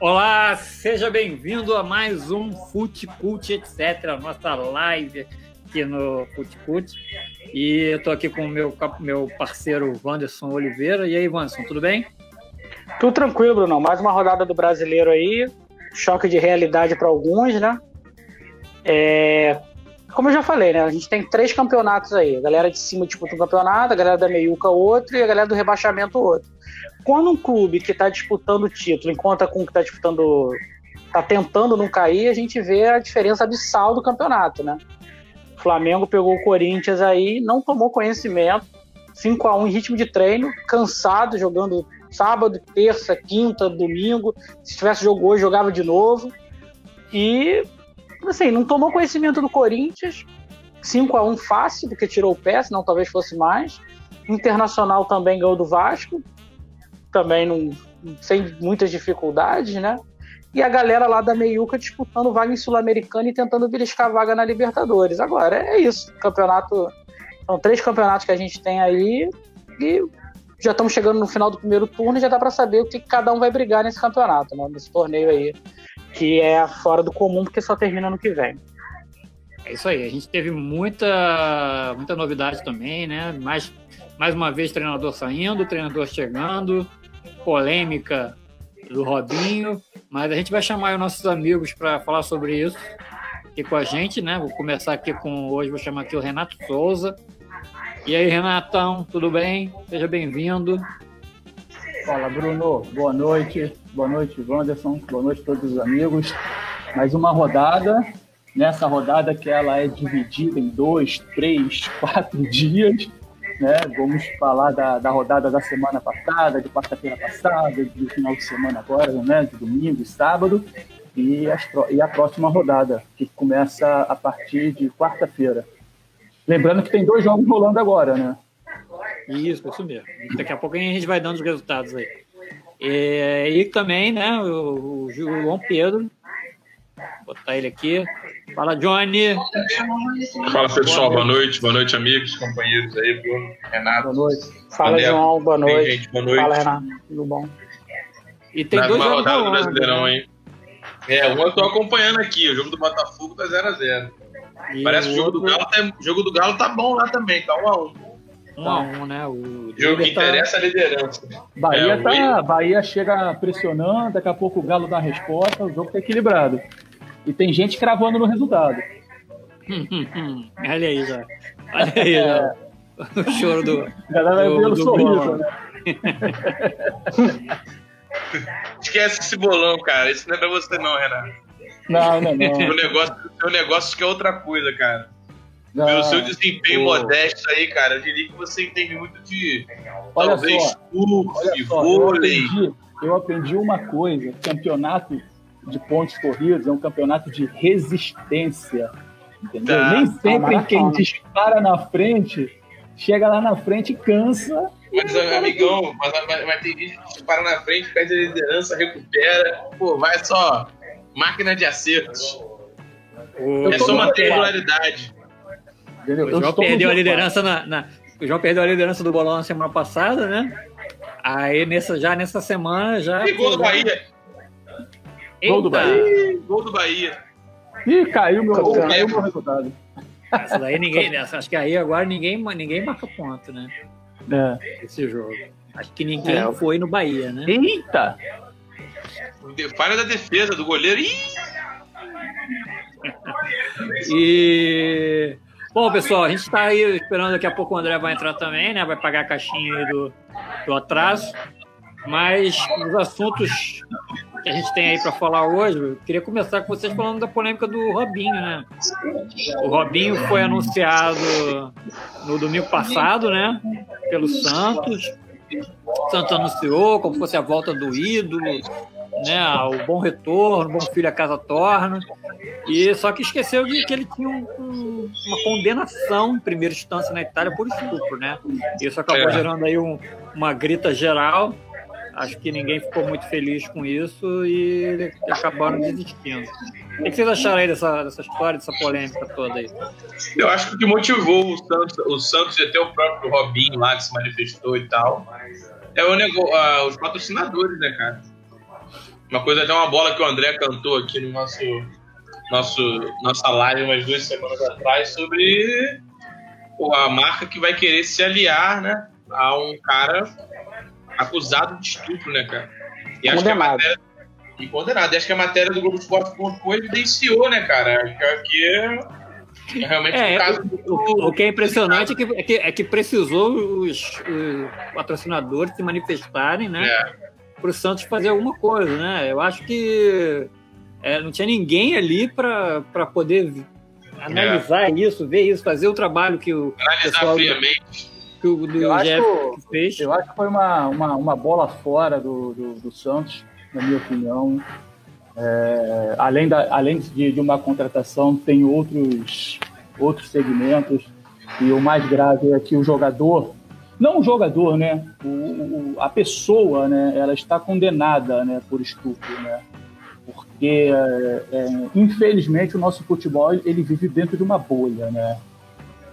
Olá, seja bem-vindo a mais um Fute Cult, etc. Nossa live aqui no Fute Cult. E eu tô aqui com o meu, meu parceiro Wanderson Oliveira. E aí, Wanderson, tudo bem? Tudo tranquilo, Bruno. Mais uma rodada do brasileiro aí. Choque de realidade para alguns, né? É... Como eu já falei, né? A gente tem três campeonatos aí. A galera de cima disputa um campeonato, a galera da meiuca outro e a galera do rebaixamento outro quando um clube que está disputando o título encontra com um que está disputando, está tentando não cair, a gente vê a diferença abissal do campeonato, né? O Flamengo pegou o Corinthians aí, não tomou conhecimento, 5 a 1 em ritmo de treino, cansado, jogando sábado, terça, quinta, domingo. Se tivesse jogo hoje, jogava de novo. E, assim, não tomou conhecimento do Corinthians. 5 a 1 fácil, porque tirou o pé, senão talvez fosse mais. Internacional também ganhou do Vasco também não, sem muitas dificuldades, né? E a galera lá da Meiuca disputando vaga em Sul-Americana e tentando beliscar vaga na Libertadores. Agora, é isso. Campeonato. São três campeonatos que a gente tem aí e já estamos chegando no final do primeiro turno e já dá para saber o que cada um vai brigar nesse campeonato, né? nesse torneio aí, que é fora do comum porque só termina no que vem. É isso aí, a gente teve muita, muita novidade também, né? Mais, mais uma vez, treinador saindo, treinador chegando, polêmica do Robinho, mas a gente vai chamar os nossos amigos para falar sobre isso aqui com a gente, né? Vou começar aqui com hoje, vou chamar aqui o Renato Souza. E aí, Renatão, tudo bem? Seja bem-vindo. Fala, Bruno. Boa noite. Boa noite, Wanderson. Boa noite a todos os amigos. Mais uma rodada. Nessa rodada que ela é dividida em dois, três, quatro dias. Né? Vamos falar da, da rodada da semana passada, de quarta-feira passada, do final de semana agora, né? de domingo e sábado, e, as, e a próxima rodada, que começa a partir de quarta-feira. Lembrando que tem dois jogos rolando agora, né? Isso, isso mesmo. Daqui a pouco a gente vai dando os resultados aí. E, e também, né, o, o João Pedro, vou botar ele aqui, Fala, Johnny. Fala, pessoal. Boa noite. Boa noite, amigos, companheiros aí, Bruno, Renato. Boa noite. Fala, João. Boa noite. Gente, boa noite. Fala, Renato. Tudo bom? E tem dois uma rodada do Brasileirão, né? hein? É, um eu tô acompanhando aqui. O jogo do Botafogo tá 0x0. Parece que o jogo, do Galo tá, jogo do Galo tá bom lá também, tá 1x1. 1x1, né? O jogo que tá... interessa é a liderança. Bahia, é, tá, Bahia chega pressionando, daqui a pouco o Galo dá a resposta, o jogo tá equilibrado. E tem gente cravando no resultado. Olha aí já. Olha aí já. O choro do. A galera vai pelo sorriso, né? Esquece esse bolão, cara. Isso não é pra você, não, Renato. Não, não, não. O negócio, o negócio que é outra coisa, cara. Não. Pelo seu desempenho modesto aí, cara, eu diria que você entende muito de. Olha talvez só, surf, vôlei. Eu aprendi, eu aprendi uma coisa: campeonato de pontos corridos, é um campeonato de resistência. Entendeu? Tá. Nem sempre quem dispara na frente chega lá na frente e cansa. Mas, amigão, mas, mas, mas, tem gente que dispara na frente, perde a liderança, recupera. Pô, vai só. Máquina de acertos. é só uma regularidade. O João perdeu a liderança na, na, O João perdeu a liderança do bolão na semana passada, né? Aí nessa, já nessa semana já. Pegou o Bahia. Gol do Bahia. Gol do Bahia. Ih, caiu meu, caiu meu resultado. Essa daí ninguém. Acho que aí agora ninguém, ninguém marca ponto, né? É. Esse jogo. Acho que ninguém é. foi no Bahia, né? Eita! Falha da defesa do goleiro. Ih! e. Bom, pessoal, a gente está aí esperando daqui a pouco o André vai entrar também, né? Vai pagar a caixinha aí do, do atraso. Mas os assuntos que a gente tem aí para falar hoje, eu queria começar com vocês falando da polêmica do Robinho, né? O Robinho foi anunciado no domingo passado, né? Pelo Santos. O Santos anunciou como fosse a volta do ídolo, né? O bom retorno, bom filho a casa torna. E só que esqueceu de que ele tinha um, um, uma condenação em primeira instância na Itália por estupro, né? Isso acabou é. gerando aí um, uma grita geral Acho que ninguém ficou muito feliz com isso e acabaram desistindo. O que vocês acharam aí dessa, dessa história, dessa polêmica toda aí? Eu acho que o que motivou o Santos, o Santos e até o próprio Robinho lá que se manifestou e tal, é o negócio, uh, os patrocinadores, né, cara? Uma coisa até uma bola que o André cantou aqui no nosso, nosso nossa live umas duas semanas atrás sobre a marca que vai querer se aliar, né, a um cara acusado de estupro, né, cara? E acho que a matéria e condenado. E acho que a matéria do Globo Esporte.com evidenciou, né, cara? Que é realmente é, um caso. O, o, que é impressionante é que, é que, é que precisou os, os, patrocinadores se manifestarem, né? É. Para o Santos fazer alguma coisa, né? Eu acho que é, não tinha ninguém ali para poder analisar é. isso, ver isso, fazer o trabalho que o. Analisar pessoal friamente. Que o do eu Jeff acho, fez. Eu acho que foi uma, uma, uma bola fora do, do, do Santos, na minha opinião. É, além da, além de, de, uma contratação, tem outros, outros segmentos. E o mais grave é que o jogador, não o jogador, né? O, o, a pessoa, né? Ela está condenada né, por estupro, né? Porque, é, é, infelizmente, o nosso futebol ele vive dentro de uma bolha, né?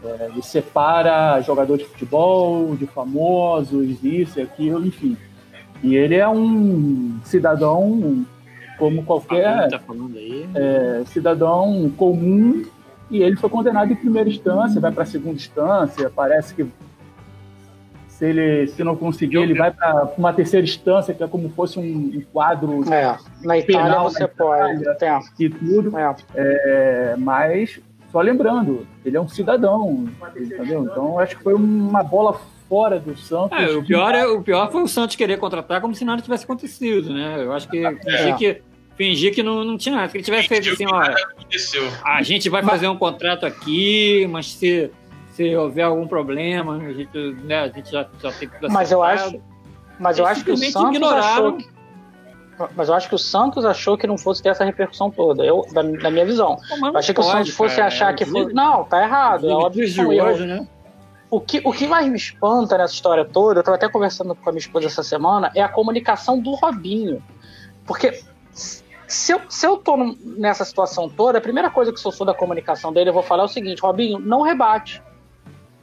É, ele separa jogador de futebol, de famosos, isso e aquilo, enfim. E ele é um cidadão como qualquer tá é, cidadão comum e ele foi condenado em primeira instância, vai para segunda instância, parece que se ele se não conseguir, ele vai para uma terceira instância, que é como fosse um, quadro é, na Itália penal, você na pode Itália, e tudo. É. É, mas só lembrando, ele é um cidadão, entendeu? Então acho que foi uma bola fora do Santos. É, o, pior é, o pior foi o Santos querer contratar como se nada tivesse acontecido, né? Eu acho que fingir que, fingir que não, não tinha nada. Se ele tivesse feito assim, olha, a gente vai fazer um contrato aqui, mas se, se houver algum problema, a gente, né, a gente já, já tem que Mas eu acho, mas eu acho que o Santos ignoraram. achou que mas eu acho que o Santos achou que não fosse ter essa repercussão toda, eu, da, da minha visão. eu achei que pode, o Santos fosse cara, achar é, que fosse. Não, tá errado. É óbvio que são erros. Né? O que, o que mais me espanta nessa história toda, eu estava até conversando com a minha esposa essa semana, é a comunicação do Robinho. Porque se eu, se eu tô nessa situação toda, a primeira coisa que eu sou da comunicação dele, eu vou falar é o seguinte, Robinho, não rebate.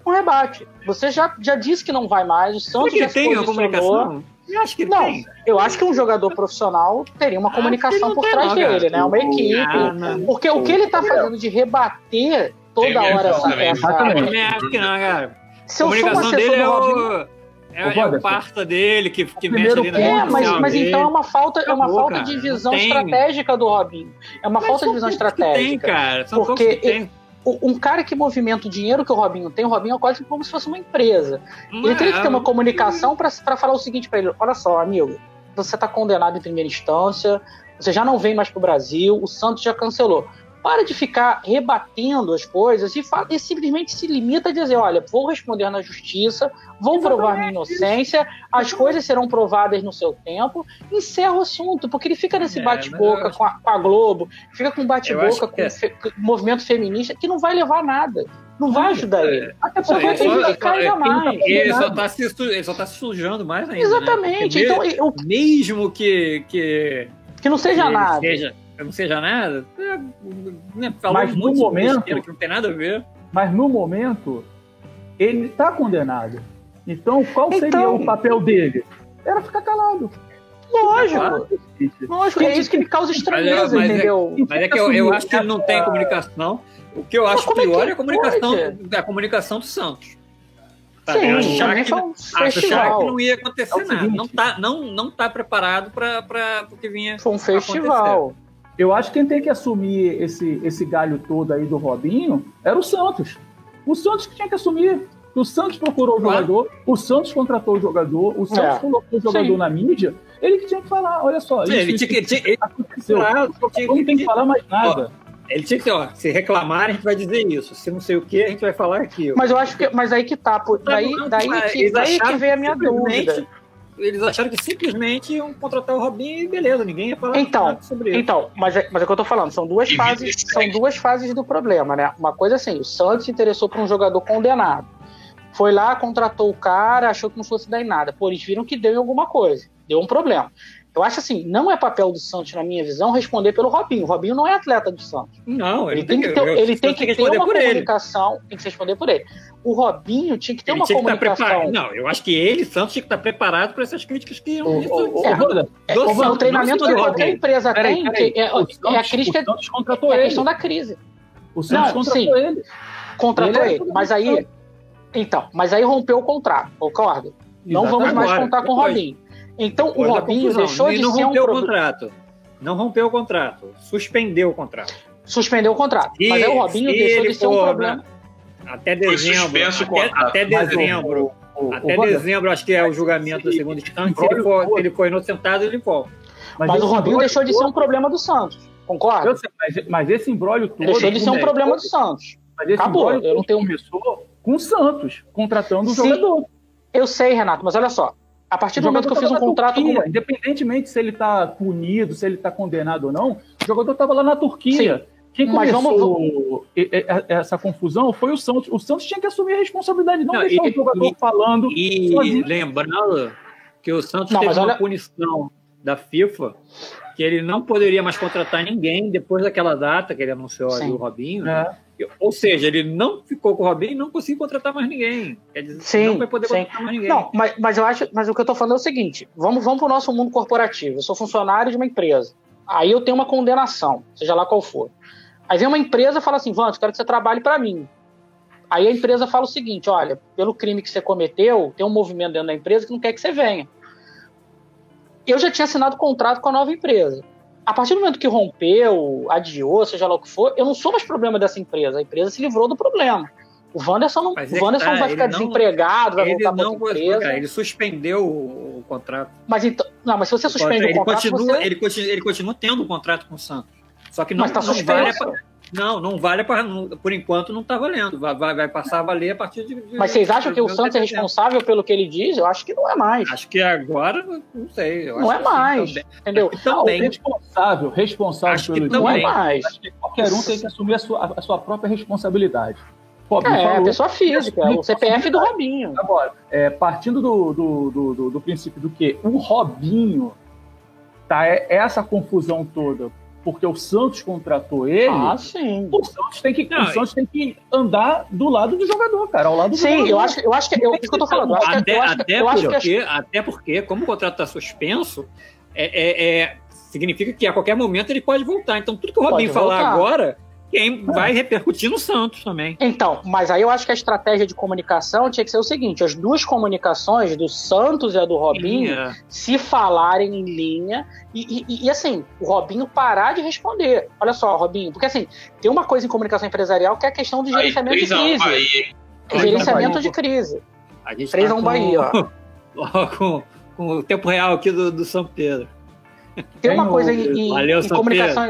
Não rebate. Você já, já disse que não vai mais, o Santos já se tem posicionou. Eu acho que não, tem. eu acho que um jogador profissional teria uma comunicação por trás dele, né? Uma equipe. Ah, porque o que ele tá fazendo de rebater toda hora essa. essa... acho que não, cara. Se a comunicação dele é o. É, é o parta dele que, que mexe ali na É, mas, mas então é uma falta, é uma falta de visão estratégica do Robinho. É uma mas falta de visão estratégica. Tem, cara. São porque tem. Um cara que movimenta o dinheiro que o Robinho tem, o Robinho é quase como se fosse uma empresa. Não ele é, teria que ter uma comunicação para falar o seguinte para ele: olha só, amigo, você está condenado em primeira instância, você já não vem mais para o Brasil, o Santos já cancelou. Para de ficar rebatendo as coisas e, fala, e simplesmente se limita a dizer: olha, vou responder na justiça, vou provar minha inocência, as coisas serão provadas no seu tempo, encerra o assunto, porque ele fica nesse é, bate-boca com, com, a Globo, fica com bate-boca com, é. fe, com, o movimento feminista, que não vai levar a nada. Não vai ajudar ele. Até porque vai prejudicar ainda mais. Ele só está se, ele só tá se sujando mais ainda. Né? Exatamente. Né? Então, mesmo, mesmo que, que. Que não seja que nada. Seja, não seja nada, é, né, mas no momento que não tem nada a ver. Mas no momento ele está condenado. Então qual seria então... o papel dele? Era ficar calado. Lógico. Lógico, é isso que me causa estranheza, mas, é- entendeu? Mas é, que eu, eu, acho que ele não tem comunicação. O que eu acho pior é, é, a comunicação, a comunicação do Santos. Sim, achar, que, um achar que não ia acontecer é nada. Não tá, não, não tá preparado para o que vinha. Foi um festival. Acontecer. Eu acho que quem tem que assumir esse, esse galho todo aí do Robinho era o Santos. O Santos que tinha que assumir. O Santos procurou o jogador, o Santos contratou o jogador, o Santos é. colocou o jogador Sim. na mídia. Ele que tinha que falar, olha só. Sim, isso, ele tinha que. Tinha, ele, aconteceu. não tem que falar mais nada. Ó, ele tinha que ó, se reclamar, a gente vai dizer isso. Se não sei o que, a gente vai falar aquilo. Mas eu acho que. Mas aí que tá. Por, daí, daí, que, daí que vem a minha dúvida eles acharam que simplesmente iam contratar o Robinho e beleza, ninguém ia falar então, sobre isso. Então, mas é, mas é o que eu tô falando, são duas fases, são duas fases do problema, né? Uma coisa assim, o Santos se interessou por um jogador condenado. Foi lá, contratou o cara, achou que não fosse dar em nada. Pô, eles viram que deu em alguma coisa, deu um problema. Eu acho assim, não é papel do Santos, na minha visão, responder pelo Robinho. O Robinho não é atleta do Santos. Não, Ele tem que ter, eu- ele tem que ter uma por ele. comunicação, tem que se responder por ele. O Robinho tinha que ter Ele uma tinha que estar comunicação. preparado. Não, eu acho que ele, Santos, tinha que estar preparado para essas críticas que ô, do- ô, É, Roda, É, do o- é o Santos, treinamento não que do qualquer Robinho. empresa Peraí, tem, peraí. que é, O é a Santos- crítica o Santos contratou é a ele. questão da crise. O Santos Não, contratou sim. ele. Contratou Ele é ele, mas aí. Santos. Então, mas aí rompeu o contrato, concordo? Não vamos mais Agora, contar com o. Robinho. Então, o Robinho deixou Ele de não ser um rompeu o problema. contrato. Não rompeu o contrato. Suspendeu o contrato. Suspendeu o contrato. E mas aí o Robinho deixou ele de ser um problema. né, Até dezembro. o Até, até Mas o- dezembro. o- o Até dezembro, acho que é o julgamento da segunda instância. Se ele for, se ele for inocentado, ele volta. Mas, o esse Robinho deixou de ser um todo- problema do Santos. Concorda? Eu sei, mas, mas esse embrólio todo. Deixou de ser um problema do Santos. Mas esse Acabou, eu não todo tenho- começou com o Santos, contratando o Sim. jogador. Eu sei, Renato, mas olha só. A partir do momento que eu fiz um contrato com. Turquia, Independentemente se ele está punido, se ele está condenado ou não, o jogador estava lá na Turquia. Quem Mas começou essa confusão foi o Santos. O Santos tinha que assumir a responsabilidade, não, Não, deixar e- o jogador e- falando. E Sozinho. lembrando que o Santos Não, teve mas uma olha- punição da FIFA que ele não poderia mais contratar ninguém depois daquela data que ele anunciou ali Sim. o Robinho. É. Ou seja, ele não ficou com o Robinho e não conseguiu contratar mais ninguém. Quer dizer, Sim, não vai poder sim. contratar mais ninguém. Não, mas, mas eu acho. Mas o que eu tô falando é o seguinte: vamos, vamos pro nosso mundo corporativo. Eu sou funcionário de uma empresa. Aí eu tenho uma condenação, seja lá qual for. Aí vem uma empresa e fala assim: Vante, quero que você trabalhe para mim. Aí a empresa fala o seguinte: olha, pelo crime que você cometeu, tem um movimento dentro da empresa que não quer que você venha. Eu já tinha assinado contrato com a nova empresa. A partir do momento que rompeu, adiou, seja lá o que for, eu não sou mais problema dessa empresa. A empresa se livrou do problema. O Wanderson, não, o é Wanderson tá, vai ele ficar desempregado, vai ele voltar para outra conseguiu, empresa. cara, ele suspendeu o, o contrato. Mas então, não, mas se você suspende ele, o contrato, continua, você... ele, continua, ele continua tendo um contrato com o Santos. Só que não, mas tá não suspenso. vale pra- não, não vale para por enquanto não está valendo. Vai, vai, vai passar a valer a partir de. de Mas vocês acham que o Santos é responsável pelo que ele diz? Eu acho que não é mais, Acho que agora, não sei. eu Não acho é que mais. também. entendeu? Ah, o Também. responsável, responsável Acho que pelo Não é mais. Acho que qualquer um tem que assumir a sua, a sua própria responsabilidade. Pobre, É, falou. a pessoa física, o CPF do Robinho. Agora, é, partindo do, do, do, do- do princípio do que o Robinho tá é, essa confusão toda porque o Santos contratou ele, Ah, sim. o Santos tem que Não, o Santos tem que andar do lado do jogador, cara, ao lado do Sim, jogador. eu acho, eu acho que. Eu, isso que eu tô falando. Até, acho porque, até porque, como o contrato está suspenso, é, é- é- significa que a qualquer momento ele pode voltar. Então, tudo que o Robinho falar voltar. agora quem vai repercutir no Santos também. Então, mas aí eu acho que a estratégia de comunicação tinha que ser o seguinte: as duas comunicações, do Santos e a do Robinho, É. se falarem em linha e, e- e, assim, o Robinho parar de responder. Olha só, Robinho, porque assim, tem uma coisa em comunicação empresarial que é a questão de Aí, gerenciamento de 3 a 1 crise. Bahia. Gerenciamento de crise. A gente 3 tá a 1 com- Bahia, ó. com, com o tempo real aqui do, do São Pedro. Tem uma coisa em, Valeu, em comunicação.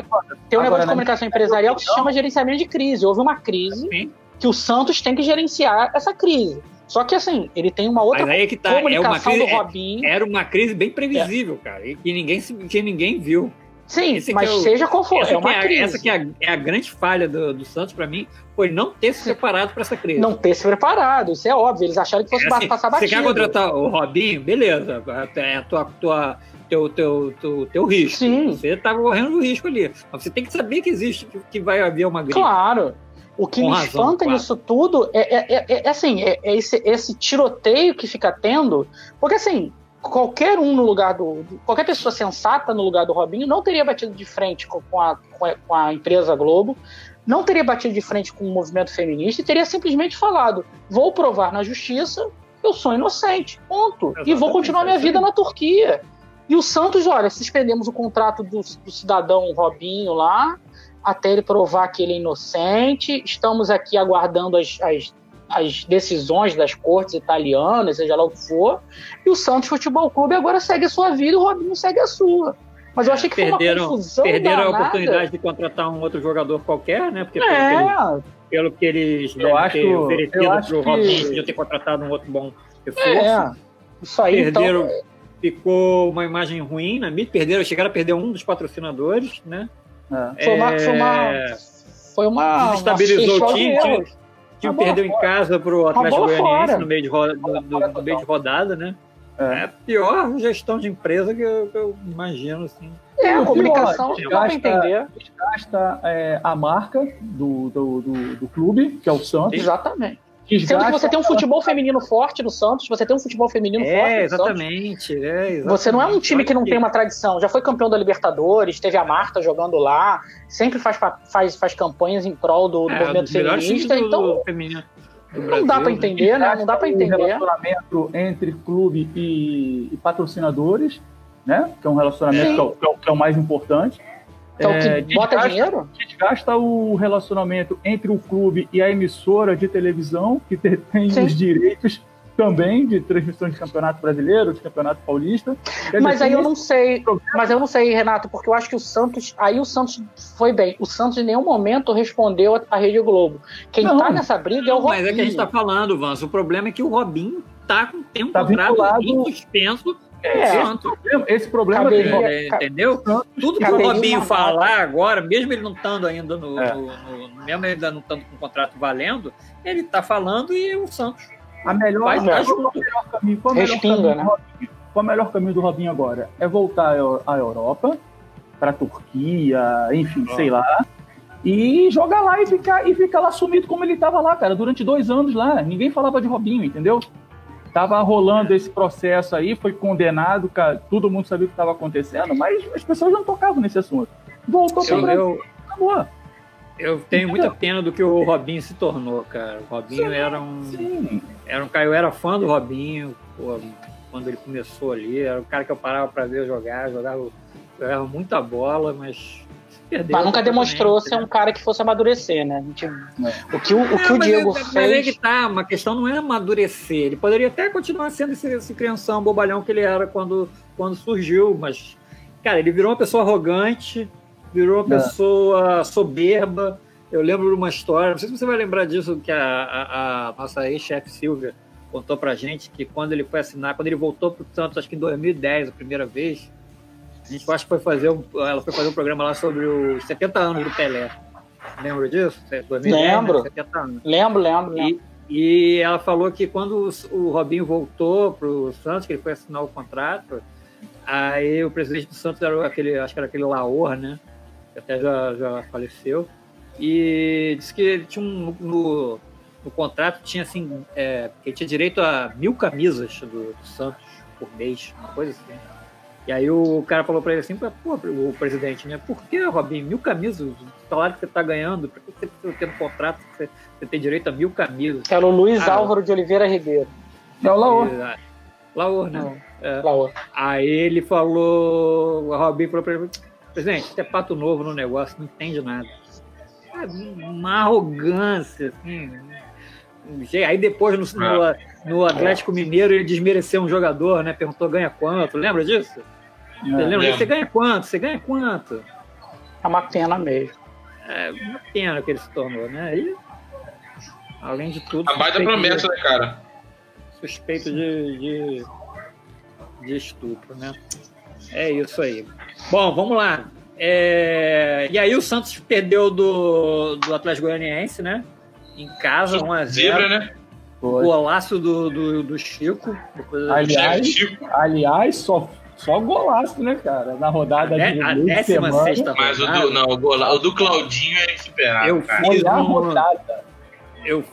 Tem um Agora, negócio de né? comunicação empresarial que se chama gerenciamento de crise. Houve uma crise Sim. que o Santos tem que gerenciar essa crise. Só que assim, ele tem uma outra Mas aí que tá, é uma comunicação crise, do é- era uma crise bem previsível, cara, e que ninguém, que ninguém viu. Sim, esse mas é o- seja qual for, essa é uma que é, crise. essa que é a, é a grande falha do, do Santos para mim, foi não ter se preparado para essa crise. Não ter se preparado, isso é óbvio. Eles acharam que fosse É assim, passar Você batido. quer contratar o Robinho? Beleza, é a tua, tua, teu, teu, teu, teu risco. Sim. Você tá correndo o risco ali. Mas você tem que saber que existe, que, vai haver uma crise. Claro. O que Com me razão, espanta claro. nisso tudo é, é- é- é, assim, é, é esse, esse tiroteio que fica tendo, porque assim, qualquer um no lugar do. Qualquer pessoa sensata no lugar do Robinho não teria batido de frente com, a, com, a, com a empresa Globo, não teria batido de frente com o movimento feminista e teria simplesmente falado: vou provar na justiça, eu sou inocente. Ponto. e vou Exatamente, continuar minha é isso vida na Turquia. E o Santos, olha, suspendemos o contrato do, do cidadão Robinho lá, até ele provar que ele é inocente. Estamos aqui aguardando as, as, as decisões das cortes italianas, seja lá o que for. E o Santos Futebol Clube agora segue a sua vida e o Robinho segue a sua. Mas eu achei que Perderam- foi uma confusão Perderam a danada. oportunidade de contratar um outro jogador qualquer, né? Porque pelo, que É, eles, pelo que eles devem acho- ter oferecido eu acho pro que- Robinho, podiam ter contratado um outro bom reforço. é. Isso aí, Perderam, então. Ficou uma imagem ruim na mídia, perderam, chegaram a perder um dos patrocinadores, né? É. Foi uma. Foi uma, É, foi uma Desestabilizou uma o time, time perdeu em casa pro Atlético Goianiense fora. no meio de, roda, do, do- meio de rodada, né? É a pior gestão de empresa que eu, que eu imagino, assim. É, a Pior, comunicação pra desgasta- entender. Desgasta é, a marca do, do, do, do clube, que é o Santos. Exatamente. Desgasta Sendo que você tem um futebol feminino forte no Santos, você tem um futebol feminino forte É, no Santos. exatamente, é, exatamente. Você não é um time que não tem uma tradição. Já foi campeão da Libertadores, teve a Marta jogando lá, sempre faz, faz, faz campanhas em prol do, do É, movimento feminista. do- então, feminino do não Brasil, dá pra né? entender, né? Não dá pra o entender. relacionamento entre clube e, e patrocinadores, né? Que é um relacionamento que é, o, que é o- que é o mais importante. Então, É, que bota desgasta- dinheiro? Desgasta o relacionamento entre o clube e a emissora de televisão, que te- tem Sim. os direitos também de transmissão de campeonato brasileiro, de campeonato paulista. Quer Mas dizer, aí eu não sei, mas eu não sei, Renato, porque eu acho que o Santos, aí o Santos foi bem. O Santos em nenhum momento respondeu à Rede Globo. Quem Não. tá nessa briga é o Não, mas é que a gente Robinho. tá falando, Vance. O problema é que o Robinho tá com tem um Tá contrato suspenso É. Santos. Esse problema Caberia- tem É, entendeu? Tudo que o Robinho falar agora, mesmo ele não estando ainda no, É. no- no- mesmo ele ainda não estando com o contrato valendo, ele tá falando e o Santos A melhor, vai é estar o junto. melhor caminho, qual é o melhor Respinga, caminho né? do Robinho? Qual é o melhor caminho do Robinho agora? É voltar à Eu- à Europa, para Turquia, enfim, Ah. sei lá, e jogar lá e ficar, e ficar lá sumido como ele estava lá, cara, durante dois anos lá. Ninguém falava de Robinho, entendeu? Tava rolando esse processo aí, foi condenado, cara, todo mundo sabia o que estava acontecendo, mas as pessoas não tocavam nesse assunto. Voltou para o Brasil, acabou. eu tenho muita pena do que o Robinho se tornou, cara. O Robinho Sim, era um, Sim, era um cara, eu era fã do Robinho, pô, quando ele começou ali, era o cara que eu parava pra ver jogar, jogava, jogava muita bola, mas perdeu. Mas nunca demonstrou ser um cara que fosse amadurecer, né? Gente- O que o, o, que É, o Diego é, Mas fez. aí que tá, uma questão não é amadurecer. Ele poderia até continuar sendo esse, esse crianção bobalhão que ele era quando, quando surgiu, mas, cara, ele virou uma pessoa arrogante, virou uma É. pessoa soberba. Eu lembro de uma história, não sei se você vai lembrar disso, que a, a- a nossa ex-chefe Silvia contou pra gente, que quando ele foi assinar, quando ele voltou pro Santos, acho que em 2010, a primeira vez, a gente acho que foi fazer um, ela foi fazer um programa lá sobre os 70 anos do Pelé. Lembra disso? 2010, Lembro. Né? 70 anos. Lembro, lembro, lembro. E, e ela falou que quando o, o Robinho voltou pro Santos, que ele foi assinar o contrato, aí o presidente do Santos era aquele, acho que era aquele Laor, né? Que até já, já faleceu. E disse que ele tinha um, no, no contrato tinha assim, é, ele tinha direito a mil camisas do, do Santos por mês, uma coisa assim. E aí o cara falou pra ele assim, pô, o presidente, né? Por que, Robinho, mil camisas? O salário que você tá ganhando, por que você precisa ter um contrato que você, você tem direito a mil camisas? Que era o Luiz Ah, Álvaro de Oliveira Ribeiro. é o Laor. Laor, né? É. Ó. Aí ele falou, o Robinho falou pra ele, presidente, você é pato novo no negócio, não entende nada. É Uma arrogância, assim. Aí depois no, no, no Atlético Mineiro ele desmereceu um jogador, né? Perguntou ganha quanto, lembra disso? Você lembra? lembro. Você ganha quanto? Você ganha quanto? É uma pena mesmo. É uma pena que ele se tornou, né? E, além de tudo, A baita suspeito de- promessa, né, cara? suspeito de, de, de estupro, né? É isso aí. Bom, vamos lá. É, E aí o Santos perdeu do, do Atlético Goianiense, né? Em casa, 1x0. Zebra, né? Foi. Golaço do, do, do Chico. Aliás, Chico. aliás só, só golaço, né, cara? Na rodada a, de a décima semana. sexta Mas o rodada, do, não, o, gola- o do Claudinho é insuperável, Eu cara. fiz Foi a um- rodada. eu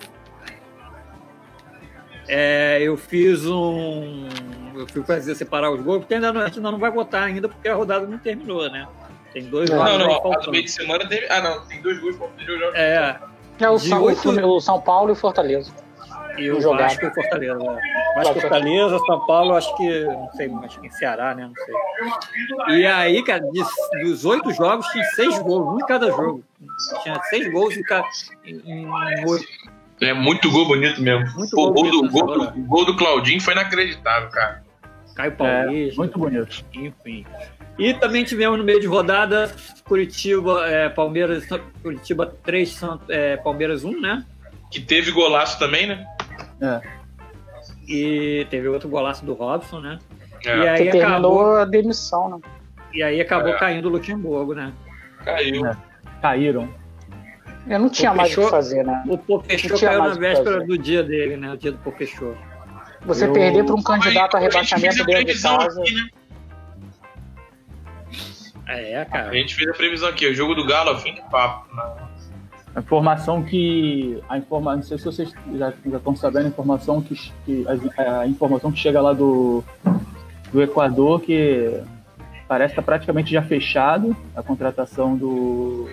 é, eu fiz um eu fui fazer separar os gols porque ainda não, a gente ainda não vai votar ainda porque a rodada não terminou né tem dois Não, jogos Não, não, a do meio de semana teve. Ah, não, tem dois gols para o jogo. é É o, De São, oito- o São Paulo e o Fortaleza. e o Jogado. Vasco e o Fortaleza? Vasco e Fortaleza São Paulo acho que não sei acho que em Ceará né não sei e aí cara de- dos oito jogos tinha seis gols um em cada jogo tinha seis gols em, ca- em, em oito É muito gol bonito mesmo. Muito Pô, o gol gol, do, gol, do, gol do Claudinho foi inacreditável, cara. Caio É, Paulista muito bonito. enfim. E também tivemos no meio de rodada Curitiba, é, Palmeiras, Curitiba 3, Sant- é, Palmeiras 1, né? Que teve golaço também, né? É. E teve outro golaço do Robson, né? É, E aí Que terminou acabou, a demissão, né? e aí acabou É. caindo o Luxemburgo, né? caiu. É. Caíram. Eu não tinha mais o que fechou? fazer, né? O tinha caiu na véspera do dia dele, né? O dia do Pofechou. Você Eu- perder para um candidato a rebaixamento a a dentro de casa. aqui, né? É, A cara. gente fez a previsão aqui, o jogo do Galo fim de papo. né? A informação que. A informa, não sei se vocês já, já estão sabendo a informação que, que a, a informação que chega lá do, do Equador que parece estar praticamente já fechado a contratação do,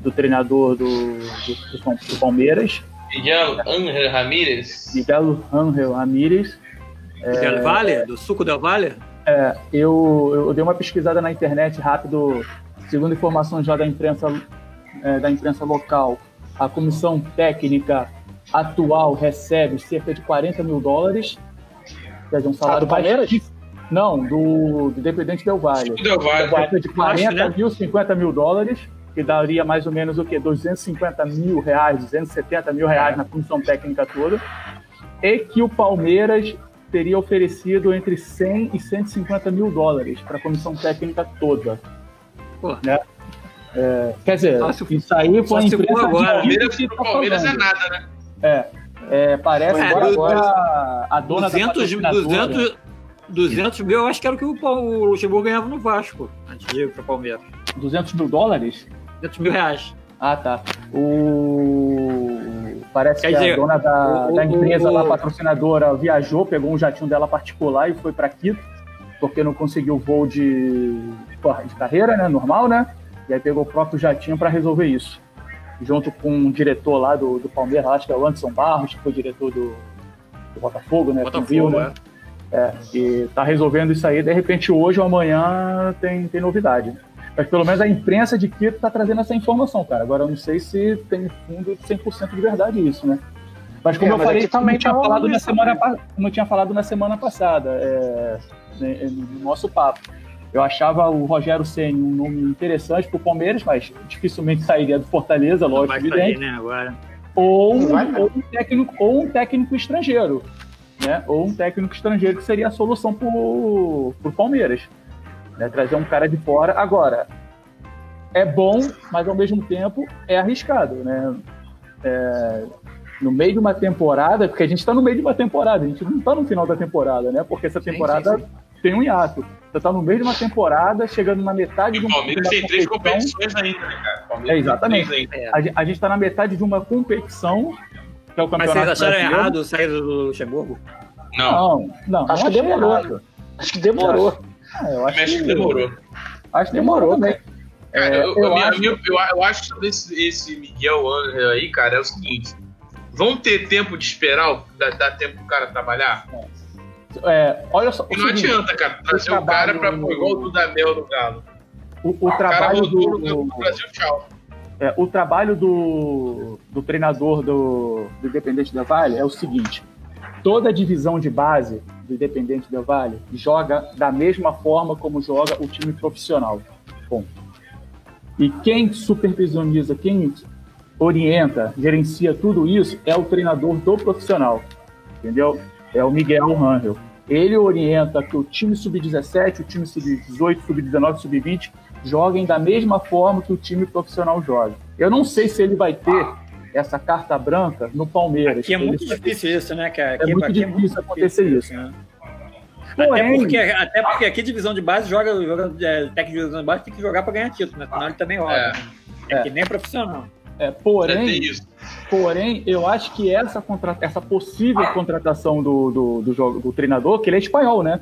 do treinador do, do, do Palmeiras, Miguel Ángel Ramírez. Miguel Ángel Ramírez. Del Valle? Do suco Del Valle? É, eu, eu dei uma pesquisada na internet rápido, segundo informações já da imprensa, é, da imprensa local, a comissão técnica atual recebe cerca de 40 mil dólares, quer dizer, um salário do Palmeiras? baixíssimo. Não, do, do Independente Del Valle. Del Valle. Cerca de 40 né? mil, 50 mil dólares, que daria mais ou menos o quê? 250 mil reais, 270 mil reais na comissão técnica toda, e que o Palmeiras teria oferecido entre 100 e 150 mil dólares para a comissão técnica toda. Pô. Né? É, quer dizer, se- isso aí foi a imprensa agora. de Palmeiras, que tá Palmeiras é nada, né? É, é, parece do- agora a, dona 200, da patrocinadora- 200, 200 mil, eu acho que era o que o, o Luxemburgo ganhava no Vasco, antes de ir pro Palmeiras. 200 mil dólares? 200 mil reais. Ah, tá. O... Parece Quer que a dizer, dona da, o- da empresa o- lá, patrocinadora, viajou, pegou um jatinho dela particular e foi para Quito, porque não conseguiu voo de, de carreira, né? Normal, né? E aí pegou o próprio jatinho para resolver isso. Junto com um diretor lá do, do Palmeiras, acho que é o Anderson Barros, que foi diretor do, do Botafogo, né? Botafogo, né? é. É, e tá resolvendo isso aí, de repente hoje ou amanhã tem, tem novidade. Mas pelo menos a imprensa de Quito tá trazendo essa informação, cara. Agora eu não sei se tem fundo de 100% de verdade isso, né? Mas como É, eu mas falei, também eu, tinha tá falado na semana, pa- como eu tinha falado na semana passada, é, né, no nosso papo, eu achava o Rogério Ceni um nome interessante pro Palmeiras, mas dificilmente sairia do Fortaleza, Não lógico, evidente sair, né, agora. ou, ou um técnico ou um técnico estrangeiro, né? Ou um técnico estrangeiro que seria a solução pro, pro Palmeiras, né? Trazer um cara de fora. Agora é bom, mas ao mesmo tempo é arriscado, né? É, no meio de uma temporada, porque a gente está no meio de uma temporada, a gente não está no final da temporada, né? Porque essa Sim, temporada sim, tem um hiato. Você está no meio de uma temporada, chegando na metade E de o uma, Palmeiras de uma tem três competição. competições ainda, né, cara? O Palmeiras É, exatamente. ainda. É. A, a gente está na metade de uma competição, que é o Mas campeonato vocês acharam brasileiro. errado saída do Luxemburgo? Não, Não, não, Acho não que demorou. errado. Acho que demorou. Ah, eu acho México que demorou. Acho que Demorou. Cara, É, eu, eu eu, acho- eu, eu, eu acho sobre esse, esse Miguel Angel aí, cara, é o seguinte: vão ter tempo de esperar, o- dar, dar tempo pro cara trabalhar? É, olha só. E o não seguinte, adianta, cara, trazer o, trabalho cara pra no- pôr igual o Dudamel no Galo. O, o O trabalho do, no Brasil, tchau. é, o trabalho do, do treinador do, do Independente Del Vale é o seguinte: toda a divisão de base do Independente Del Vale joga da mesma forma como joga o time profissional. Ponto. E quem supervisioniza, quem orienta, gerencia tudo isso é o treinador do profissional, entendeu? É o Miguel Rangel. Ele orienta que o time sub-17, o time sub-18, sub-19, sub-20 joguem da mesma forma que o time profissional joga. Eu não sei se ele vai ter essa carta branca no Palmeiras. Aqui é muito difícil isso, né, cara? Aqui, É muito aqui difícil acontecer isso. né? Até Porém, porque, até porque aqui divisão de base joga, joga é, técnico de divisão de base tem que jogar pra ganhar título, né? Senão ele também roda. É. né? É, É. que nem profissional. é, É, porém. Porém, eu acho que essa, contra... essa possível contratação do, do, do, jogo, do treinador, que ele é espanhol, né?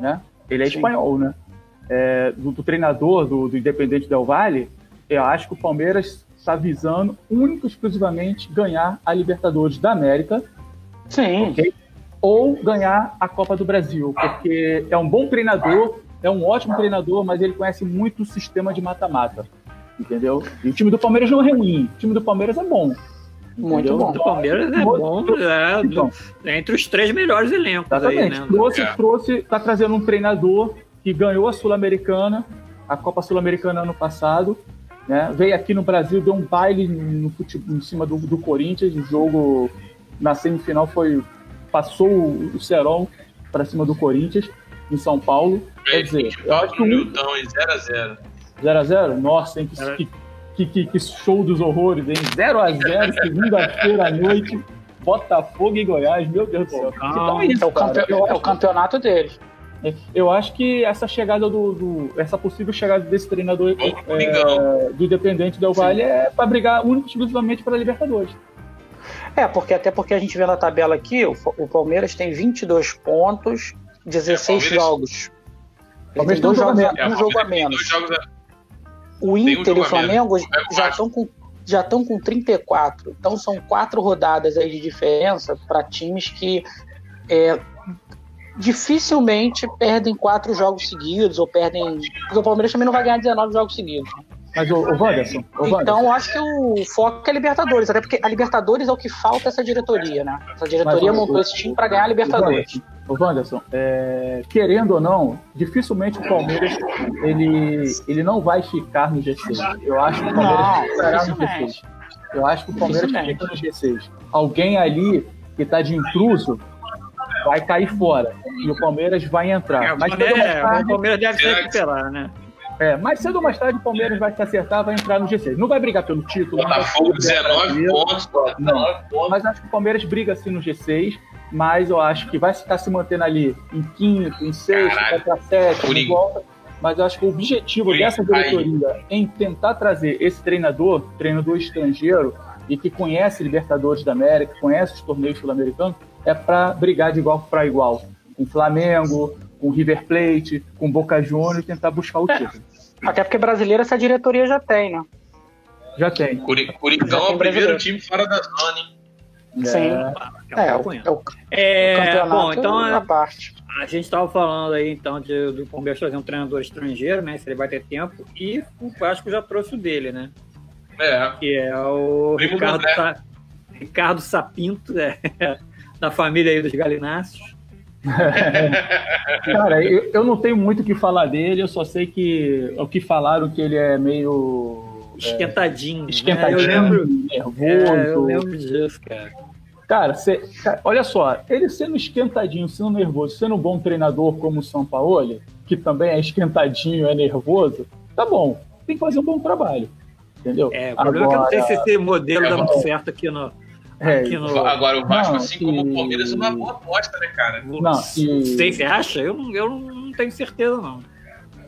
né? Ele é Sim. espanhol, né? É, do, do treinador do, do Independente Del Valle, eu acho que o Palmeiras está visando único e exclusivamente ganhar a Libertadores da América Sim. ok? ou ganhar a Copa do Brasil, porque é um bom treinador, é um ótimo treinador, mas ele conhece muito o sistema de mata-mata, entendeu? E o time do Palmeiras não é ruim, o time do Palmeiras é bom. Muito bom. O Palmeiras é bom, é, Então, é entre os três melhores elencos exatamente. aí, né? Trouxe, É. trouxe, tá trazendo um treinador que ganhou a Sul-Americana, a Copa Sul-Americana ano passado, né? Veio aqui no Brasil, deu um baile no futebol, em cima do, do Corinthians, o jogo na semifinal foi passou o, o Serol para cima do Corinthians em São Paulo. Quer dizer, eu acho que no um Newton em 0x0. 0x0, nossa, hein, que, É. que, que, que show dos horrores, hein? 0x0, segunda-feira à noite. Botafogo e Goiás, meu Deus do céu. Ah, então é isso, É o, cara. campe- Eu é o campeonato deles. Eu acho que essa chegada do, do- essa possível chegada desse treinador é, do Independente Del Valle é para brigar único e exclusivamente para Libertadores. É, porque até porque a gente vê na tabela aqui, o, o Palmeiras tem 22 pontos, 16 É, Palmeiras- jogos. Ele Palmeiras tem dois um jogos, jogo a É, um jogo a menos. jogos a- O um Inter jogo e o a Flamengo É já estão com já estão com 34. Então são quatro rodadas aí de diferença para times que é, dificilmente perdem quatro jogos seguidos ou perdem. Porque o Palmeiras também não vai ganhar 19 jogos seguidos. Mas o, o Wanderson, o Então eu acho que o foco é Libertadores, até porque a Libertadores é o que falta essa diretoria, né? Essa diretoria Mas o- montou esse time para ganhar a Libertadores. O Wanderson, é, querendo ou não, dificilmente o Palmeiras ele, ele não vai ficar no G6. Eu acho que o Palmeiras ficará no dificilmente. G6. Eu acho que o Palmeiras fica no G6. Alguém ali que está de intruso vai cair fora e o Palmeiras vai entrar. É, o Mas mais Palmeiras, o tarde, Palmeiras deve se recuperar, né? é, mais cedo ou mais tarde o Palmeiras vai se acertar, vai entrar no G6. Não vai brigar pelo título. não Botafogo, brigar 19 brasileiro. pontos. pô, 19 pontos. Mas acho que o Palmeiras briga assim no G6, mas eu acho que vai ficar se mantendo ali em quinto, em sexto, vai pra sétimo, Coringa. volta. Mas eu acho que o objetivo dessa diretoria em tentar trazer esse treinador, treinador estrangeiro, e que conhece Libertadores da América, conhece os torneios sul-americanos, é para brigar de igual para igual. Com Flamengo, com River Plate, com Boca Juniors e tentar buscar o título. Até porque brasileira essa diretoria já tem, né? Já tem. Curi- Já é o primeiro brasileiro. time fora da zona, hein? Sim. É, É, É, o, é o, é, bom, então é, parte. a gente estava falando aí então de, do Palmeiras trazer um treinador estrangeiro, né? Se ele vai ter tempo. E o Vasco já trouxe o dele, né? É. Que é o Primo Ricardo. Sa- Ricardo Sapinto, é, da família aí dos Galináceos. Cara, eu, eu não tenho muito o que falar dele, eu só sei que o que falaram que ele é meio Esquentadinho. né? esquentadinho, Eu lembro, nervoso. é, eu lembro disso, cara. Cara, cê- cara, olha só, ele sendo esquentadinho, sendo nervoso, sendo um bom treinador como o São Paulo, que também é esquentadinho, é nervoso, tá bom, tem que fazer um bom trabalho. Entendeu? É, o problema é que eu não sei se esse modelo É, dá muito certo aqui no. É, no Agora, o Vasco, Não, assim como e- o Palmeiras, é uma boa aposta, né, cara? Não e- você acha? Eu não, eu não tenho certeza, não.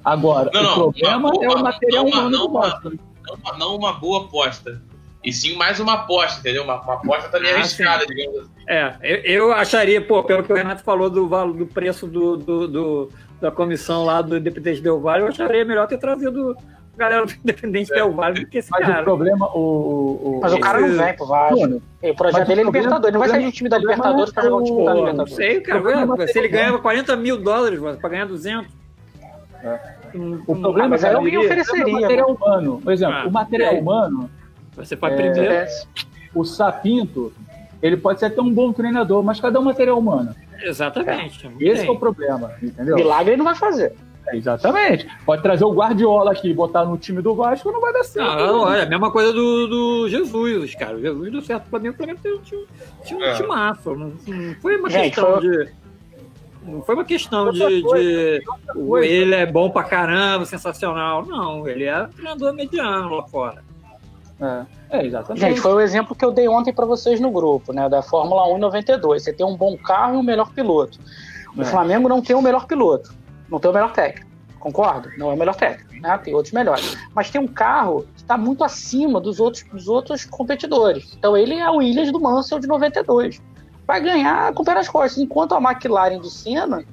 Agora, Não, o não, problema uma- é o uma- material não, uma- humano não, do uma- Vasco. né? Não, uma- não uma boa aposta. E sim mais uma aposta, entendeu? Uma, uma aposta também Ah, arriscada, digamos assim. É, eu, eu acharia, pô, pelo que o Renato falou do, valo- do preço do, do- do- da comissão lá do Independente Del Vale, eu acharia melhor ter trazido a galera do Independente Del Vale do que esse Mas o cara. problema, o. o Mas o cara não vem pro Vasco. E o projeto dele é o Libertadores. Não vai sair de um time da o problema Libertadores pra jogar um time da é o- Não Libertadores. sei, cara. problema ué, se ele é- ganhava 40 mil dólares mano, pra ganhar 200. É. O problema mas é aí que alguém o ofereceria, material humano. Por exemplo, Ah, o material é. humano, Você É, primeiro. É, o Sapinto, ele pode ser até um bom treinador, mas cadê o material humano? Exatamente. Esse é o problema, entendeu? milagre ele não vai fazer. É, exatamente. Pode trazer o Guardiola aqui e botar no time do Vasco, não vai dar certo. Não, não, olha, a mesma coisa do, do Jesus, cara. O Jesus deu certo pro Flamengo, o Flamengo tem um time, tinha um É. timaço. Não, não foi uma Gente, questão foi- de. Não foi uma questão de, coisa, de coisa. ele é bom pra caramba, sensacional. Não, ele é um treinador mediano lá fora. É, é, exatamente. Gente, foi o exemplo que eu dei ontem pra vocês no grupo, né? Da Fórmula 1 em 92. Você tem um bom carro e um melhor piloto. O É. Flamengo não tem o melhor piloto, não tem o melhor técnico. Concordo? Não é o melhor técnico, né? Tem outros melhores. Mas tem um carro que está muito acima dos outros, dos outros competidores. Então ele é o Williams do Mansell de 92. Vai ganhar com o pé nas costas. Enquanto a McLaren do Senna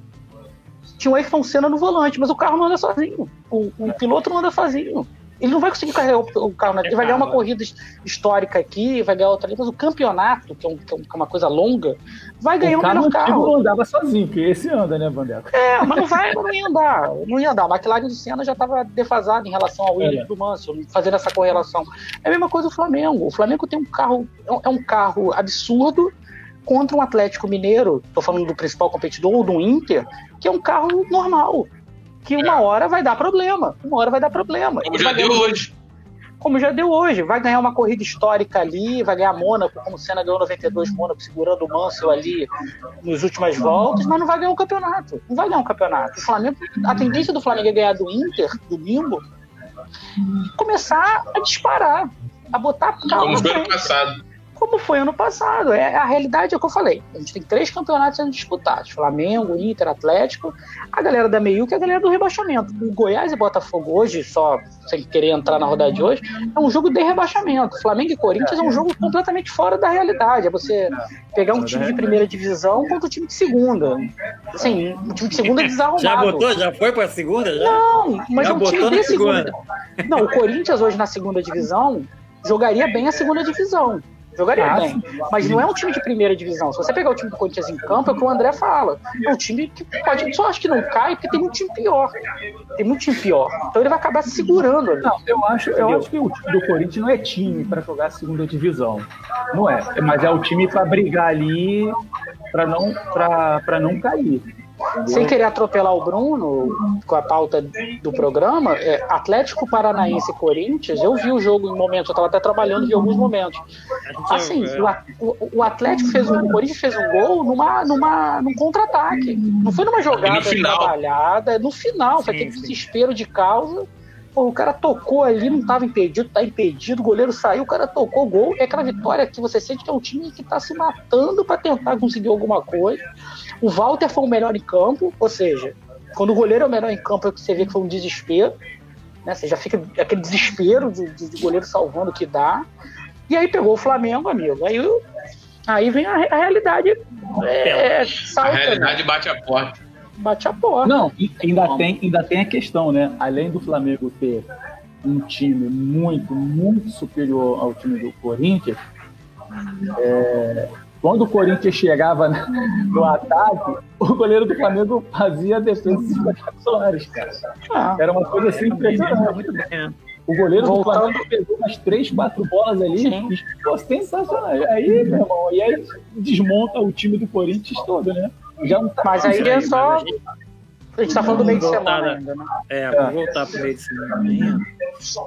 tinha o Ayrton Senna no volante, mas o carro não anda sozinho. O, o piloto não anda sozinho. Ele não vai conseguir carregar o, o carro. na- Ele vai ganhar uma corrida his- histórica aqui, vai ganhar outra ali, mas o campeonato, que é, um- que é é uma coisa longa, vai ganhar o o carro melhor carro. não andava sozinho, porque esse anda, né, Vandeco? É, mas não vai, não ia andar. Não ia andar. A McLaren do Senna já estava defasada em relação ao Williams É. do Mansell, fazendo essa correlação. É a mesma coisa o Flamengo. O Flamengo tem um carro, é um- é um carro absurdo contra um Atlético Mineiro, tô falando do principal competidor, ou do Inter, que é um carro normal. Que uma hora vai dar problema. Uma hora vai dar problema. Como Ele já deu ganhar- hoje. como já deu hoje. Vai ganhar uma corrida histórica ali, vai ganhar Mônaco, como o Senna ganhou 92 Mônaco, segurando o Mansell ali nas últimas voltas, mas não vai ganhar um campeonato. Não vai ganhar um campeonato. O Flamengo, a tendência do Flamengo é ganhar do Inter, domingo, e começar a disparar, a botar Como na foi ano frente. passado. Como foi ano passado. É, a realidade é o que eu falei. A gente tem três campeonatos sendo disputados: Flamengo, Inter, Atlético, a galera da Meio que a galera do rebaixamento. O Goiás e Botafogo hoje, só sem querer entrar na rodada de hoje, é um jogo de rebaixamento. Flamengo e Corinthians é um jogo completamente fora da realidade. É você pegar um time de primeira divisão contra um time de segunda. Assim, um time de segunda é desarrumado. Já botou? Já foi pra segunda? Já? Não, mas Já é um time de segunda. segunda. Não, o Corinthians hoje na segunda divisão jogaria bem a segunda divisão. Jogaria Ah, bem. Mas não é um time de primeira divisão. Se você pegar o time do Corinthians em campo, é o que o André fala. É um time que pode. Só acho que não cai porque tem muito time pior. Tem muito time pior. Então ele vai acabar se segurando ali. Não, eu acho, eu acho que o time do Corinthians não é time para jogar a segunda divisão. Não é. Mas é o time para brigar ali para não, pra, pra não cair. Sem querer atropelar o Bruno com a pauta do programa, é, Atlético Paranaense e Corinthians, eu vi o jogo em momentos, eu estava até trabalhando em alguns momentos. Assim, o, A- o- o Atlético fez um, o Corinthians fez um gol numa, numa, num contra-ataque. Não foi numa jogada trabalhada, no final, foi aquele desespero de causa. Pô, o cara tocou ali, não estava impedido, tá impedido, o goleiro saiu, o cara tocou gol. É aquela vitória que você sente que é um time que está se matando para tentar conseguir alguma coisa. O Walter foi o melhor em campo, ou seja, quando o goleiro é o melhor em campo, é que você vê que foi um desespero. Né? Você já fica aquele desespero de, de- de goleiro salvando o que dá. E aí pegou o Flamengo, amigo. Aí, aí vem a, a realidade. É, A salta, né? realidade bate a porta. bate a porta. Não, ainda tem, ainda tem a questão, né? Além do Flamengo ter um time muito, muito superior ao time do Corinthians, é, quando o Corinthians chegava no ataque, o goleiro do Flamengo fazia defesas espetaculares, cara. Ah, Era uma coisa assim impressionante. Né? O goleiro do Flamengo pegou umas três, quatro bolas ali e ficou sensacional. Aí, meu irmão, e aí desmonta o time do Corinthians todo, né? Já não tá mas aí é só. a gente- A gente tá falando do meio de Vamos semana voltar, ainda, né? É, vou voltar pro meio de semana ainda.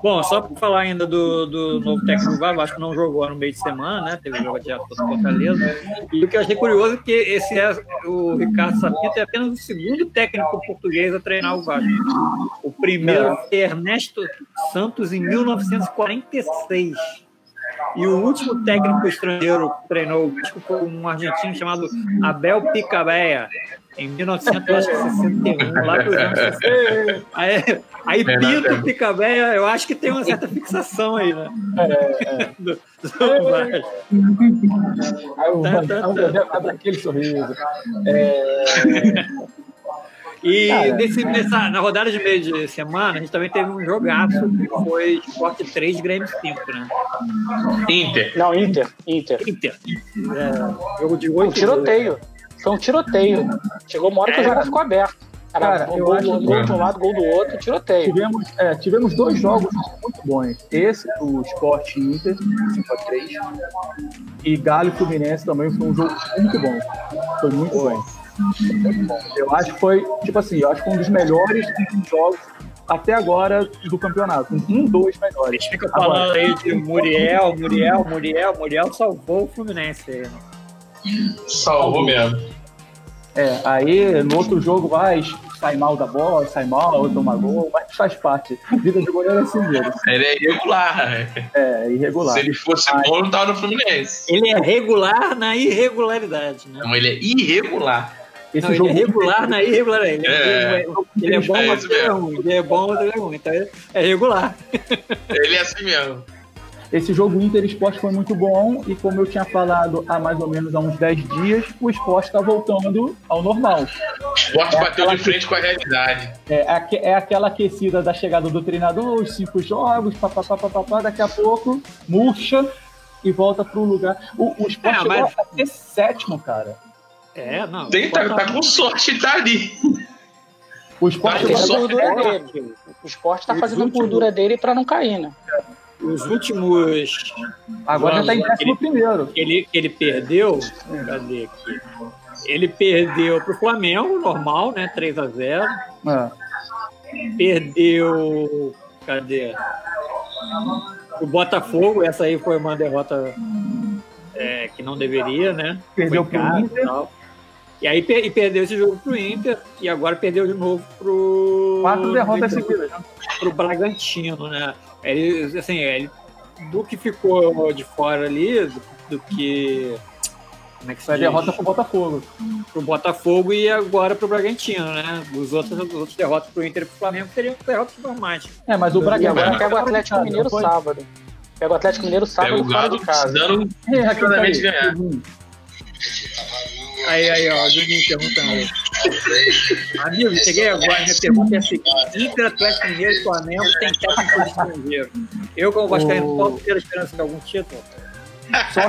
Bom, só para falar ainda do, do novo técnico do Vasco, que não jogou no meio de semana, né? Teve jogo de contra Fortaleza. E o que eu achei curioso é que esse é o Ricardo Sapinto é apenas o segundo técnico português a treinar o Vasco. O primeiro foi Ernesto Santos em 1946. E o último técnico estrangeiro que treinou o Vasco foi um argentino chamado Abel Picabeia, em 1961, lá dos anos 60. Aí, aí É, Pinto né? Picabeia, eu acho que tem uma certa fixação aí, né? Do- do Vasco. Aí o Tá, tá, tá. abre aquele sorriso. É, E Cara. nesse, nessa, na rodada de meio de semana, a gente também teve um jogaço que foi Sport 3, Grêmio 5, né? Inter. Não, Inter. Inter. Inter. É, jogo de Um 8 tiroteio. Foi um tiroteio. Chegou uma hora que o jogo ficou aberto. Cara, gol, eu gol, acho gol, que- gol de um lado, gol do outro, tiroteio. tivemos, é, tivemos dois jogos muito bons. Esse, o Sport Inter, 5x3. E Galo e Fluminense também foi um jogo muito bom. Foi muito bom. Eu acho que foi, tipo assim, eu acho que foi um dos melhores jogos até agora do campeonato. Um dos A melhores. gente fica falando aí de Muriel, Muriel, Muriel, Muriel salvou o Fluminense aí, né? Salvou mesmo. É, aí no outro jogo vai, sai mal da bola, sai mal, toma gol, mas faz parte. Vida de goleiro é assim mesmo. Ele é irregular. É, irregular. Se ele fosse bom, não tava no Fluminense. Ele é regular na irregularidade, né? Não, ele é irregular. Esse Não, ele jogo é regular na irregularidade. Ele é, É. ele é bom, É mas isso ele é ruim. Ele é bom, mas ele é ruim. Então ele é regular. Ele é assim mesmo. Esse jogo Inter Esporte foi muito bom e como eu tinha falado há mais ou menos há uns 10 dias, o esporte está voltando ao normal. O esporte É bateu de frente com a realidade. É, é aquela aquecida da chegada do treinador, os cinco jogos, papapá, papapá, daqui a pouco murcha e volta pro lugar. O, o esporte É, chegou mas- a ter sétimo, cara. É, não. Tem, tá, tá com sorte, tá ali. O esporte Tá só- gordura dele. O esporte tá fazendo gordura dele pra não cair, né? Os últimos agora já está em Vamos, décimo primeiro. que ele, que ele perdeu, cadê aqui? Ele perdeu pro Flamengo, normal, né? 3 a 0 É. Perdeu. Cadê? O Botafogo, essa aí foi uma derrota é, que não deveria, né? Perdeu casa Inter. E, tal. e aí e perdeu esse jogo pro Inter e agora perdeu de novo pro. Quatro derrotas seguidas. né? pro Bragantino, né? Ele, assim, ele, do que ficou de fora ali, do que. Como é que se Foi a diz? derrota pro Botafogo. pro Botafogo e agora pro Bragantino, né? Os outros, os outros derrotas pro Inter e pro Flamengo seriam derrotas normais. É, mas o Bragantino. agora pega o Atlético Mineiro sábado. Pega o Atlético Mineiro Pega sábado o fora Galo de casa. precisando É, tá ganhar. Aí, aí, ó, o Juninho perguntando. Amigo, cheguei agora, minha pergunta é a seguinte: Inter, Atlético Mineiro e Flamengo tem técnico estrangeiro. Eu, como Vascaíno, O- posso ter a esperança de algum título? Só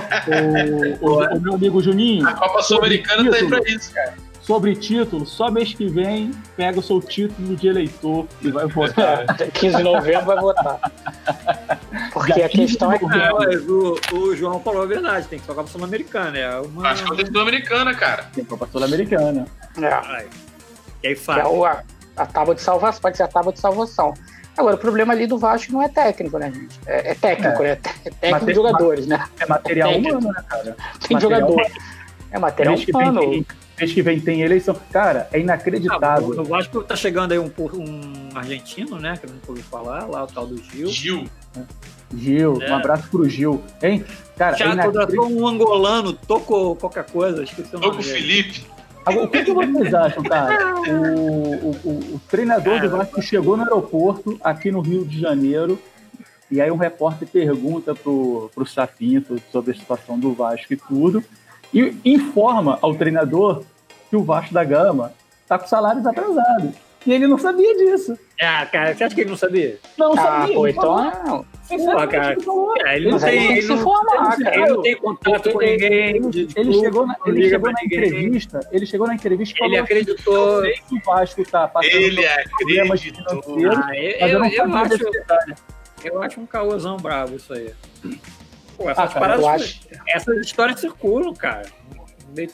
o, o- o meu amigo Juninho, A Copa Sul-Americana tá aí pra isso, cara. Sobre título, só mês que vem pega o seu título de eleitor e vai votar. É, 15 de novembro vai votar. Porque a questão é que. Ah, mas o, o João falou a verdade, tem que tocar pro Sul-Americana. É uma. Acho que é Sul-Americana, cara. Tem Copa Sul-Americana. É, E aí que é a, a tábua de salvação, pode ser a tábua de salvação. Agora, o problema ali do Vasco não é técnico, né, gente? É, é técnico, né? É técnico Mas de tem- jogadores, né? É material humano, né, cara? Tem material jogador. humano. É material humano. tem, mês que vem tem eleição. Cara, é Ah, inacreditável. o Vasco tá chegando aí um, um argentino, né? Que eu nunca ouvi falar, lá o tal do Gil. Gil. Gil, É. um abraço pro Gil. Hein? Cara, é Já inacreditável. contratou um angolano, tocou qualquer coisa, esqueci o nome com o dele. Felipe. Agora, o que, que vocês acham, cara? O, o- o- treinador do Vasco chegou no aeroporto, aqui no Rio de Janeiro, e aí um repórter pergunta pro, pro Sapinto sobre a situação do Vasco e tudo, e informa ao treinador que o Vasco da Gama tá com salários atrasados. E ele não sabia disso. Ah, cara, você acha que ele não sabia? Não Ah, sabia. pô, então. não. cara. ele falou. É, ele não tem, tem que ele não, informar, ele cara. não tem contato com ninguém. Ele, de ele clube, chegou na, ele chegou na ninguém. entrevista, ele chegou na entrevista e Ele falou acreditou. eu sei que o Vasco tá passando Ele problemas acreditou. financeiros, Ah, eu, eu eu, não eu sabia acho, eu acho um caôzão bravo isso aí. Pô, Ah, essas cara, paradas, eu acho- essas histórias circulam, cara.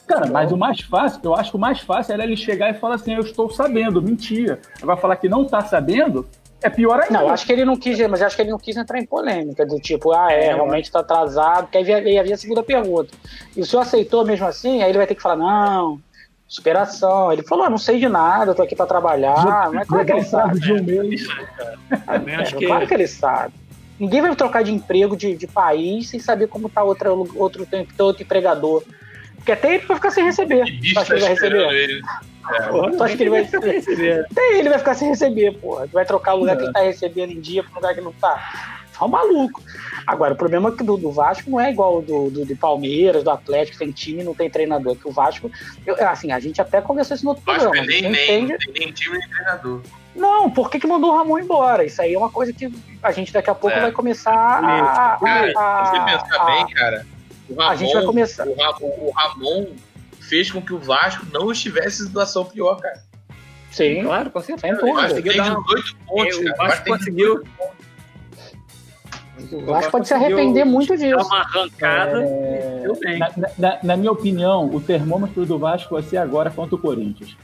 Cara, mas o mais fácil, eu acho que o mais fácil era ele chegar e falar assim, eu estou sabendo, mentira. Agora falar que não tá sabendo, é pior ainda. Não, acho que ele não quis, mas eu acho que ele não quis entrar em polêmica, do tipo, ah, é, realmente tá atrasado, porque aí havia, havia a segunda pergunta. E o senhor aceitou mesmo assim, aí ele vai ter que falar, não, superação. Ele falou, ah, não sei de nada, eu tô aqui pra trabalhar. Não é claro que ele sabe. de um mês. É, Claro que ele sabe. Ninguém vai trocar de emprego de, de país sem saber como tá outra, outro, outro empregador. Porque até ele vai ficar sem receber. Que Tu bicho acha tá que ele vai receber? ele. Porra, Tu acha que ele vai receber? receber? Até ele vai ficar sem receber, porra. Tu vai trocar o lugar que ele tá recebendo em dia pro lugar que não tá. Tá um maluco. Agora, o problema é que do, do Vasco não é igual ao do, do, do Palmeiras, do Atlético, tem time não tem treinador. Que o Vasco, eu- assim, a gente até conversou isso no outro que programa. nem, Quem nem, entende- não tem nem time nem treinador. Não, por que, que mandou o Ramon embora? Isso aí é uma coisa que a gente daqui a pouco É. vai começar a. Cara, a- se você pensar a- bem, cara, o Ramon, a gente vai começar. O, Ramon, o Ramon fez com que o Vasco não estivesse em situação pior, cara. Sim, Claro, com sem certeza. O. Vasco conseguiu tem dar- 18 pontos, o. Vasco conseguiu. O Vasco pode se arrepender muito disso. uma arrancada. É, Deu bem. na, na- na minha opinião, o termômetro do Vasco vai ser agora contra o Corinthians.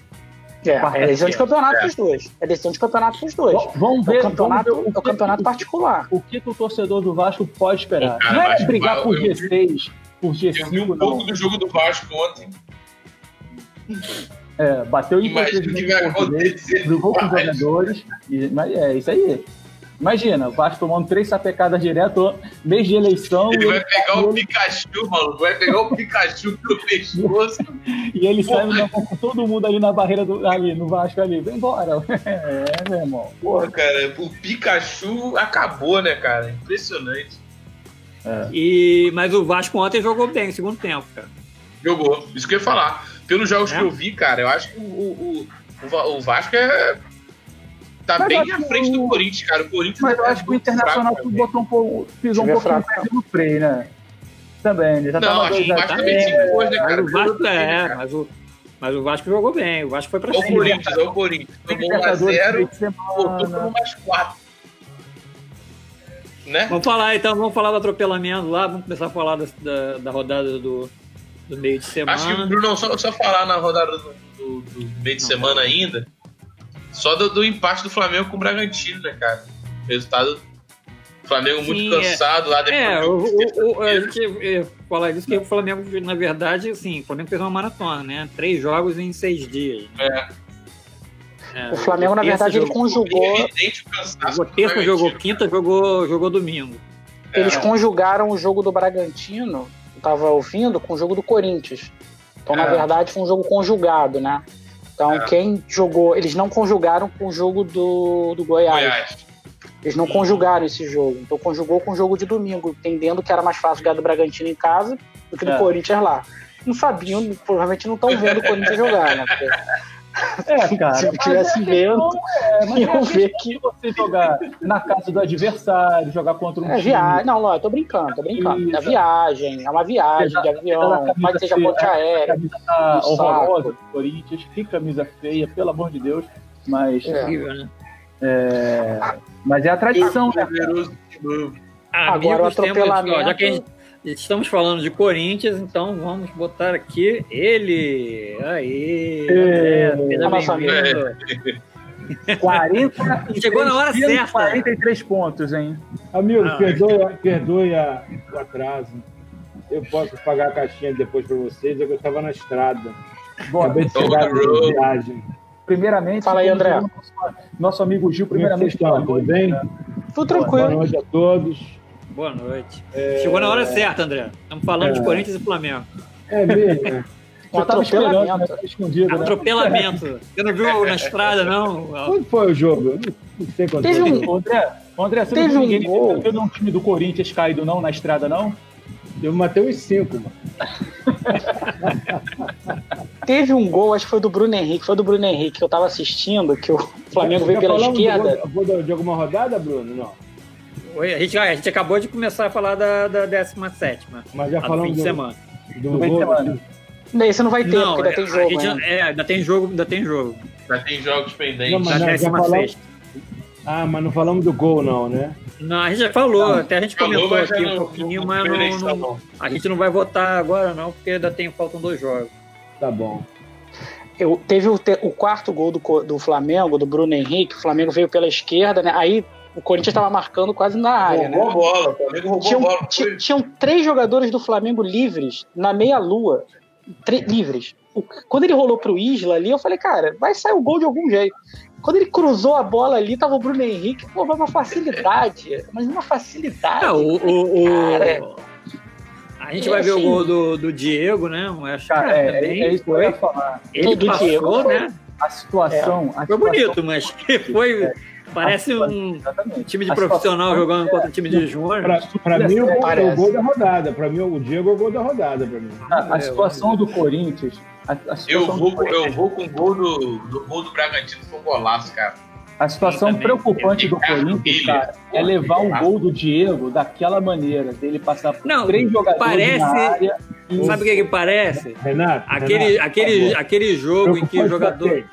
É, é decisão de campeonato pros dois. É decisão de campeonato pros dois. V- Vamos É ver, o campeonato, vamos ver é o campeonato que, particular. o que, que o torcedor do Vasco pode esperar. Cara, não é brigar por eu- G6, por Eu vi G5, um pouco não. do jogo do Vasco ontem. É, bateu em Imagina o que vai acontecer. brigou com os jogadores. E, mas é isso aí. Imagina, o Vasco tomando três sapecadas direto, mês de eleição, Ele vai ele, pegar o Pikachu, maluco. Vai pegar o Pikachu pelo pescoço. e ele sai Porra. na- com todo mundo ali na barreira do, ali, no Vasco ali. Vem embora. É, meu irmão. Porra, cara, o Pikachu acabou, né, cara? Impressionante. E, mas o Vasco ontem jogou bem no segundo tempo, cara. Jogou. Isso que eu ia falar. Pelos jogos É? que eu vi, cara, eu acho que o, o, o, o Vasco é. Tá Mas bem à frente o- do Corinthians, cara. O Corinthians Mas eu é acho que o Internacional fraco, botou um pouco, pisou um é mais no freio, né? Também, ele já Não, acho que o Vasco também se impôs, né, Mas cara? o Vasco Jogou bem, é, mas o, mas o Vasco jogou bem. O Vasco foi pra o cima. Corinthians, olha o Corinthians. Tomou 1 a Libertadores 0 meio de voltou semana. por mais 4. Né? Vamos falar então, vamos falar do atropelamento lá, vamos começar a falar da, da, da rodada do, do meio de semana. Acho que, Bruno, só, só falar na rodada do, do- do meio de Não. semana ainda, só do, do empate do Flamengo com o Bragantino, né, cara? Resultado. Flamengo muito Sim, é. cansado lá depois É, o, o, o- a gente ia falar disso que o Flamengo, na verdade, assim, o Flamengo fez uma maratona, né? Três jogos em seis dias. É. É, O Flamengo, na verdade, ele conjugou. Evidente o cansaço Jogou terça, jogou quinta, jogou, jogou domingo. Eles É. conjugaram o jogo do Bragantino eu tava ouvindo, com o jogo do Corinthians. Então, na É. verdade, foi um jogo conjugado, né? Então, É. quem jogou. Eles não conjugaram com o jogo do, do Goiás. Goiás. Eles não conjugaram esse jogo. Então, conjugou com o jogo de domingo, entendendo que era mais fácil ganhar do Bragantino em casa do que do É. Corinthians lá. Não sabiam, provavelmente não estão vendo o Corinthians jogar, né? Porque É, cara. Se eu tivesse é vendo, é, é iam a ver que- você jogar na casa do adversário, jogar contra um É time. viagem. Não, não, eu tô brincando, tô brincando. É viagem, é uma viagem de avião, pode seja ponte aérea. camisa horrorosa do Corinthians, que camisa feia, pelo amor de Deus. Mas É. Horrível, né? é, mas é a tradição, né? Poderoso de novo. Agora o atropelamento- ó, já que a gente, estamos falando de Corinthians, então vamos botar aqui ele. Aí, É. André, seja Nossa bem-vindo. 40 Chegou na hora certa. 43 pontos, hein? Amigo, Ah. perdoe, perdoe a- o atraso. Eu posso pagar a caixinha depois para vocês, é que eu estava na estrada. Bom, Acabei de chegar de viagem. primeiramente, Fala aí, André. Nosso, nosso amigo Gil, Como é vocês primeiramente, estão? boa Tudo bem? Tudo Boa tranquilo. noite a todos. Boa noite. Chegou na hora certa, André. Estamos falando de É. Corinthians e Flamengo. É mesmo? né? Um Eu tava esperando, né? atropelamento. Ficar Escondido, né? Atropelamento. Você não viu na estrada, não? Quando foi o jogo? Não sei quando Teve foi. um- André, André, você Teve não um viu ninguém gol. um time do Corinthians caído não na estrada, não? Eu matei uns cinco, mano. Teve um gol, acho que foi do Bruno Henrique, foi do Bruno Henrique que eu tava assistindo, que o Flamengo veio pela esquerda. De, de, de alguma rodada, Bruno? Não. Oi, a, gente, a gente acabou de começar a falar da, da 17, Mas já a do fim falamos de do, semana. do Do de gol. semana. Daí você não vai ter, Não, porque ainda tem a jogo. gente- né? é, ainda tem jogo, ainda tem jogo. Já tem jogos pendentes. Não, mas já 16. falamos- Ah, mas não falamos do gol, não, né? Não, a gente já falou, até a gente Falou, comentou já aqui um não- pouquinho, não mas não, não- não. a gente não vai votar agora não, porque ainda tem, faltam dois jogos. Tá bom. Eu, teve o, te- o quarto gol do, do Flamengo, do Bruno Henrique, o Flamengo veio pela esquerda, né? Aí o Corinthians estava marcando quase na área, Roubou a né? bola, o Flamengo roubou a Tinham, bola. Foi. tinham três jogadores do Flamengo livres na meia-lua. Livres. O- quando ele rolou pro Isla ali, eu falei, cara, vai sair o gol de algum jeito. Quando ele cruzou a bola ali, tava o Bruno Henrique, pô, uma facilidade. Mas uma facilidade. Ah, o, o- o- Cara. a gente vai ver o Assim- gol do, do Diego, né? Mas, Cara, cara, é, também é isso que eu foi, ia falar. ele do passou, Diego né? A situação. a Foi situação- bonito, mas que foi. Parece um Exatamente. time de profissional jogando contra um time de júnior. Pra, pra mim, o é Parece. o gol da rodada. Pra mim, o Diego é o gol da rodada. Pra mim. A, a situação do Corinthians. A, a Eu situação, vou, do com- eu Corinthians- vou com o gol do, do gol do Bragantino, foi um golaço, cara. a situação também. preocupante do Ele- Corinthians, cara, é levar um gol do Diego daquela maneira, dele passar por Não, três jogadores parece- na área. E Sabe o que, que parece? Renato, Aquele, Renato, aquele, aquele jogo em que o jogador.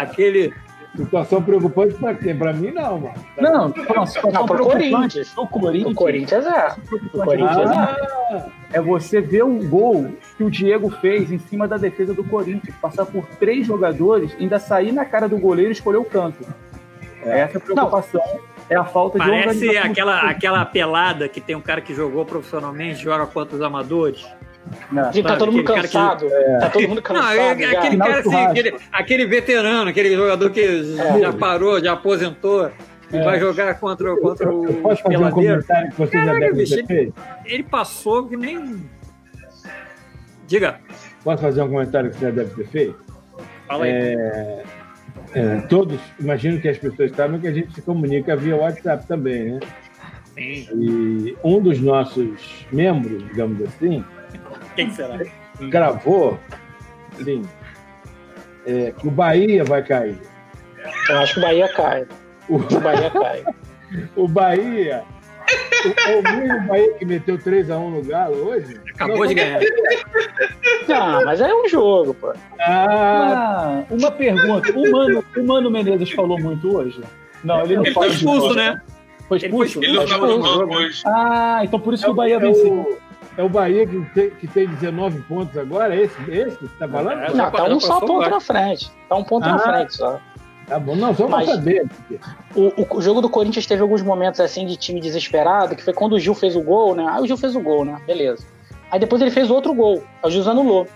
Aquele. Situação preocupante pra quem? Pra mim, não, mano. Não, a situação Não, pro preocupante Corinthians. O Corinthians é. O Corinthians é. É você ver o gol que o Diego fez em cima da defesa do Corinthians, passar por três jogadores, ainda sair na cara do goleiro e escolher o canto. É essa a preocupação. É a falta de Parece aquela, aquela pelada que tem um cara que jogou profissionalmente, joga contra os amadores. E tá Sabe, todo mundo cara que- cansado. Tá todo mundo Não, cansado. é, aquele cara assim, aquele, aquele veterano, aquele jogador que É. já parou, já aposentou e vai jogar contra, contra o eu posso fazer um comentário que você já deve bicho, ter feito? Ele passou que nem. Diga, Posso fazer um comentário que você já deve ter feito? fala aí. É, é, todos, imagino que as pessoas sabem que a gente se comunica via WhatsApp também, né? Sim. E um dos nossos membros, digamos assim, Quem será? gravou assim, é, que o Bahia vai cair. Eu acho que o Bahia cai. O, O Bahia cai. o Bahia. O, o mesmo Bahia que meteu 3x1 no Galo hoje. Acabou de ganhar. Não, mas é um jogo, pô. Ah, Ah, uma pergunta. O Mano, o Mano Menezes falou muito hoje? Não, ele não Ele foi expulso, né? Foi Ele foi expulso? Ele não Acho tava que no jogo. hoje. Ah, então por isso que o Bahia é venceu. O, é o Bahia que tem, que tem 19 pontos agora? Esse, esse que você tá falando? É. Não, tá um só ponto na frente. Tá um ponto na Ah. frente só. Tá bom, não, só pra saber. O, o jogo do Corinthians teve alguns momentos assim de time desesperado, que foi quando o Gil fez o gol, né? Aí o Gil fez o gol, né? Beleza. Aí depois ele fez outro gol, o Gil anulou.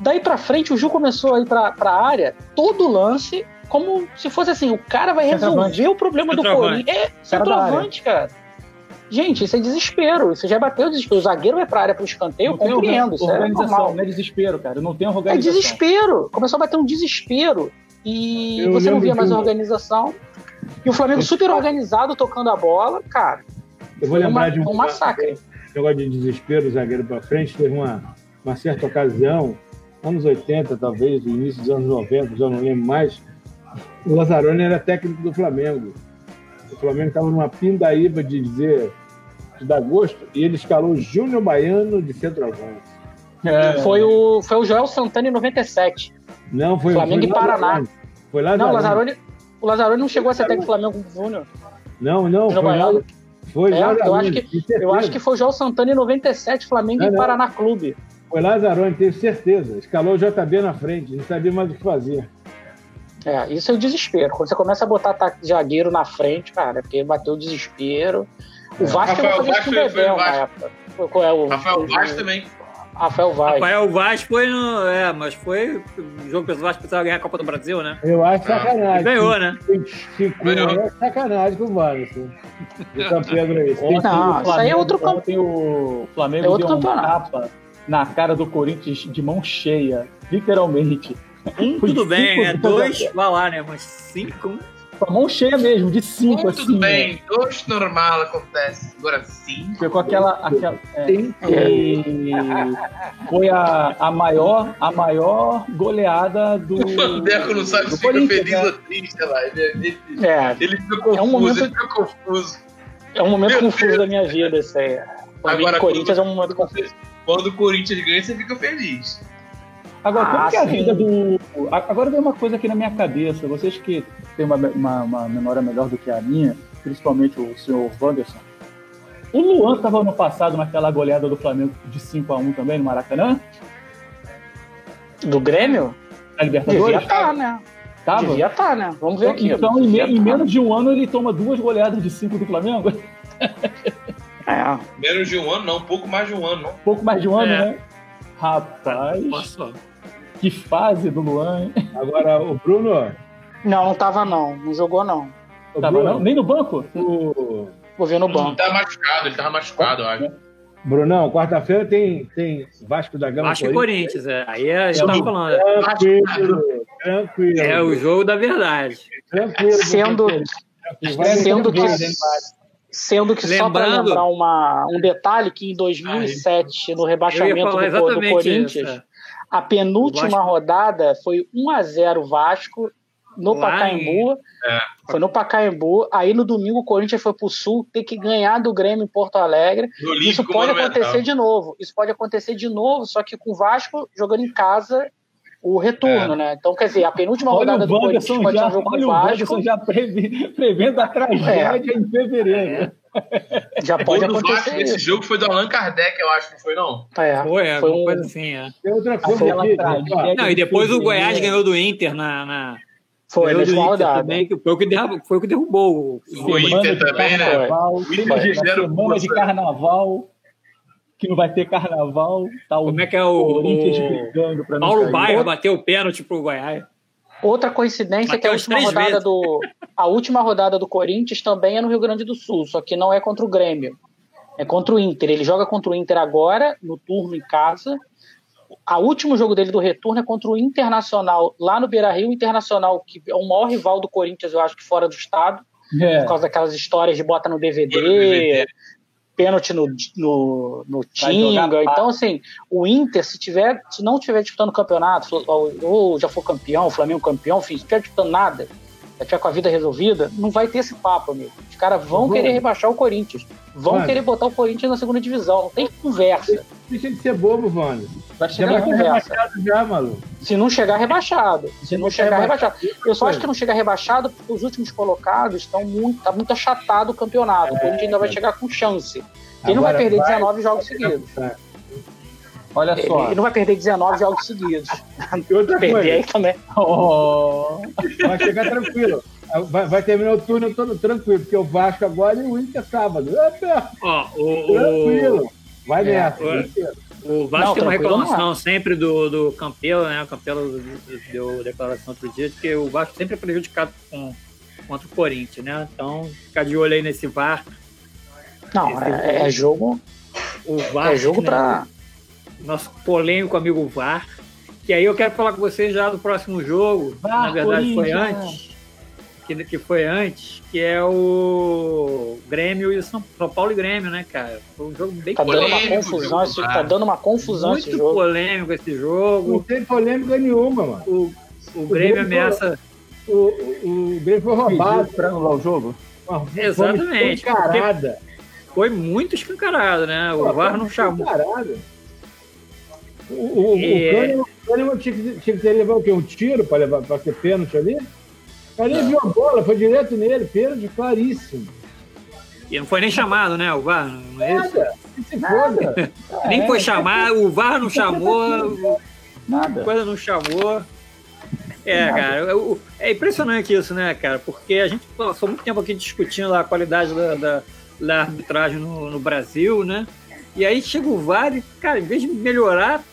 Daí pra frente o Gil começou a ir pra, pra área, todo lance, como se fosse assim, o cara vai resolver o problema do. Corinthians. É, centroavante, cara. Gente, isso é desespero. Isso já bateu o desespero. O zagueiro vai pra área pro escanteio, eu Não tem compreendo. Isso é organização, normal. não é desespero, cara. Não tem É organização. desespero. Começou a bater um desespero. E Eu você não via mais organização. E o Flamengo super organizado, tocando a bola, cara. Eu vou lembrar uma- de um um massacre. negócio de desespero, zagueiro para frente. Teve uma, uma certa ocasião, anos 80, talvez, início dos anos 90, já não lembro mais. O Lazzaroni era técnico do Flamengo. O Flamengo estava numa pindaíba de dizer de dar gosto e ele escalou Júnior Baiano de centroavante. É, Foi, o, foi o Joel Santana em 97. Não, foi Flamengo foi e Paraná. Foi lá Não, o Lazzaroni, o Lazzaroni não chegou a ser técnico do Flamengo com o Júnior. Não, não, Júnior foi lá. Baiano. Foi É, eu Lazzaroni, acho que- Eu acho que foi o Joel Santana em 97, Flamengo Não, e não. Paraná Clube. Foi Lazzaroni, tenho certeza. Escalou o JB na frente, não sabia mais o que fazer. É, isso é o desespero. Quando você começa a botar ataque de zagueiro na frente, cara, é porque bateu o desespero. O Vasco Rafael chegou a fazer isso com o Vaz foi- Bebel foi o na Vasco. Qual é o, Rafael o- Vaz também. Rafael Vaz. Rafael Vaz foi no. É, mas foi o jogo que o Vasco precisava ganhar a Copa do Brasil, né? Eu acho Ah, sacanagem. E ganhou, né? Ficou Ganhou. é sacanagem com o Wanderson. O São Pedro aí. Não, isso aí é outro Ontem o Flamengo É outro deu um campeonato. tapa na cara do Corinthians de mão cheia, literalmente. Um, Foi tudo bem, cinco é de dois, fazer- vai lá, né? Mas cinco. um. Com a mão cheia mesmo, de cinco, Um, assim. tudo né? bem, dois normal acontece. Agora sim. Ficou aquela. aquela é, foi a, a, maior, a maior goleada do. O Deco não sabe se fica Corinthians, feliz né? ou triste, lá. Ele, ele, É, ele fica confuso, É um momento- ele fica confuso. é um momento Meu confuso Deus. da minha vida, isso aí. Flamengo Agora, e Corinthians é um momento confuso. Quando o Corinthians ganha, você fica feliz. Agora, como Ah, que é a vida do. a- Agora vem uma coisa aqui na minha cabeça. Vocês que têm uma, uma, uma memória melhor do que a minha, principalmente o senhor Wanderson. O Luan estava ano passado naquela goleada do Flamengo de 5x1 também no Maracanã? Do Grêmio? Na Devia Libertadores? estar, né? Tava? Devia estar, né? Vamos ver aqui. Então, em, me- Devia em tá. menos de um ano, ele toma duas goleadas de 5 do Flamengo? É. Menos de um ano, não, pouco mais de um ano, não. Pouco mais de um ano, É. né? Rapaz, Nossa, que fase do Luan, hein? Agora, o Bruno. Não, não tava não. Não jogou não. O Tava Bruno, não? Nem no banco? o- Vou ver no Ele banco. tá machucado, ele tava machucado, eu acho. Brunão, quarta-feira tem, tem Vasco da Gama. Vasco e Corinthians, é. Aí a gente É tava falando. Tranquilo, tranquilo. É o jogo da verdade. Tranquilo. Sendo, sendo que, sendo que só para Lembrando- lembrar uma, um detalhe que em 2007, no Eu ia rebaixamento do, do Corinthians, isso. É. a penúltima Vasco- rodada foi 1 a 0 Vasco no Lá Pacaembu. É. Foi no Pacaembu. Aí no domingo o Corinthians foi pro Sul ter que ganhar do Grêmio em Porto Alegre. Isso pode Monumental. acontecer de novo. Isso pode acontecer de novo, só que com o Vasco jogando em casa o retorno, né? Então, quer dizer, a penúltima Olha rodada do Corinthians Wanderson pode ser já, um jogo com olha o o Vasco. Já prevendo a tragédia em fevereiro. Já O pode Vasco acontecer nesse isso. jogo foi do Allan Kardec, eu acho, não foi não? É, Foi, é, foi um- coisa assim, é. Tem outra coisa Aquela aqui. ó. Não, e depois o. Goiás ganhou do Inter na. na Foi, na do última rodada. também, que foi o que derrubou, foi o que derrubou o- O Inter também, né? O semana- de carnaval, que não vai ter carnaval. Tá o Como é que é o- o- não Paulo. Baier bateu o pênalti pro Goiás. Outra coincidência é que a última rodada vezes. do a última rodada do Corinthians também é no Rio Grande do Sul, só que não é contra o Grêmio. É contra o Inter. Ele joga contra o Inter agora, no turno em casa. O último jogo dele do retorno é contra o Internacional, lá no Beira-Rio, Internacional, que é o maior rival do Corinthians, eu acho que fora do estado, É. por causa daquelas histórias de bota no DVD, Bota no DVD. Pênalti no, no, no Tinga. Então, assim, o Inter, se tiver, se não estiver disputando campeonato, ou, já for campeão, o Flamengo campeão, enfim, se estiver disputando nada, já tiver com a vida resolvida, não vai ter esse papo, amigo. Os caras vão Vamos. querer rebaixar o Corinthians. Vão Mano. querer botar o Corinthians na segunda divisão. Não tem conversa. Deixa de ser bobo, mano. Vai Já chegar vai Não ser tem conversa. rebaixado já, maluco. Se não chegar rebaixado. Se não chegar rebaixado. rebaixado. Eu só acho que não chega rebaixado porque os últimos colocados estão muito, tá muito achatado o campeonato. O Corinthians ainda vai chegar com chance. Ele não vai perder vai- 19 jogos seguidos. Olha Ele, só. ele não vai perder 19 jogos seguidos. E outra Perder coisa, aí também. Oh. vai chegar tranquilo. Vai, vai terminar o turno todo tranquilo, porque o Vasco agora e o Inter sábado. É perto, Ó, o, tranquilo. Vai É, nessa. o- Vasco Não, tem uma tranquilo reclamação sempre do, do Campelo, né? O Campelo deu declaração outro dia de que o Vasco sempre é prejudicado com, contra o Corinthians, né? Então, ficar de olho aí nesse VAR. Não, Esse é, é jogo, O VAR. é jogo né? pra. Nosso polêmico amigo VAR. Que aí eu quero falar com vocês já do próximo jogo. VAR, Na verdade, foi antes. Que, que foi antes, que é o Grêmio e o São, São Paulo e Grêmio, né, cara? Foi um jogo bem Tá dando uma Polêmico, confusão, esse, jogo, tá dando uma confusão esse muito jogo. polêmico esse Não jogo. tem polêmica nenhuma, mano. O, o Grêmio Grêmio ameaça. O, o, o Grêmio foi roubado. Pra anular o jogo? Exatamente, escancarada. Foi muito escancarado, né? O Pô, VAR foi não chamou. escancarada. O, o, o, É. Kahneman, o Kahneman tinha, que, tinha que ter levado o quê? Um tiro para levar para ser pênalti ali? O cara nem viu a bola, foi direto nele, pênalti claríssimo. E não foi nem chamado, né? O VAR, não é isso? Nada, se foda. Nem É, foi chamar, o VAR não chamou, Nada. coisa não chamou. É, cara, o- é impressionante isso, né, cara? Porque a gente passou muito tempo aqui discutindo a qualidade da, da, da arbitragem no, no Brasil, né? E aí chega o VAR e, cara, em vez de melhorar,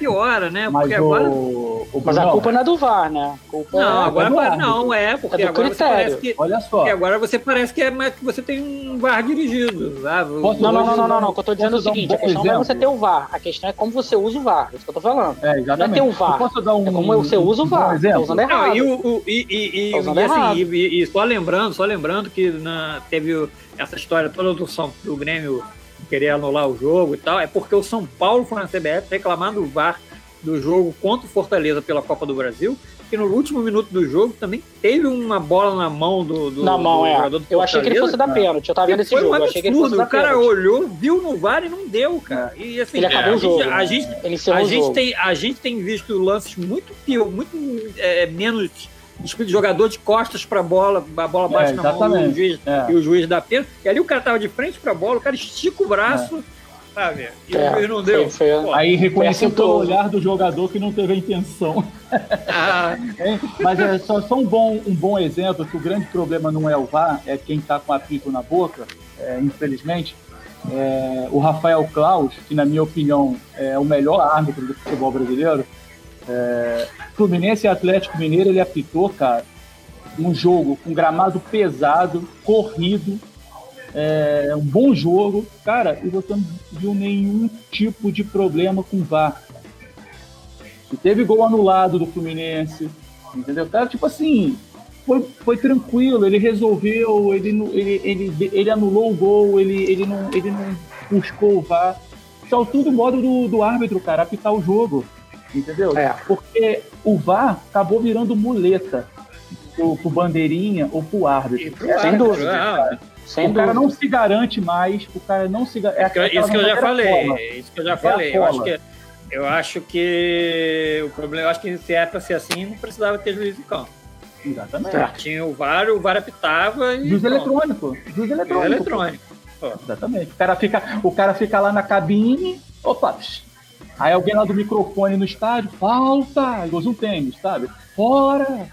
piora, né? Mas Porque o, agora. o Mas a culpa não é do VAR, né? A culpa Não, é... agora árbitro. não, é, porque É do agora você critério. parece que. Olha só. porque agora você parece que, é, mais que você tem um VAR dirigido. Posso- Não, não, não, não, não, não. O que eu tô dizendo é o dar um seguinte: a questão não é exemplo? você ter o VAR, a questão é como você usa o VAR. É isso que eu tô falando. É, exatamente. Não é ter o VAR. Eu Posso dar um, É como você usa o um VAR. Tá exemplo? usando errado. Não, e, o, e, e, e, Tá e assim, e, e só lembrando, só lembrando que na, teve essa história toda do, São, do Grêmio querer anular o jogo e tal, é porque o São Paulo foi na CBF reclamar do VAR do jogo contra o Fortaleza pela Copa do Brasil, que no último minuto do jogo também teve uma bola na mão do, do, Na mão, do é. jogador do Eu achei que ele fosse Fortaleza. dar pênalti. Eu tava vendo esse Foi jogo. um que ele fosse absurdo. O cara pênalti. olhou, viu no VAR e não deu, cara. E assim, Ele acabou a o jogo. gente- a né? gente encerrou a gente, jogo. tem, a gente tem visto lances muito pior, muito é, menos de jogador de costas pra bola, a bola bate É, na mão do juiz É. e o juiz dá pena. E ali o cara tava de frente pra bola, o cara estica o braço, sabe? E É, o juiz não deu. foi- foi- Pô, Aí reconheceu pelo olhar do jogador que não teve a intenção. ah, hein? Mas é só, só um, bom, um bom exemplo que o grande problema não é o VAR, é quem está com apito na boca, é, infelizmente. É, o Rafael Klaus, que na minha opinião é o melhor árbitro do futebol brasileiro, é, Fluminense e Atlético Mineiro, ele apitou, cara, um jogo com gramado pesado, corrido, é, um bom jogo, cara, e você não viu nenhum tipo de problema com o VAR. Teve gol anulado do Fluminense, entendeu? Cara, tipo assim, foi, foi tranquilo, ele resolveu, ele, ele, ele, ele anulou o gol, ele, ele, não, ele não buscou o VAR. Só tudo modo do, do árbitro, cara, apitar o jogo, entendeu? É. Porque o VAR acabou virando muleta pro, pro bandeirinha ou pro árbitro. pro Sem árbitro, dúvida, ah, Sem o cara dúvida. não se garante mais, o cara não se garante. isso que eu já falei, isso que eu já É falei. Eu acho que eu acho que o problema, eu acho que se é pra ser assim, não precisava ter juiz em campo. Exatamente. É. Tinha o VAR, o VAR apitava e Juiz eletrônico. Juiz Juiz eletrônico. eletrônico. Exatamente. O cara, fica, o cara fica lá na cabine, opa, psh. Aí alguém lá do microfone no estádio, falta, igualzinho um tênis, sabe? Fora!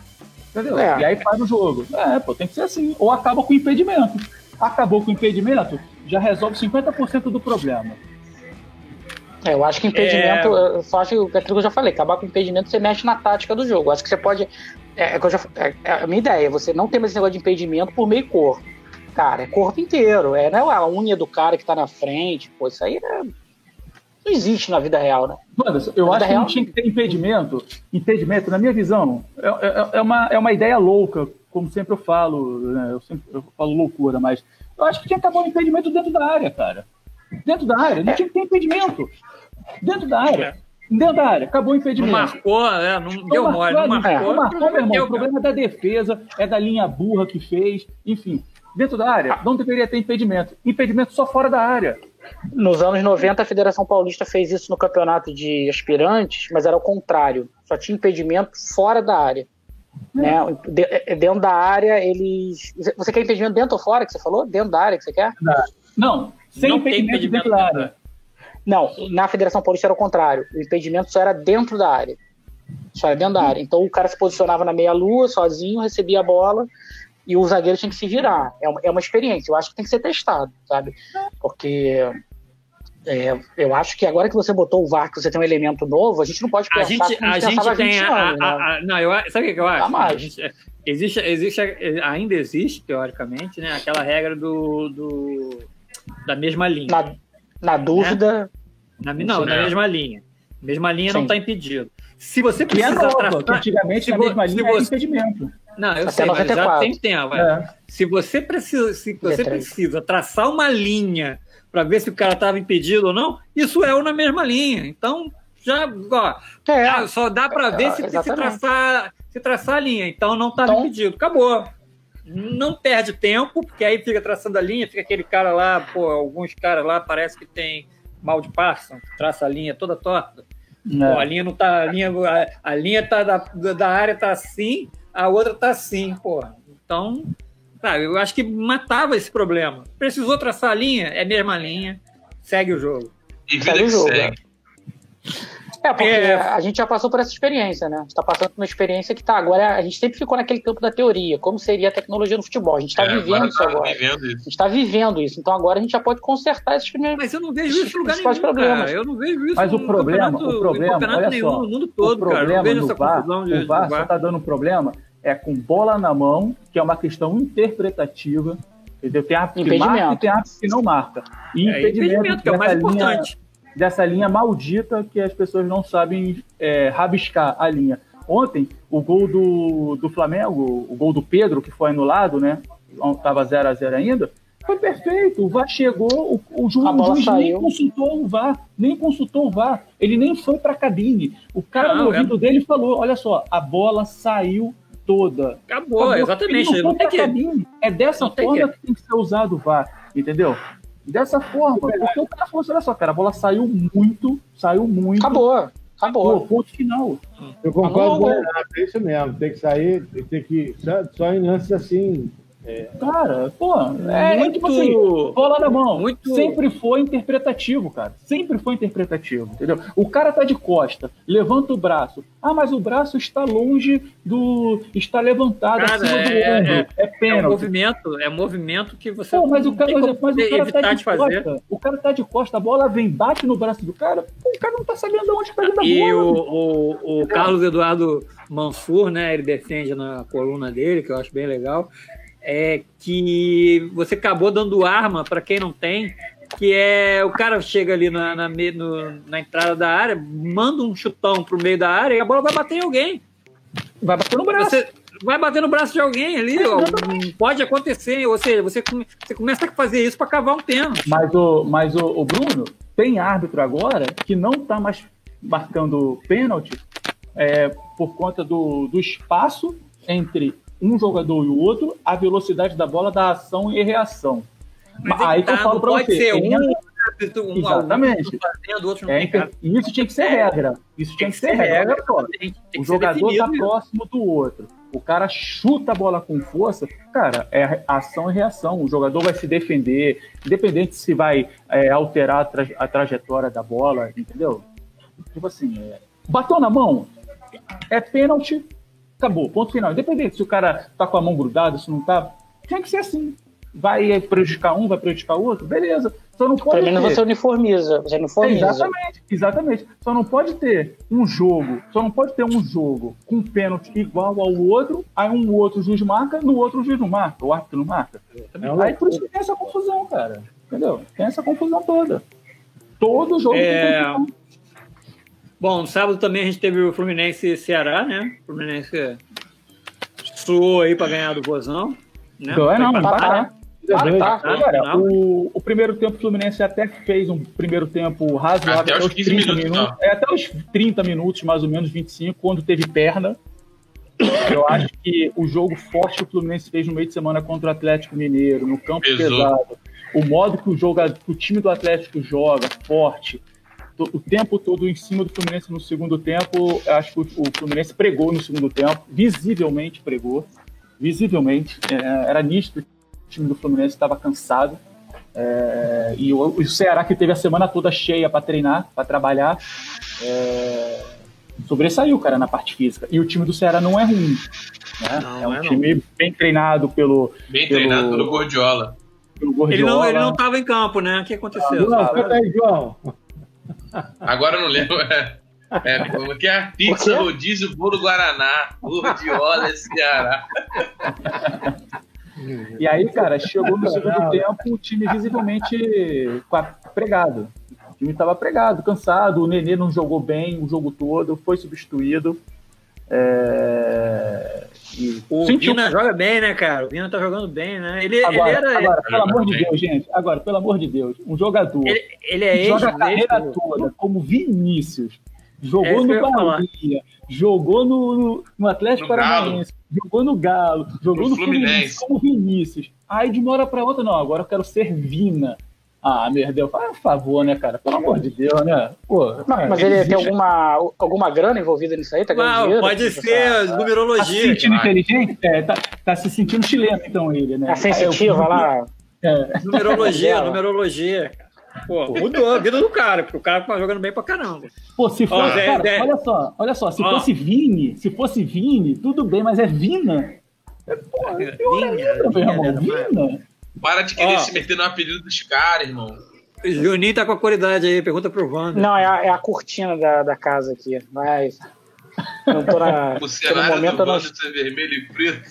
Entendeu? É. E aí faz o jogo. É, pô, tem que ser assim. Ou acaba com impedimento. Acabou com impedimento, já resolve 50% do problema. É, eu acho que impedimento, eu só acho que é aquilo que eu já falei, acabar com impedimento, você mexe na tática do jogo. Eu acho que você pode. É, é que eu já- é- é a minha ideia, você não tem mais esse negócio de impedimento por meio corpo. Cara, é corpo inteiro. É, não é a unha do cara que tá na frente. Pô, isso aí né, não existe na vida real, né? Eu Na acho que real- não tinha que ter impedimento. Impedimento, na minha visão, é, é- é uma, é uma ideia louca, como sempre eu falo, né? eu sempre eu falo loucura, mas eu acho que tinha que acabar o impedimento dentro da área, cara. Dentro da área, não tinha que ter impedimento. Dentro da área. Dentro da área, acabou o Não impedimento. marcou, né? Não deu mole, não não marcou. Não marcou, meu irmão. deu, O problema é da defesa, é da linha burra que fez, enfim. Dentro da área, não deveria ter impedimento. Impedimento só fora da área. Nos anos 90, a Federação Paulista fez isso no campeonato de aspirantes, mas era o contrário. Só tinha impedimento fora da área. Né? De- é, dentro da área, eles. Você quer impedimento dentro ou fora que você falou? Dentro da área que você quer? Não, sem Não impedimento, impedimento dentro da dentro da área. Não, na Federação Paulista era o contrário. O impedimento só era dentro da área. Só era dentro da área. Então o cara se posicionava na meia-lua, sozinho, recebia a bola e o zagueiro tinha que se virar. É uma, é uma experiência. Eu acho que tem que ser testado, sabe? Porque é, eu acho que agora que você botou o VAR, que você tem um elemento novo, a gente não pode A pensar gente, como a pensava gente há 20 tem. A, anos, a- né? a- não, eu, sabe o que eu acho? Jamais. A gente- existe, existe, ainda existe, teoricamente, né, aquela regra do, do, da mesma linha. Na, na dúvida. Na, não, na É. mesma linha. Mesma linha não Sim. está impedido. Se você Que é precisa nova, traçar. antigamente na mesma linha você- impedimento. Não, eu Até sei, mas já 94. tem tempo. é. É. Se você precisa, se você D3. precisa traçar uma linha para ver se o cara estava impedido ou não, isso é o na mesma linha. Então, já, ó, É, ah, só dá para ver É, se, traçar, se traçar a linha. Então, não estava Então- impedido. Acabou. Não perde tempo, porque aí fica traçando a linha, fica aquele cara lá, pô, alguns caras lá parece que tem mal de Parkinson, que traça a linha toda torta. Pô, a É. linha não tá. A linha, a, a linha tá da, da área tá assim, a outra tá assim, porra. Então, sabe, eu acho que matava esse problema. Precisou traçar a linha, é a mesma linha, segue o jogo. E vida Segue o jogo, segue. É, porque É. a gente já passou por essa experiência, né? A gente tá passando por uma experiência que tá agora. A gente sempre ficou naquele campo da teoria, como seria a tecnologia no futebol. A gente tá É, vivendo agora isso tá agora. vivendo A isso. gente tá vivendo isso. Então agora a gente já pode consertar esses primeiros. Mas eu não vejo isso em lugar nenhum, problemas. cara. Eu não vejo isso Mas o em problema- campeonato- o problema, olha nenhum só, no mundo O todo, cara. Eu problema não vejo essa VAR, confusão de, o VAR de só VAR. está dando um problema é com bola na mão, que é uma questão interpretativa. Entendeu? Tem árbitro que Impedimento. marca e tem árbitro que não marca. E É impedimento, que é o mais dessa linha- importante. dessa linha maldita que as pessoas não sabem é, rabiscar a linha. Ontem, o gol do, do Flamengo, o gol do Pedro, que foi anulado, né? Tava 0 a 0 ainda, foi perfeito. O VAR chegou, o, o o juiz nem consultou o VAR, nem consultou o VAR. Ele nem foi para a cabine. O cara Não, no é- ouvido dele falou: olha só, a bola saiu toda. Acabou, Acabou. exatamente. Não tem que. cabine. É dessa não tem forma que- que tem que ser usado o VAR, entendeu? Dessa forma. Porque o cara falou assim, olha só, cara, a bola saiu muito, saiu muito. Acabou. Acabou. Pô, ponto final. Eu concordo com o Renato, é isso mesmo. Tem que sair, tem que. Só, só em lances assim. Cara, pô, é Muito- tipo assim, bola na mão. muito- Sempre foi interpretativo, cara. Sempre foi interpretativo, entendeu? O cara tá de costa, levanta o braço. Ah, mas o braço está longe do. está levantado Cara, acima do é- ombro. É, É um pênalti. movimento, é um movimento que você Pô, mas o não cara, tem mas, mas o cara evitar tá de de fazer. costa. O cara tá de costa, a bola vem, bate no braço do cara. Pô, o cara não tá sabendo onde tá vindo a E bola. o, o, o Carlos Eduardo Mansur, né, ele defende na coluna dele, que eu acho bem legal, é que você acabou dando arma para quem não tem, que é o cara chega ali na, na, no- na entrada da área, manda um chutão pro meio da área e a bola vai bater em alguém. Vai bater no braço. Você vai bater no braço de alguém ali, ó. pode acontecer, ou seja, você, você começa a fazer isso para cavar um pênalti. Mas, o, mas o, o Bruno, tem árbitro agora que não tá mais marcando pênalti é, por conta do, do espaço entre um jogador e o outro, a velocidade da bola da ação e reação. Mas aí é que eu falo pode você. ser um, árbitro, um Exatamente. algum fazendo, outro não é, tem e isso tinha que ser regra. Isso tinha que ser regra. tem o jogador tá isso. próximo do outro. O cara chuta a bola com força, cara, é ação e reação. O jogador vai se defender, independente se vai é, alterar a, tra- a trajetória da bola, entendeu? Tipo assim, é, bateu na mão, é pênalti, acabou, ponto final. Independente se o cara tá com a mão grudada, se não tá, tinha que ser assim. Vai prejudicar um, vai prejudicar o outro, beleza. Só não pode Pelo menos ter- você uniformiza. Você uniformiza. Exatamente, exatamente. Só não pode ter um jogo, só não pode ter um jogo com pênalti igual ao outro, aí um outro juiz marca, no outro o juiz não marca, o árbitro não marca. É Aí por isso que tem essa confusão, cara. Entendeu? Tem essa confusão toda. Todo jogo É. tem confusão. Bom, no sábado também a gente teve o Fluminense e Ceará, né? O Fluminense suou aí para ganhar do Vozão. Né? Não é não, empatar. empatar. Tá. Tá, Cara, não. o, o primeiro tempo o Fluminense até fez um primeiro tempo razoável Até os 15 minutos, então. É, até os 30 minutos, mais ou menos, 25, quando teve perna. Eu acho que o jogo forte que o Fluminense fez no meio de semana contra o Atlético Mineiro, no campo Pesou. pesado, o modo que o, joga, que o time do Atlético joga, forte, o tempo todo em cima do Fluminense no segundo tempo, acho que o, Fluminense pregou no segundo tempo, visivelmente pregou, visivelmente, é, era nítido que o time do Fluminense estava cansado, é, e o, o Ceará que teve a semana toda cheia para treinar, para trabalhar, é, sobressaiu, cara, na parte física. E o time do Ceará não é ruim. Né? Não, é um é não. time bem treinado pelo, Bem Pelo- treinado pelo Gordiola. pelo Ele Gordiola. não, ele não tava em campo, né? O que aconteceu? Aí, João. Agora eu não lembro. É, é, como que é? Pizza, rodízio, bolo Guaraná. Gordiola e Ceará. E aí, cara, chegou no segundo tempo, o time visivelmente pregado. O time estava pregado, cansado. O Nenê não jogou bem o jogo todo, foi substituído. É... O Sentiu... Vina joga bem, né, cara? O Vina tá jogando bem, né? Ele, agora, ele era. Agora, pelo amor de Deus, gente. Agora, pelo amor de Deus, um jogador. Ele, ele é joga a carreira toda, como Vinícius. Jogou é no Bahia, jogou no, no Atlético no Paranaense, Galo. jogou no Galo, jogou no, no Fluminense. Fluminense como Vinícius. Aí de uma hora pra outra, não, agora eu quero ser Vina. Ah, meu Deus, faz um favor, né, cara? Pelo amor de Deus, né? Pô, não, mas ele, tem alguma, alguma grana envolvida nisso aí? Tá não, dinheiro, pode ser numerologia. Tá se sentindo inteligente? É, tá, tá, se sentindo chileno, então, ele, né? A sensitiva lá. É. Numerologia, numerologia. Pô, mudou a vida do cara, porque o cara tá jogando bem pra caramba. Pô, se fosse. cara, Zé. olha só, olha só, se fosse Vini, se fosse Vini, tudo bem, mas é Vina. É, porra, é Vina, Vina, meu irmão, Vina. Para de querer Ó, se meter no apelido dos caras, irmão. Juninho tá com a qualidade aí, pergunta pro Wander. Não, é a, é a cortina da, da casa aqui. Mas. Não tô na. O cenário momento, do não... ser vermelho e preto.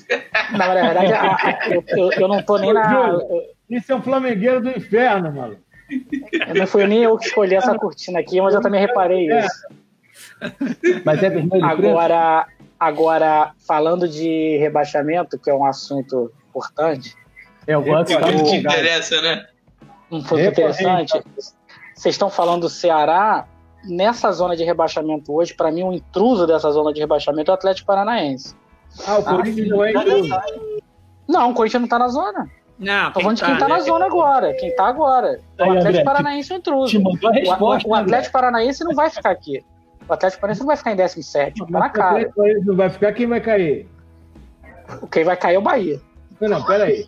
Na verdade, a, a, eu, eu, eu, não tô nem na. Isso é um flamengueiro do inferno, mano. Não foi nem eu que escolhi essa cortina aqui, mas eu também reparei é. isso. Mas é vermelho agora, agora, falando de rebaixamento, que é um assunto importante, eu gosto é, muito que interessa, né? Um ponto interessante. Vocês estão falando do Ceará. Nessa zona de rebaixamento hoje, para mim, o um intruso dessa zona de rebaixamento é o Atlético Paranaense. Ah, o Corinthians não é intruso. Não, o Corinthians não tá na zona. Não, Tô falando de quem tá, tá na né? zona agora. Quem tá agora. O Atlético André, Paranaense é intruso. Te mandou a resposta, o, o Atlético Paranaense não vai ficar aqui. O Atlético Paranaense não vai ficar em 17. Tá na cara. Não vai ficar, quem vai cair? Quem vai cair é o Bahia. Não, não, peraí.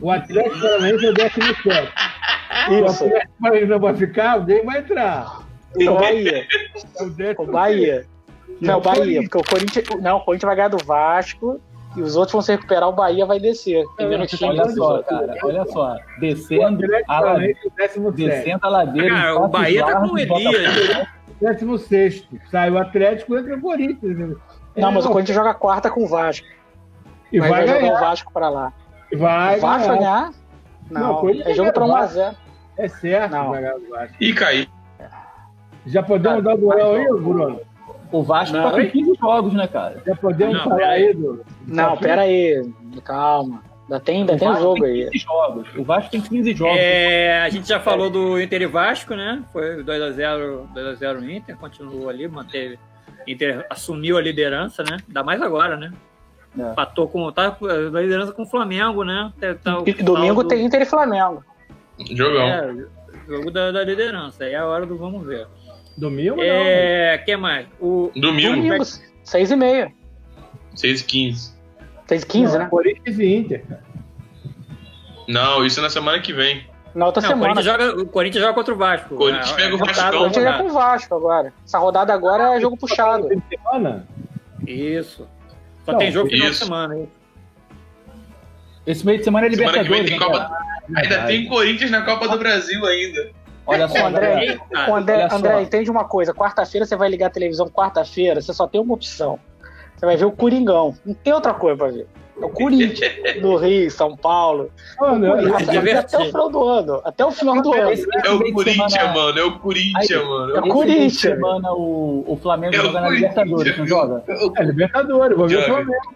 O Atlético Paranaense é o 17. Isso. O Atlético Paranaense não vai ficar, alguém vai entrar. O Bahia. É o, Bahia. Não, o Bahia, porque o Corinthians. Não, o Corinthians vai ganhar do Vasco e os outros vão se recuperar, o Bahia vai descer. Primeiro time, olha só, cara, olha só. Descendo a, ladeira, descendo a ladeira. Cara, o Bahia tá com o Elias. 16. Sai o Atlético entra o Corinthians. Não, mas o Corinthians joga quarta com o Vasco. E vai, vai jogar o Vasco pra lá. Vai, o Vasco vai ganhar? Não, não é jogo pra 1x0. É certo, não. vai ganhar o Vasco. E cair. Já podemos dar duelo aí, Bruno? O Vasco não, tá com 15 jogos, né, cara? Já podemos não, falar aí do. Não, pera aí. Calma. Ainda tem, ainda tem jogo aí. Jogos. O Vasco tem 15 jogos. É, a gente já falou do Inter e Vasco, né? Foi 2x0 2x0 Inter, continuou ali, manteve. Inter assumiu a liderança, né? Ainda mais agora, né? É. Patou com. Tá na liderança com o Flamengo, né? Tá, tá e domingo do... tem Inter e Flamengo. Jogão. É, jogo da, da liderança. Aí é a hora do vamos ver. Domingo é... não. que mais? O... Domingo. Domingo, 6 e meia. 6 e 15. 6 e 15, né? Corinthians e Inter. Não, isso é na semana que vem. Na outra não, semana. O Corinthians, joga, o Corinthians joga contra o Vasco. O Corinthians é, pega o Vasco. O Corinthians joga com o Vasco agora. Essa rodada agora é jogo puxado. Semana? Isso. Só não, tem jogo final de semana. Hein? Esse meio de semana é Libertadores. Semana tem né, Copa... Ainda tem Corinthians na Copa do Brasil ainda. Olha só, André, André, André, entende uma coisa. Quarta-feira você vai ligar a televisão, quarta-feira, você só tem uma opção. Você vai ver o Coringão. Não tem outra coisa pra ver. É o Corinthians do Rio, São Paulo. Não, é até, até, o final do ano. Até o final do ano. É o Corinthians, mano. É o Corinthians, mano. É o Corinthians. semana o, o Flamengo é joga na Libertadores, não joga? É Libertadores, vou ver o Flamengo.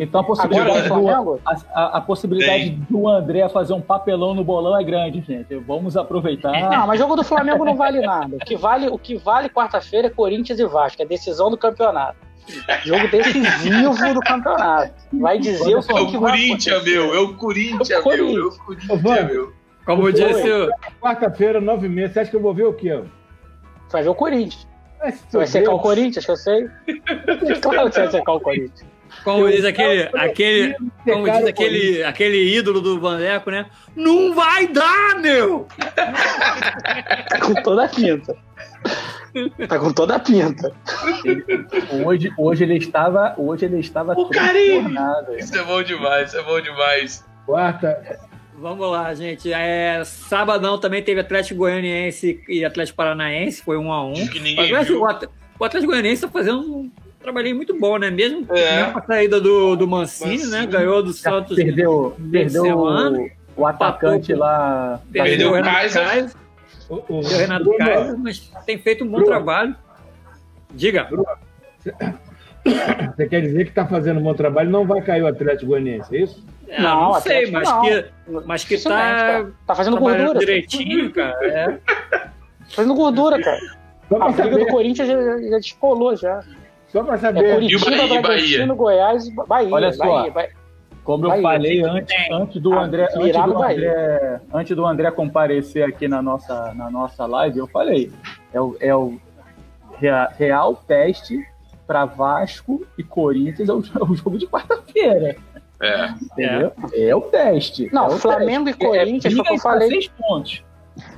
Então a possibilidade, do, a, a, a possibilidade do André fazer um papelão no bolão é grande, gente. Vamos aproveitar. Não, mas jogo do Flamengo não vale nada. O que vale, o que vale quarta-feira é Corinthians e Vasco, é decisão do campeonato. Jogo decisivo do campeonato. Vai dizer o que, é o que Corinthians, meu. É o Corinthians, é o meu. É o Corinthians, meu. Como disse. Quarta-feira, nove meses. Você acha que eu vou ver o quê? Você vai ver o Corinthians. Vai secar o Corinthians, que eu sei. Claro que você vai secar o Corinthians. Como diz aquele, aquele, como diz aquele, aquele ídolo do Vandeco, né? Não vai dar, meu! Tá com toda a pinta. Tá com toda a pinta. Hoje, hoje ele estava, hoje ele estava o carinho. Isso é bom demais, isso é bom demais. Quarta. Vamos lá, gente. É, sabadão também teve Atlético Goianiense e Atlético Paranaense, foi um a um. Que ninguém o, Atlético, o Atlético Goianiense tá fazendo trabalhinho muito bom, né? Mesmo, É. a saída do, do Mancini, Mancini. né? Ganhou do Já Santos. perdeu perdeu semana. o, o atacante lá. Perdeu o Kaiser. Kaiser. O, o, Perdeu o Renato Bruno, Kaiser, mas tem feito um bom Bruno. trabalho. Diga. Você quer dizer que está fazendo um bom trabalho e não vai cair o Atlético Goianiense, é isso? Ah, Não, não, sei, mas não. que, mas que tá cara. Tá fazendo trabalhando gordura. direitinho, cara. É. Tá fazendo gordura, cara. A briga do Corinthians já, já descolou já. Só pra É saber. E o Curitiba, Bahia, e Bragantino, Goiás e Bahia. Olha só. Bahia, Bahia. Como eu Bahia, falei antes, antes do Ah, André, antes do Bahia. André, antes do André comparecer aqui na nossa, na nossa live, eu falei, é o, é o rea- real teste para Vasco e Corinthians é o, é o jogo de quarta-feira, É. entendeu? É, o teste. Não, é o Flamengo teste. e Corinthians, foi o que eu falei. seis pontos.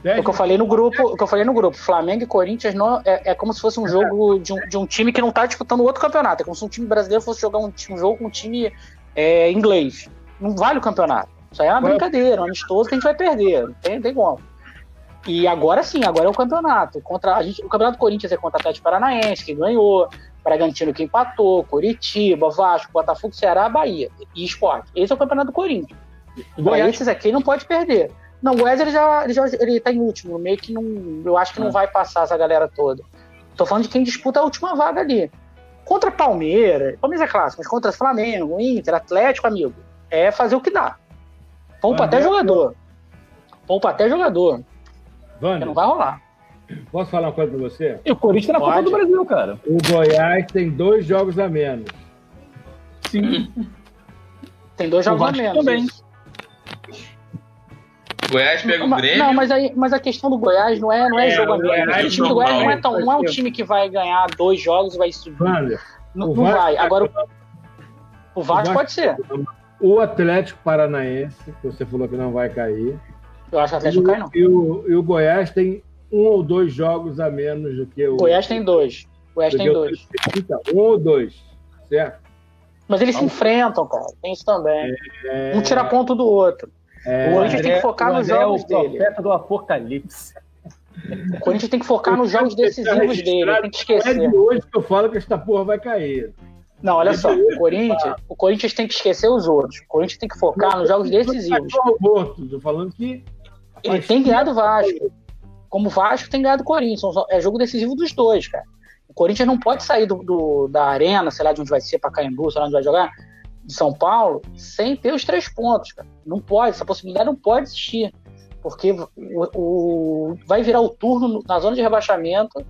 É o que eu falei no grupo, o que eu falei no grupo, Flamengo e Corinthians não, é, é como se fosse um jogo de um, de um time que não tá disputando outro campeonato. É como se um time brasileiro fosse jogar um, um jogo com um time é, inglês. Não vale o campeonato. Isso aí é uma Qual é brincadeira, um amistoso que a gente vai perder. Não tem, tem como. E agora sim, agora é o campeonato. Contra a gente, o campeonato do Corinthians é contra o Atlético Paranaense, que ganhou, Bragantino que empatou, Curitiba, Vasco, Botafogo, Ceará, Bahia e Esporte. Esse é o campeonato do Corinthians. Goiás, esses aqui não pode perder. Não, o Goiás ele já, ele já ele tá em último, meio que não. Eu acho que não É. vai passar essa galera toda. Tô falando de quem disputa a última vaga ali. Contra Palmeiras, Palmeiras é clássico, mas contra Flamengo, Inter, Atlético, amigo, é fazer o que dá. Poupa até jogador. Poupa até jogador, porque Wander, não vai rolar. posso falar uma coisa para você? e o Corinthians tá na Copa do Brasil, cara. O Goiás tem dois jogos a menos. Sim. Tem dois jogos a menos. também. isso. Goiás pega o Grêmio. Não, mas, aí, mas a questão do Goiás não é, não é, É, jogo a o O time do Goiás não é, tão, não é um time que vai ganhar dois jogos e vai subir. Wander, Não, o não vai. Agora, o Vasco Vasco- pode ser. o Atlético Paranaense, que você falou que não vai cair. Eu acho que o E Atlético cai, não. o, e o- e o Goiás tem um ou dois jogos a menos do que o. O Goiás tem dois. O Goiás tem o- dois. Então, um ou dois, certo? Mas eles se enfrentam, cara. Tem isso também. É, Um tira ponto do outro. É, O Corinthians tem que focar nos André jogos é o dele. profeta do apocalipse. O Corinthians tem que focar nos jogos decisivos dele. Tem que é esquecer. de hoje que eu falo que esta porra vai cair. Não, olha só. O Corinthians, o Corinthians tem que esquecer os outros. O Corinthians tem que focar nos jogos decisivos. Morto, tô falando que. Ele tem ganhado o Vasco. Como o Vasco tem ganhado o Corinthians. É jogo decisivo dos dois, cara. O Corinthians não pode sair do, do- da arena, sei lá de onde vai ser, Pacaembu, sei lá onde vai jogar, de São Paulo, sem ter os três pontos, cara. Não pode, essa possibilidade não pode existir. Porque o, o- vai virar o turno no- na zona de rebaixamento,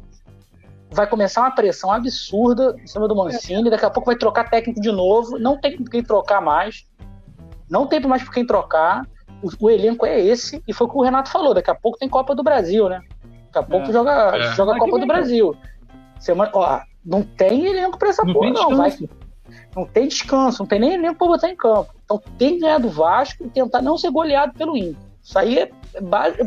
vai começar uma pressão absurda em cima do Mancini, daqui a pouco vai trocar técnico de novo, não tem por quem trocar mais, não tem mais por quem trocar, o, o elenco é esse, e foi o que o Renato falou, daqui a pouco tem Copa do Brasil, né? Daqui a pouco É. joga, É. joga a Copa do vem, Brasil. Semana, ó, não tem elenco pra essa Não porra, tem não. Vai. Não tem descanso, não tem nem elenco pra botar em campo. Então tem que ganhar do Vasco e tentar não ser goleado pelo Inter. Isso aí é é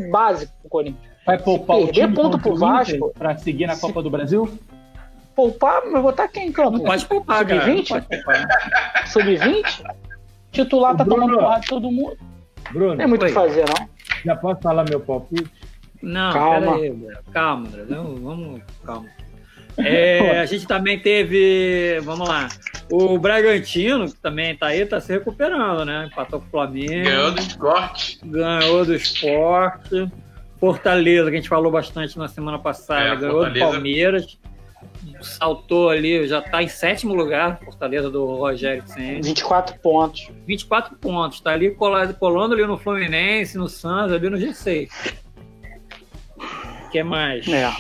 básico pro Corinthians. Vai poupar o perder time ponto pro o Vasco- pra seguir na Copa do Brasil? Poupar, mas botar quem em campo? Não pode poupar, cara. Não Sub-vinte? pode poupar. Sub-20? Titular tá O Bruno- tomando porrada de todo mundo. Bruno, Não tem muito o que fazer, não. já posso falar meu palpite? Não, Calma. pera aí, calma, André. Não, vamos, calma. É, a gente também teve, vamos lá, o Bragantino, que também tá aí, tá se recuperando, né? Empatou com o Flamengo, Ganhou do esporte. ganhou do esporte. Fortaleza, que a gente falou bastante na semana passada, É, ganhou do Fortaleza. Palmeiras. Saltou ali, já tá em sétimo lugar, Fortaleza do Rogério Ceni. 24 pontos. 24 pontos, tá ali colado, colando ali no Fluminense, no Santos, ali no G6. O que mais? É.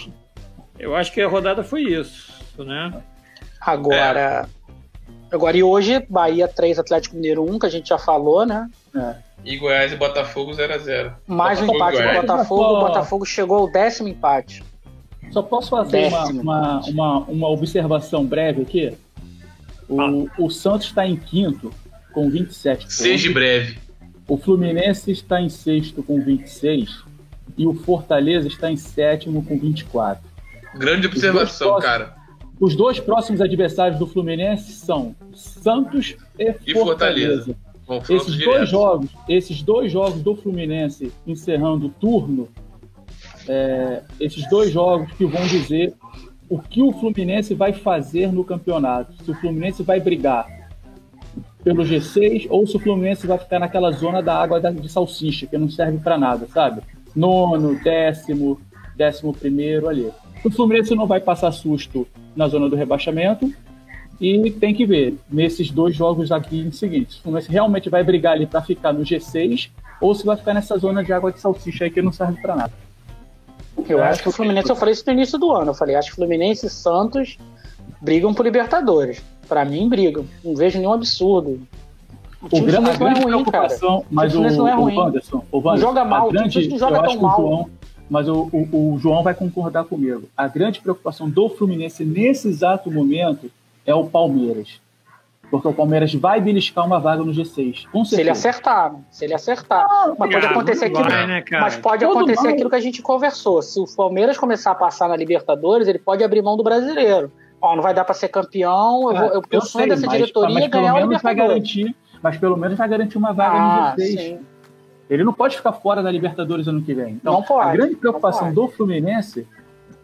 Eu acho que a rodada foi isso, né? Agora. Agora, e hoje, Bahia 3, Atlético Mineiro 1, que a gente já falou, né? E Goiás e Botafogo 0x0. Mais um Botafogo e empate do Goiás. Botafogo. O Botafogo chegou ao décimo empate. Só posso fazer uma, uma, uma, uma observação breve aqui? O, o Santos está em quinto com 27 pontos. Seja breve. O Fluminense está em sexto com 26 e o Fortaleza está em sétimo com 24. Grande observação, dois cara. Os dois próximos adversários do Fluminense são Santos e, E Fortaleza. Confronto Esses direto. dois jogos, esses dois jogos do Fluminense encerrando o turno, é, esses dois jogos que vão dizer o que o Fluminense vai fazer no campeonato. Se o Fluminense vai brigar pelo G6 ou se o Fluminense vai ficar naquela zona da água de salsicha, que não serve para nada, sabe? Nono, décimo, décimo primeiro ali. O Fluminense não vai passar susto na zona do rebaixamento e tem que ver nesses dois jogos aqui em seguinte, o Fluminense realmente vai brigar ali para ficar no G6 ou se vai ficar nessa zona de água de salsicha aí que não serve para nada. Eu acho que o Fluminense, eu falei isso no início do ano, eu falei, acho que Fluminense e Santos brigam por Libertadores. Para mim, brigam. Não vejo nenhum absurdo. O time do Fluminense não é ruim, cara. Mas o, o, não é ruim. O Wanderson, o Wanderson, não joga mal, grande, o time não joga tão mal. João, mas o, o, o João vai concordar comigo. A grande preocupação do Fluminense nesse exato momento é o Palmeiras. Porque o Palmeiras vai beliscar uma vaga no G6. Com se ele acertar, né? se ele acertar. Não, mas pode acontecer aquilo, vai, né, mas pode acontecer aquilo que a gente conversou. Se o Palmeiras começar a passar na Libertadores, ele pode abrir mão do brasileiro. Ó, não vai dar para ser campeão. Eu, vou, eu, eu sonho dessa diretoria mas, mas ganhar o Libertadores. Vai garantir, mas pelo menos vai garantir uma vaga ah, no G6. Sim. Ele não pode ficar fora da Libertadores ano que vem. Então, não pode, a grande preocupação do Fluminense,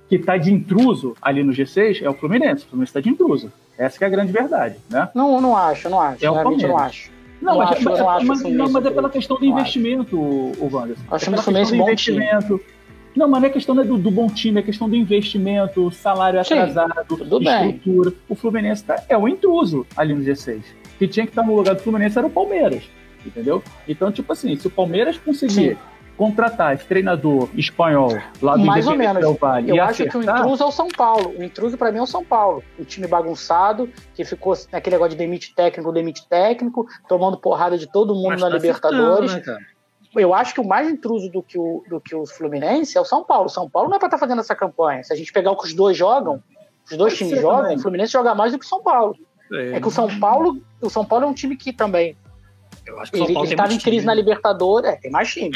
que está de intruso ali no G6, é o Fluminense. O Fluminense está de intruso. Essa é a grande verdade, né? Não, não acho, não acho. É o Realmente não acho. Não, não mas, acho, mas, não, acho mas, não, mas é pela questão do investimento, o Wanderson. Acho é o Fluminense bom investimento. Time. Não, mas não é questão né, do, do, bom time, é questão do investimento, salário atrasado, Sim, estrutura. Bem. O Fluminense tá, é o intruso ali no G6. Que tinha que estar no lugar do Fluminense era o Palmeiras, entendeu? Então, tipo assim, se o Palmeiras conseguir Sim contratar esse treinador espanhol lá do Mais ou menos. Vale eu acho acertar... que o intruso é o São Paulo. O intruso para mim é o São Paulo. O time bagunçado, que ficou naquele negócio de demite técnico, demite técnico, tomando porrada de todo mundo Mas na tá Libertadores. Né, eu acho que o mais intruso do que o, do que o Fluminense é o São Paulo. O São Paulo não é para estar tá fazendo essa campanha. Se a gente pegar o que os dois jogam, os dois times jogam, também. o Fluminense joga mais do que o São Paulo. É, é que o São Paulo, o São Paulo é um time que também eu acho que ele estava em crise time. na Libertadores, é, tem mais time.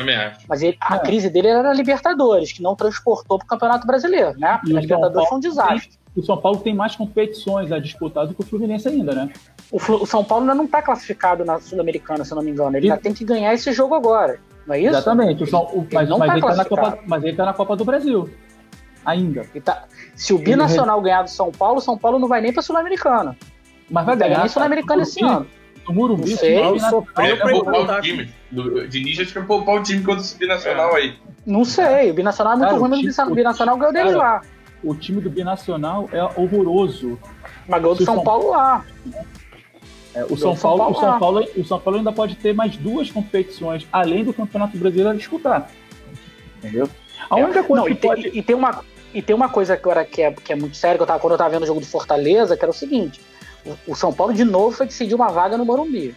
Mas ele, a é. crise dele era na Libertadores, que não transportou para o Campeonato Brasileiro, né? E a Libertadores foi um desastre. Tem, o São Paulo tem mais competições a disputar do que o Fluminense ainda, né? O, o São Paulo ainda não está classificado na Sul-Americana, se eu não me engano. Ele e... ainda tem que ganhar esse jogo agora. Não é isso? Exatamente. O São, o, mas, não mas, tá ele tá na Copa, mas ele está na Copa do Brasil. Ainda. Tá, se o Binacional ganhar do São Paulo, o São Paulo não vai nem para Sul-Americana. Mas vai ganhar. nem Sul-Americana esse ano no Morumbi. Não sei, eu sou Ele poupar o time. Do, Diniz já tinha poupar o time contra esse Binacional aí. Não sei, o Binacional é muito cara, ruim, mas o Binacional ganhou dele lá. O time do Binacional é horroroso. Mas ganhou do São, São Paulo lá. É, o, São Paulo, Paulo, o, São Paulo, o São Paulo ainda pode ter mais duas competições, além do Campeonato Brasileiro, a disputar. Entendeu? A única coisa Não, que e, pode... tem, e, tem uma, e tem uma coisa agora que é, que é muito séria, que eu tava, quando eu tava vendo o jogo do Fortaleza, que era o seguinte: o São Paulo de novo foi decidir uma vaga no Morumbi.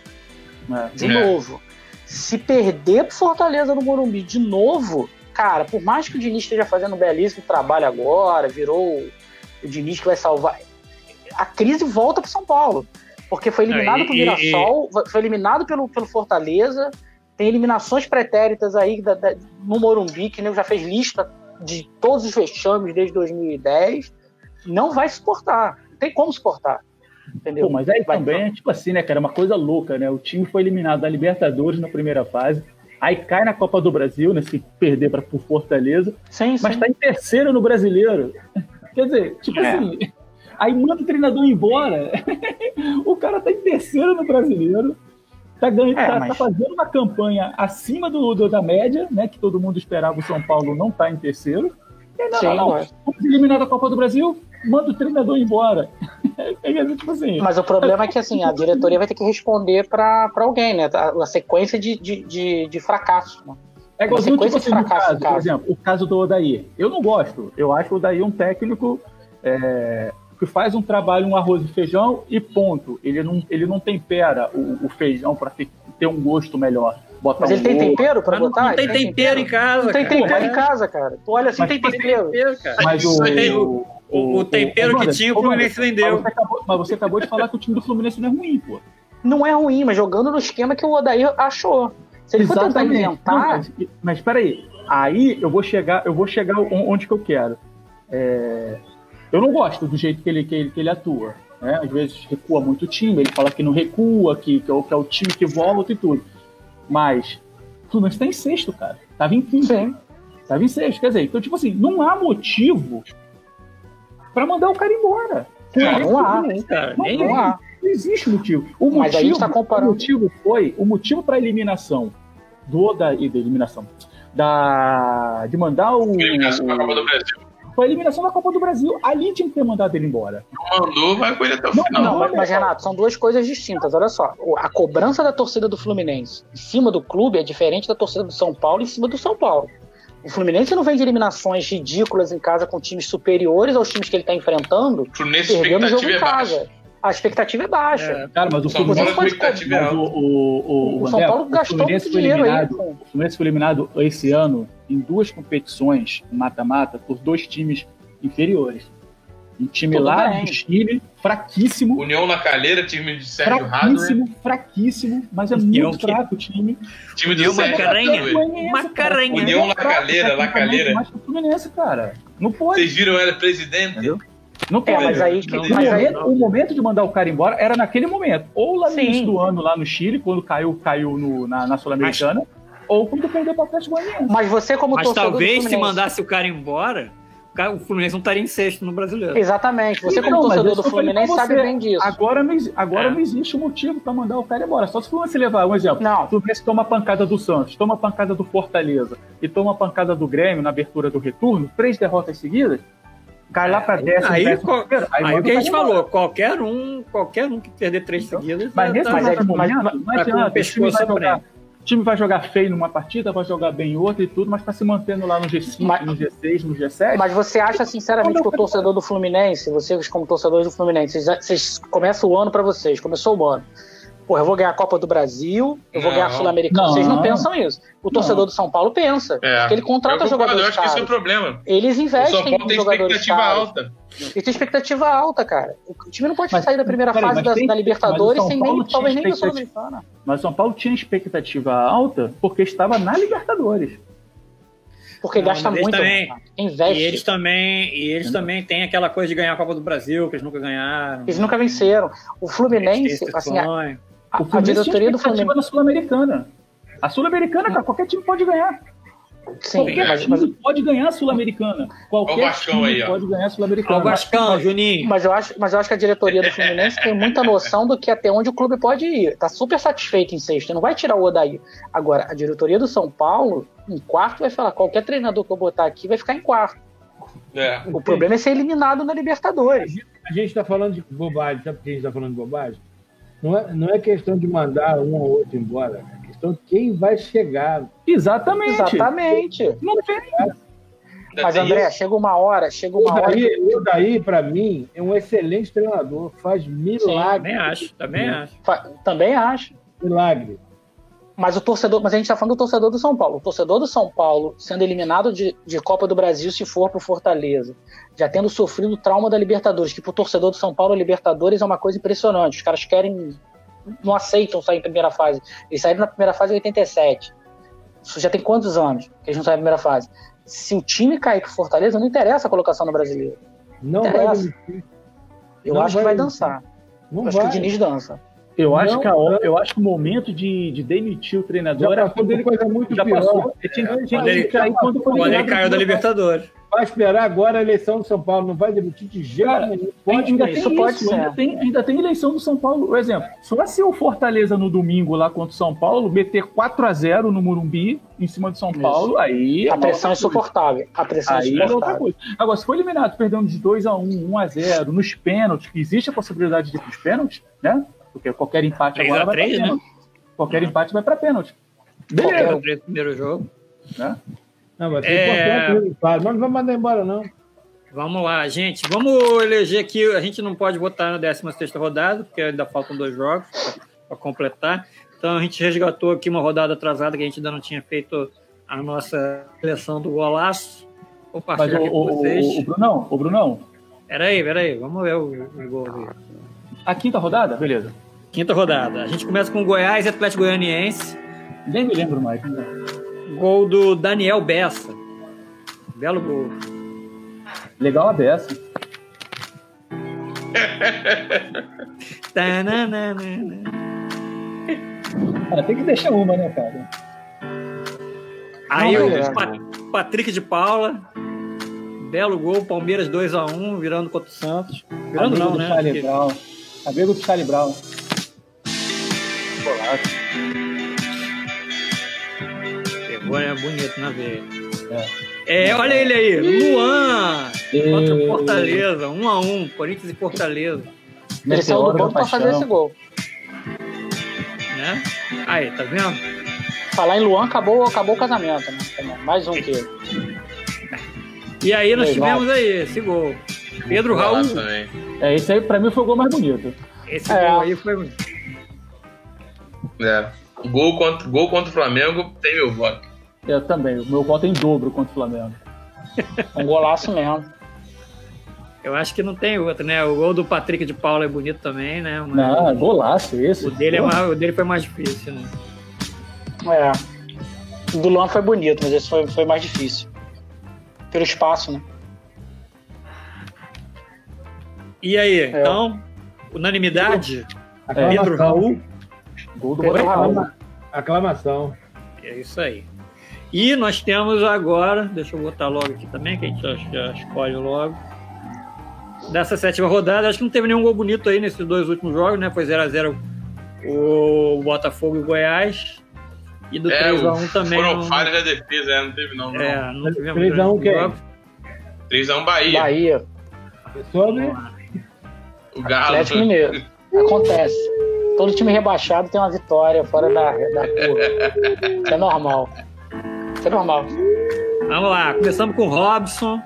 É. De é. novo. Se perder pro Fortaleza no Morumbi de novo, cara, por mais que o Diniz esteja fazendo um belíssimo trabalho agora, virou o Diniz que vai salvar, a crise volta pro São Paulo. Porque foi eliminado pelo Mirassol, e... foi eliminado pelo, pelo Fortaleza, tem eliminações pretéritas aí da, da, no Morumbi, que nem já fez lista de todos os vexames desde 2010. Não vai suportar, não tem como suportar. Entendeu? Pô, mas aí Vai também é tipo assim, né, cara? É uma coisa louca, né? O time foi eliminado da Libertadores na primeira fase. Aí cai na Copa do Brasil, né? Se perder para o Fortaleza. Sim, mas sim. tá em terceiro no brasileiro. Quer dizer, tipo é. assim. Aí manda o treinador embora. o cara tá em terceiro no brasileiro. Tá, ganhando, é, tá, mas... tá, fazendo uma campanha acima do, do, da média, né? Que todo mundo esperava o São Paulo não tá em terceiro. Aí, não, Sim, não, não. Vamos eliminar da Copa do Brasil? manda o treinador embora. É tipo assim. Mas o problema é que assim, a diretoria vai ter que responder para alguém, né? A, a sequência de, de, de, de fracasso. Né? É igualzinho tipo assim, fracasso, caso, caso, por exemplo, o caso do Odair. Eu não gosto. Eu acho o Odair um técnico é, que faz um trabalho, um arroz e feijão e ponto. Ele não, ele não tempera o, o feijão para ter um gosto melhor. Botar mas ele um tem tempero pra botar? Não, não tem, tem tempero, tempero, em casa. Não tem tempero em casa, cara. Tu olha assim, mas, tem tempero. tempero mas o, o, o tempero o, que tinha, o Fluminense vendeu. Mas você, acabou, mas você acabou de falar que o time do Fluminense não é ruim, pô. Não é ruim, mas jogando no esquema que o Odair achou. Se ele Exatamente. for tentar inventar. Não, mas, mas peraí, aí eu vou chegar, eu vou chegar onde que eu quero. É, eu não gosto do jeito que ele, que ele, que ele atua. Né? Às vezes recua muito o time, ele fala que não recua, que, que, é, o, que é o time que volta e tudo. Mas o Fluminense está em sexto, cara. Tava em quinto. Sim. Tava em sexto. Quer dizer, então, tipo assim, não há motivo pra mandar o cara embora. Não, não há. Não, cara, Não, nem Não há. Não existe motivo. O Mas motivo, tá comparando- o motivo foi o motivo para eliminação do da, e da eliminação da de mandar o Eliminação Copa do Brasil. Foi a eliminação da Copa do Brasil. Ali tinha que ter mandado ele embora. Não mandou, vai com ele até o Não, final. Não, mas, mas, Renato, são duas coisas distintas. Olha só, a cobrança da torcida do Fluminense em cima do clube é diferente da torcida do São Paulo em cima do São Paulo. O Fluminense não vem de eliminações ridículas em casa com times superiores aos times que ele está enfrentando, O Fluminense, a perdendo o jogo expectativa em é baixa. casa. A expectativa é baixa. É, Cara, mas o São Fluminense, Paulo, expectativa é o, o, o, O São Paulo o gastou Fluminense muito foi dinheiro aí. eliminado. com- O Fluminense foi eliminado esse ano em duas competições mata-mata por dois times inferiores. Um time Tudo lá bem. do Chile, fraquíssimo, União na Calheira, time de Sérgio Radler. fraquíssimo, fraquíssimo, mas é União muito que- fraco o time. Time do União Sérgio Macarenha. Radler. Uma caranha. União É Lacalheira, tecnicamente, Lacalheira. Mais que o Fluminense, cara. Não pode. Vocês viram ela presidente? Entendeu? Não É, pode. mas aí, Não, O mas aí- momento, o momento de mandar o cara embora era naquele momento. Ou lá no Sim. início do ano, lá no Chile, quando caiu, caiu no- na, na Sul-Americana, ou quando perdeu para o Atlético Goianiense. mas você como Mas torcedor do talvez se mandasse o cara embora, o Fluminense não estaria em sexto no brasileiro. Exatamente. Você como Não, mas torcedor do Fluminense sabe bem disso. Agora, não, agora É. não existe motivo para mandar o cara embora. Só se o Fluminense levar um exemplo. Não. O Fluminense toma a pancada do Santos, toma a pancada do Fortaleza e toma a pancada do Grêmio na abertura do retorno, três derrotas seguidas, cai lá para décimo, Aí, décimo qual- primeiro, Aí, manda o que a gente embora. falou, qualquer um, qualquer um que perder três seguidas, Mas tá- nesse tá- mas é- mas- momento, mas- adianta. O time vai jogar, frente. o time vai jogar feio numa partida, vai jogar bem em outra e tudo, mas tá se mantendo lá no G5, Mas- no G6, no G7. Mas você acha sinceramente que o torcedor do Fluminense, vocês como torcedores do Fluminense, vocês, vocês começam o ano pra vocês, começou o ano. Porra, eu vou ganhar a Copa do Brasil, eu vou Não. ganhar a Sul-Americana. Vocês não pensam isso. O torcedor Não. do São Paulo pensa. É. Porque ele contrata eu concordo, eu jogadores acho que esse é o caros. problema. Eles O investem São Paulo em tem jogadores expectativa caros. alta. E tem expectativa alta, cara. O time não pode Mas- sair da primeira peraí, fase da, tem- da Libertadores o sem Paulo nem, talvez nem da expectativa. Sul-Americana. Mas o São Paulo tinha expectativa alta porque estava na Libertadores. Porque Não, gasta muito. também-? Investe. E eles também, e eles também têm aquela coisa de ganhar a Copa do Brasil, que eles nunca ganharam. Eles nunca venceram. O Fluminense, assim, a, a- O a Fluminense diretoria do Fluminense. na Sul-Americana. A Sul-Americana, cara, qualquer time pode ganhar. Sim, Qualquer mas, time mas, pode ganhar a Sul-Americana. Qualquer time aí, pode ganhar a Sul-Americana. o Vascão, Juninho. mas eu acho, mas eu acho que a diretoria do Fluminense tem muita noção do que até onde o clube pode ir. Tá super satisfeito em sexto, não vai tirar o Odaí. Agora, a diretoria do São Paulo, em quarto, vai falar: qualquer treinador que eu botar aqui vai ficar em quarto. É. O problema é ser eliminado na Libertadores. A gente está falando de bobagem, sabe por que a gente está falando de bobagem? Não é, não é questão de mandar um ou outro embora, é questão de quem vai chegar. Exatamente. Exatamente. Não tem. Mas, André, chega uma hora, chega O uma hora. daí, o daí para mim, é um excelente treinador, faz milagre. Também acho, também acho. Fa- Também acho. Milagre. Mas o torcedor, mas a gente tá falando do torcedor do São Paulo. O torcedor do São Paulo sendo eliminado de, de Copa do Brasil se for pro Fortaleza, já tendo sofrido o trauma da Libertadores, que pro torcedor do São Paulo a Libertadores é uma coisa impressionante. Os caras querem não aceitam sair em primeira fase. Eles saíram na primeira fase em 87. Isso já tem quantos anos que eles não saem na primeira fase? Se o time cair pro Fortaleza, não interessa a colocação no brasileiro. Não vai Interessa. demitir. Eu Não acho que vai vai demitir. dançar. Não Eu acho vai. que o Diniz dança. Eu acho, Não, que a- eu acho que o momento de, de demitir o treinador Já era passou quando por coisa muito já pior. passou. Ele tinha, tinha Quando que ele- sair quando ele caiu da do- Libertadores. Vai esperar agora a eleição do São Paulo, não vai demitir de jeito Cara, nenhum. Pode, ainda tem isso, ainda tem, ainda tem eleição do São Paulo. Por exemplo, só se o Fortaleza no domingo lá contra o São Paulo meter 4 a 0 no Morumbi em cima do São Isso. Paulo, aí A uma pressão é insuportável. A pressão é Aí é outra insuportável. coisa. Agora, se for eliminado perdendo de 2 a 1 1 a 0 nos pênaltis, que existe a possibilidade de ir pros pênaltis, né? Porque qualquer empate 3 agora vai 3, pra né? Qualquer empate vai pra pênalti. Qualquer Beleza. No primeiro jogo. Né? Não, vai ser É. Mas não vai mandar embora, não. Vamos lá, gente. Vamos eleger aqui. A gente não pode votar na 16 rodada, porque ainda faltam dois jogos para completar. Então a gente resgatou aqui uma rodada atrasada que a gente ainda não tinha feito a nossa seleção do golaço. Vou Mas partilhar o, aqui com o, vocês. o, o Brunão, o Brunão, Peraí, peraí. Vamos ver o, o gol. aí. a quinta rodada? Beleza. Quinta rodada. A gente começa com Goiás e Atlético Goianiense. Nem me lembro mais. Gol do Daniel Bessa. Belo gol. Legal a. Tananana. Ah, tem que deixar uma, né, cara? Aí Não, o beleza. Pa- Patrick de Paula. Belo gol, Palmeiras 2x1, virando contra o Santos. Virando Amigo não, do né? Charlie Porque- Brown. Amigo do Charlie Brown. Golaço. Pegou, é bonito na veia. É, olha ele aí, Luan contra o E- Fortaleza, 1x1, Corinthians e Fortaleza, Ele saiu do banco pra fazer esse gol. né? Aí, tá vendo? Falar em Luan, acabou, acabou o casamento, né? Também. Mais um que ele. E aí nós tivemos aí esse gol. Pedro Raul. É, esse aí pra mim foi o gol mais bonito. esse É. gol aí foi. É. Gol contra, gol contra o Flamengo tem meu voto. Eu também. O meu voto é em dobro contra o Flamengo. Um golaço mesmo. Eu acho que não tem outro, né? O gol do Patrick de Paula é bonito também, né? Mas Não, golaço esse. o, dele é mais, o dele foi mais difícil, né? É. O do Luan foi bonito, mas esse foi, foi mais difícil. Pelo espaço, né? E aí, então, unanimidade, Aclamação. Pedro Raul, Gol do Botafogo. Aclamação. é isso aí. E nós temos agora, deixa eu botar logo aqui também, que a gente já, já escolhe logo. Dessa sétima rodada, acho que não teve nenhum gol bonito aí nesses dois últimos jogos, né? Foi 0x0 o Botafogo e o Goiás. E do É, 3x1 também. foram não- falhas da defesa, é, não teve não. não. É, não tivemos 3 a 1 grandes quem? jogos. 3x1 Bahia. Bahia, Sobre O Galo. Atlético Mineiro. Acontece. Todo time rebaixado tem uma vitória fora da, da curva. Isso é normal. Isso é normal. Vamos lá, começamos com o Robson.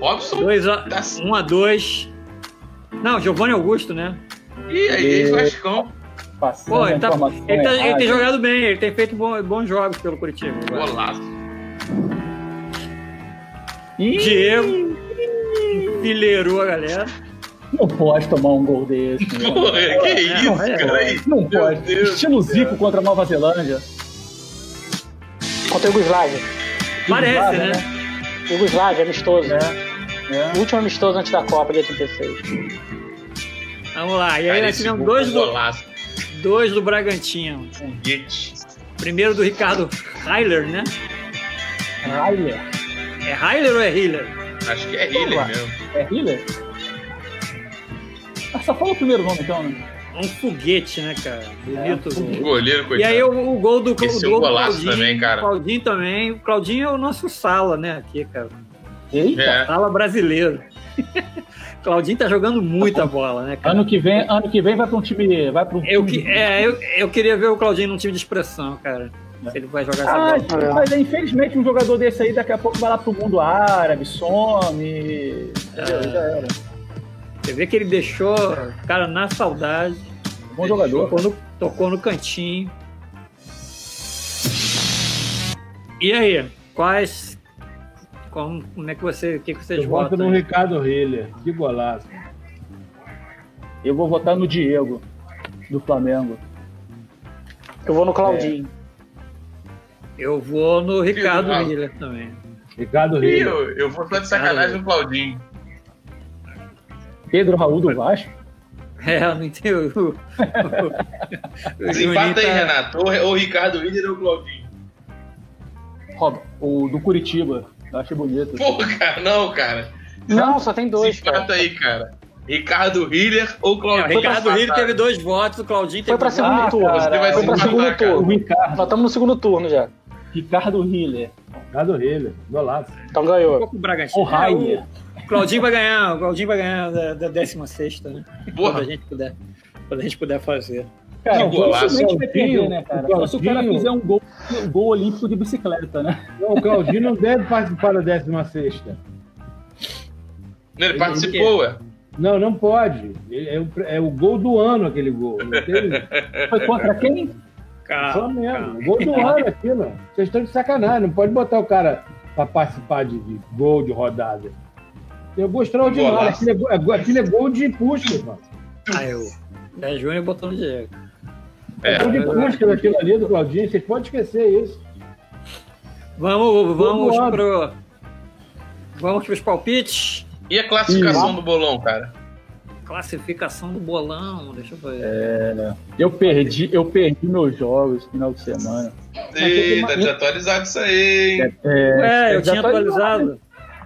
Robson? 2 a, Tá- 1 a 2 Não, Giovanni Augusto, né? Ih, aí, aí Vascão. Pô, ele, tá, ele, tá- ele tem jogado bem, ele tem feito bom- bons jogos pelo Curitiba. Golaço. Ih, Diego fileirou a galera. Não pode tomar um gol desse. né? Porra, que isso, Não, é, cara? Aí, Não Meu pode. Deus Estilo céu. Zico contra a Nova Zelândia. Contra a Yugoslávia. Parece, Yugoslávia, né? Yugoslávia, amistoso. É. É. O último amistoso antes da Copa de 86. Vamos lá. E aí nós tivemos dois foi do, dois do Bragantino. Foguete. Primeiro do Ricardo Heiler, né? Ryler. É Heiler ou é Hiller? Acho que é Healer mesmo. É Hiller? Ah, só fala o primeiro nome então, né? Um foguete, né, cara? Bonito. É, um gol. Goleiro, E coitado. aí o, o gol do, do, Esse é um gol do golaço Claudinho também, cara. O Claudinho também. O Claudinho é o nosso sala, né? Aqui, cara. Eita. É. Sala brasileiro. Claudinho tá jogando muita bola, né, cara? Ano que vem, ano que vem vai para um time, vai para um Eu, que- é, eu, eu queria ver o Claudinho num time de expressão, cara. Se ele vai jogar essa Ah, bola. mas é, infelizmente um jogador desse aí daqui a pouco vai lá pro mundo árabe, some. Entendeu? Já era. Você vê que ele deixou o cara na saudade. Bom jogador. Tocou no, tocou no cantinho. E aí, quais. Como, como é que você. O que, que vocês Eu voto votam? no aí? Ricardo Hiller. Que golaço. Eu vou votar no Diego, do Flamengo. Eu vou no Claudinho. Eu vou no Ricardo Filho, Miller também. Ricardo Hiller. eu, eu vou só de sacanagem no Claudinho. Pedro Raul do Vasco. É, eu não entendo. O, o, o Juninho Empata aí, tá- Renato. Ou, ou Ricardo Healer ou Claudinho. Rob, o do Curitiba. Eu achei bonito. Pô, cara, não, cara. Não, só tem dois, Empata cara. aí, cara. Ricardo Hiller ou É, o Claudinho? Ricardo Miller teve dois votos, o Claudinho teve Foi pra dois segundo Ah, turno. cara, Você vai Foi pra segundo cara. O turno. Ricardo, Nós estamos no segundo turno já. Ricardo Hiller. Ricardo Hiller. Golaço. Então Um ganhou. o Bragantino. O Rainer. O Claudinho vai ganhar, o Claudinho vai ganhar da, da 16 né? Porra. Quando a gente puder. Quando a gente puder fazer. Cara, Não, dificilmente golaço. vai perder, né, cara? Só se o cara fizer um gol, um gol olímpico de bicicleta, né? Não, o Claudinho não deve participar da 16. Não, ele participou, ué. Não, não pode. Ele- É o, é o gol do ano aquele gol. Foi contra quem? Calma, Flamengo. calma. Gol do ano aquilo. Vocês estão de sacanagem. Não pode botar o cara pra participar de, de gol de rodada. Gol extraordinário. Aquilo é, gol- é aquilo é gol de Puskas, mano. Aí o Zé Júnior botou no Diego. É. Gol de Puskas aquilo ali do Claudinho. Vocês podem esquecer isso. Vamos, vamos Vamos. pro. Vamos pros palpites. E a classificação do bolão, cara? Classificação do bolão. Deixa eu ver. Eu perdi, eu perdi meus jogos no final de semana. Eita, desatualizado isso aí, hein? Ué, eu já tinha tá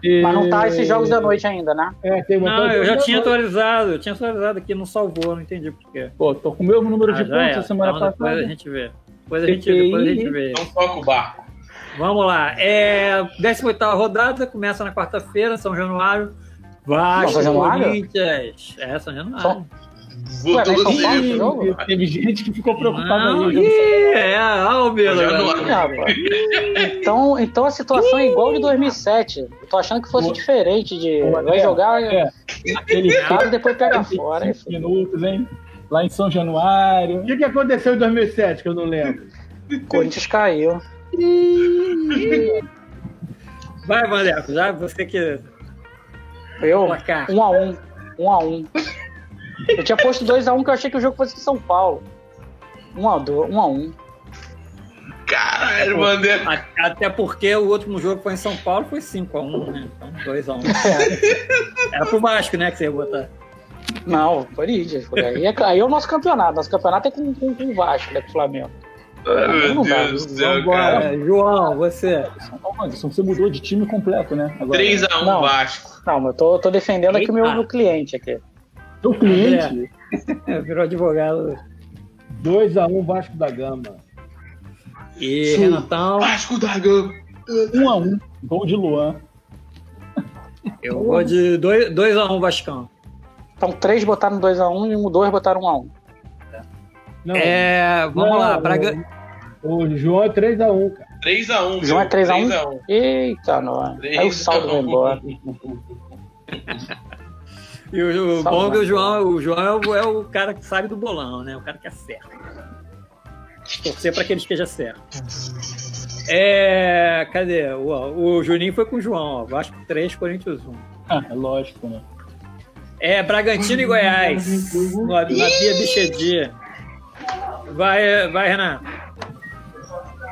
atualizado. Mas não tá esses jogos da noite ainda, né? É, tem Não, eu já tinha atualizado, eu tinha atualizado aqui, não salvou, não entendi por quê. Pô, tô com o mesmo número Ah, de pontos é. a semana Então depois passada. a gente vê. Depois a gente, depois a gente vê. Não toca o barco. Vamos lá. É, 18 rodada, começa na quarta-feira, São Januário. Vasco, São Januário? Corinthians. É, São Januário. São- Vou Ué? Teve gente que ficou preocupada Não, aí. é, olha o Belo. Já agora. não- Ih, rapaz. Então, então a situação é igual de 2007. Eu tô achando que fosse Pô. diferente de Pô, vai é, jogar É, aquele cara e depois pega fora. aí 5 minutos, hein? Lá em São Januário. O que, que aconteceu em 2007 que eu não lembro? Corinthians caiu. Vai, Vandeco, já você que. Eu, Placar. um a um. Um a um. Eu tinha posto 2x1 que eu achei que o jogo fosse em São Paulo. Um a, do, um a um. Caralho, Vander. A- Até porque o último jogo foi em São Paulo, foi 5x1, né? Então 2x1. Era pro Vasco, né? Que você ia botar. Não, Corinthians. Aí é, aí é o nosso campeonato. Nosso campeonato é com, com, com o Vasco, né? Com o Flamengo. Ai, meu. Deus do céu, cara. Vambora, João, você. Anderson, você mudou de time completo, né? Agora, 3x1 Não. Vasco. Não, mas eu tô, tô defendendo aqui o meu, Eita. meu cliente aqui. Teu cliente. Virou advogado. 2x1 Vasco da Gama. E Renatão, Vasco da Gama. Um a um. Gol de Luan. eu vou de 2x1 Vascão. Então, três botaram 2x1 e um, dois botaram 1x1. Não, É, vamos não, lá, o- Braga. O João é 3x1, cara. 3x1. João é 3 a 1? 3x1. Eita, nós. Aí o saldo vai embora. E o, o bom é que o. João, o João é o, é o cara que sabe do bolão, né? O cara que acerta. Torcer para que ele esteja certo. É. Cadê? O, o Juninho foi com o João, ó. Vasco 3, Corinthians 1. Ah, é lógico, né? É Bragantino e Goiás. No, na Bia Bichedi. Vai, vai, Renato.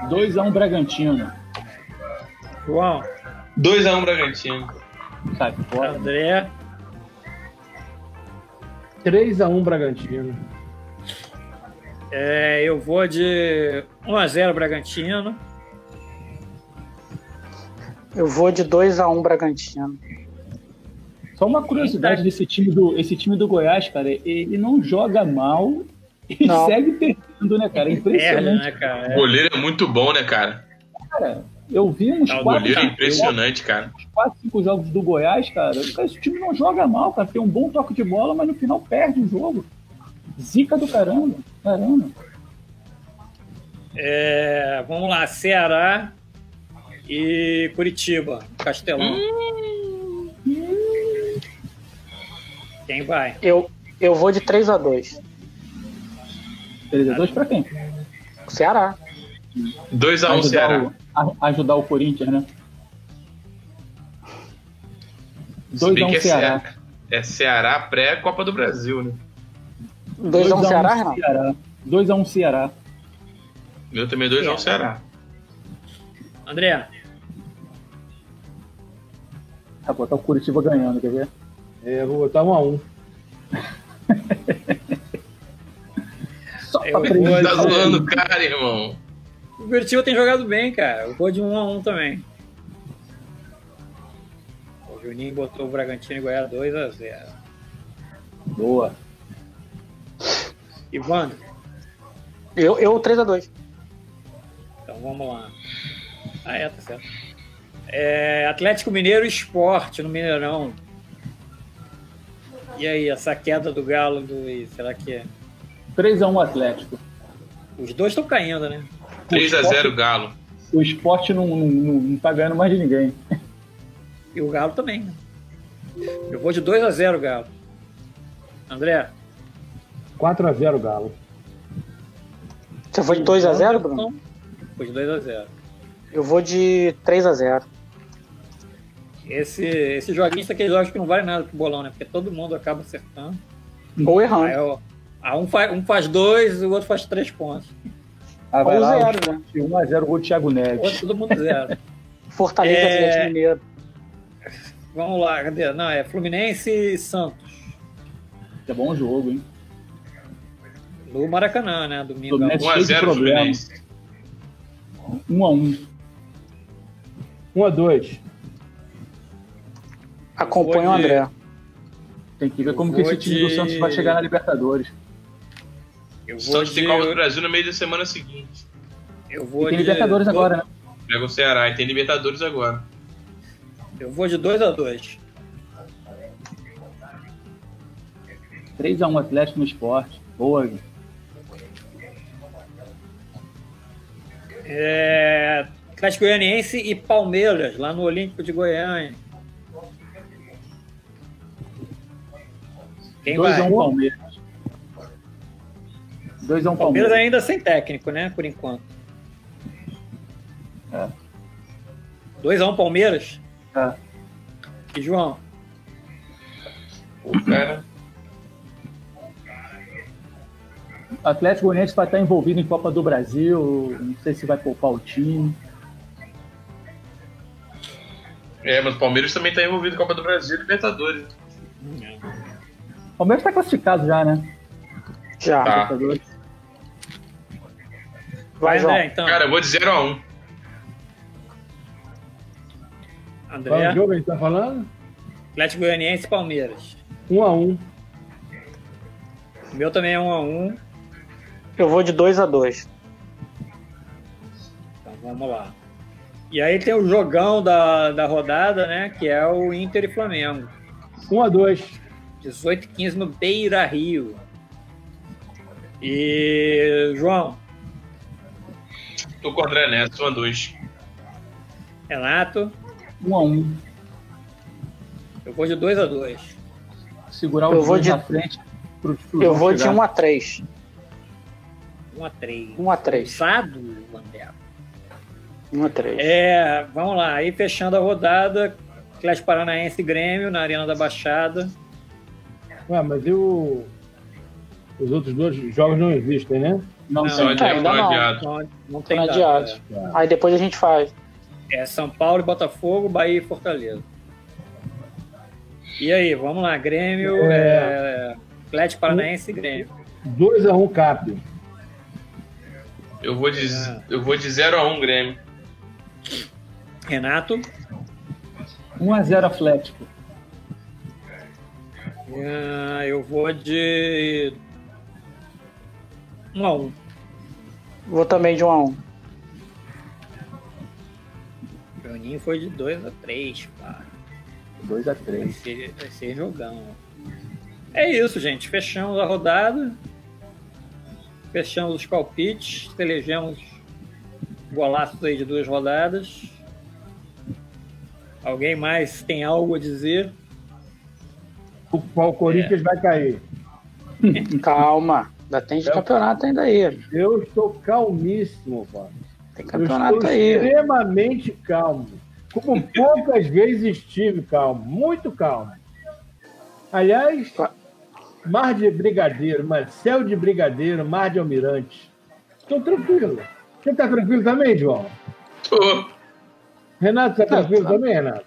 2x1 Bragantino. João, 2x1 Bragantino. Sai fora. André, 3x1 Bragantino. é, eu vou de 1x0 Bragantino. Eu vou de 2x1 Bragantino. Só uma curiosidade desse time do, esse time do Goiás, cara, ele não joga mal e Não. segue perdendo, né, cara? É Perde, impressionante, né, cara? O É. goleiro é muito bom, né, cara? cara. Eu vi uns Ah, o O quatro, goleiro é impressionante, cara. uns quatro, cinco jogos do Goiás, cara. Esse time não joga mal, cara. Tem um bom toque de bola, mas no final perde o jogo. Zica do caramba. Caramba. É, vamos lá, Ceará e Curitiba, Castelão. Quem vai? Eu, eu vou de 3x2. 3x2 pra quem? Ceará. 2x1 Ajudar Ceará. A- ajudar o Corinthians, né? Se bem que 2x1 é Ceará. É Ceará pré-Copa do Brasil, né? 2x1 Ceará, Renato? Ceará. 2x1 Ceará. Meu também 2x1 Ceará. André, Vai botar o Curitiba ganhando, quer ver? É, vou botar 1x1. Só Eu pra vou prender. Tá zoando o cara, irmão. O Curitiba tem jogado bem, cara. Eu vou de 1x1 também. O Juninho botou o Bragantino e Goiás 2x0. Boa. Ivandro, Eu, eu 3x2. então vamos lá. Ah, é, tá certo. É, Atlético Mineiro Esporte no Mineirão. E aí, essa queda do Galo, do, será que é? 3x1 Atlético. Os dois estão caindo, né? 3x0 Galo. O esporte não, não, não, não tá ganhando mais de ninguém. E o Galo também. né? Eu vou de 2 a 0 Galo. André? 4x0 Galo. Você foi de 2x0, Bruno? Vou de 2 a 0 Eu vou de 3x0. Esse, esse joguinho são aqueles jogos que não vale nada pro bolão, né? Porque todo mundo acaba acertando. Ou Aí, errando. ó, ah, um, faz, um faz dois, o outro faz três pontos. Ah, vai lá, zero, né? 1x0 gol do Thiago O Neves. todo mundo zero. Fortaleza É. Atlético Mineiro. Vamos lá, cadê? Não, é Fluminense e Santos. É bom jogo, hein? No Maracanã, né? Domingo. Fluminense. cheio de 1x0 problema. Fluminense. 1x1. 1x2. Acompanha Vou o de- André. Tem que ver como que esse time do Santos vai chegar na Libertadores. Eu vou Santos tem de, Copa do Brasil no meio da semana seguinte. eu E vou tem de Libertadores do- agora, né? Pega o Ceará e tem Libertadores agora. Eu vou de 2 a 2 3x1 Atlético no esporte. Boa. Gui. É, Atlético Goianiense e Palmeiras, lá no Olímpico de Goiânia. Quem 2x1 vai? Palmeiras. 2x1 Palmeiras Palmeiras. ainda sem técnico, né? Por enquanto. É. 2x1 Palmeiras. É. E João? O cara. Atlético Goianiense vai estar envolvido em Copa do Brasil. Não sei se vai poupar o time. É, mas o Palmeiras também tá envolvido em Copa do Brasil e Libertadores. O Palmeiras está classificado já, né? Já. Tá. Libertadores. Vai, João. André, então. Cara, eu vou de 0x1. Qual André, jogo a gente tá falando? Atlético Goianiense e Palmeiras. 1 a 1 O meu também é 1x1. Eu vou de 2 a 2 Então vamos lá. E aí tem o jogão da, da rodada, né? Que é o Inter e Flamengo. 1 a 2 18 e 15 no Beira Rio. E João, Tô com o André Neto, 1x2. Renato, 1x1. eu vou de 2 a 2 Segurar o Eu vou juiz de- na frente. Pro, pro Eu vou de chegar. 1 a 3 1 a 3 1 a 3 Usado, André. 1 a 3 É, vamos lá. Aí fechando a rodada, Atlético Paranaense e Grêmio na Arena da Baixada. Ué, mas e o... os outros dois jogos não existem, né? Não, Não, sei. Só adiado, ainda não não. adiado. Não, não tem data, adiado. é. Aí depois a gente faz. É São Paulo e Botafogo, Bahia e Fortaleza. E aí, vamos lá, Grêmio, é, Atlético Paranaense e Grêmio. 2 a 1 Cap. Eu vou de, É. eu vou de 0x1 Grêmio. Renato, 1x0 Atlético. é, eu vou de 1 a 1 Vou também de 1 a 1 O Juninho foi de 2 a 3 cara. 2x3. Vai ser, vai ser jogão. É isso, gente. Fechamos a rodada. Fechamos os palpites. Elegemos golaços aí de duas rodadas. Alguém mais tem algo a dizer? O qual Corinthians vai cair. Calma. Ainda tem de campeonato ainda aí. Eu estou calmíssimo, pô. Tem Eu campeonato estou aí. extremamente calmo. Como poucas vezes estive calmo. Muito calmo. Aliás, mar de brigadeiro, mas céu de brigadeiro, mar de almirante. Estou tranquilo. Você está tranquilo também, João? Tô. Renato, está tranquilo tá. também, Renato?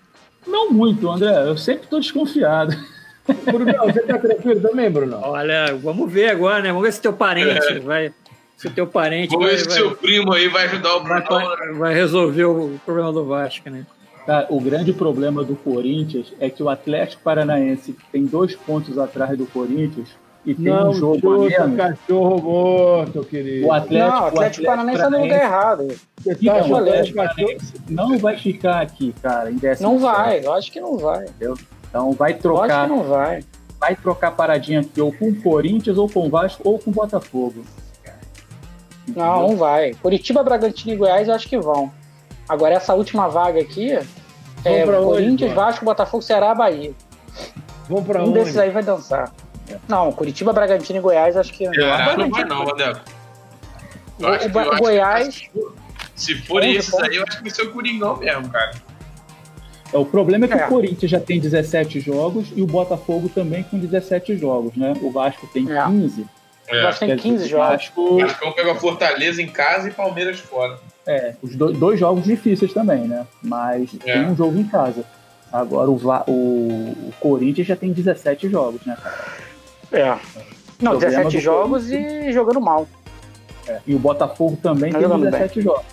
Não muito, André. Eu sempre tô desconfiado. Brunão, você está tranquilo também, Bruno? Olha, vamos ver agora, né? Vamos ver se teu parente vai. Se o teu parente Vamos ver se vai, seu primo aí vai ajudar o Bruno. vai- vai resolver o problema do Vasco, né? Cara, o grande problema do Corinthians é que o Atlético Paranaense tem dois pontos atrás do Corinthians e tem Não, um jogo a chuta, menos. cachorro morto, querido. O Atlético, Não, o Atlético Paranaense tá no lugar errado. Você tá o chutando Atlético. Paranaense não vai ficar aqui, cara, em décimo Não vai, eu acho que não vai. entendeu? Então vai Eu acho trocar, que não vai. vai trocar paradinha aqui ou com o Corinthians, ou com o Vasco, ou com o Botafogo. Não, não vai. Curitiba, Bragantino e Goiás eu acho que vão. Agora essa última vaga aqui é Vão pra onde, Corinthians, mano? Vasco, Botafogo, Ceará, Bahia. Vamos pra um onde? desses aí vai dançar. Não, Curitiba, Bragantino e Goiás acho que Ceará não vai não, acho O, que- Goiás, Se for Onde esses aí, eu acho que vai ser o Coringão mesmo, cara. É, o problema é que É. o Corinthians já tem 17 jogos e o Botafogo também com 17 jogos, né? O Vasco tem É. 15. o É. Vasco tem Quer dizer, 15 o jogos. Vasco, O Vascão pega Fortaleza em casa e Palmeiras fora. é, os do- dois jogos difíceis também, né? Mas É. tem um jogo em casa. Agora o, Va- o- o Corinthians já tem 17 jogos, né? cara? É. Não, Problema 17 do jogos e jogando mal. É. E o Botafogo também Tá tem jogando 17 jogos.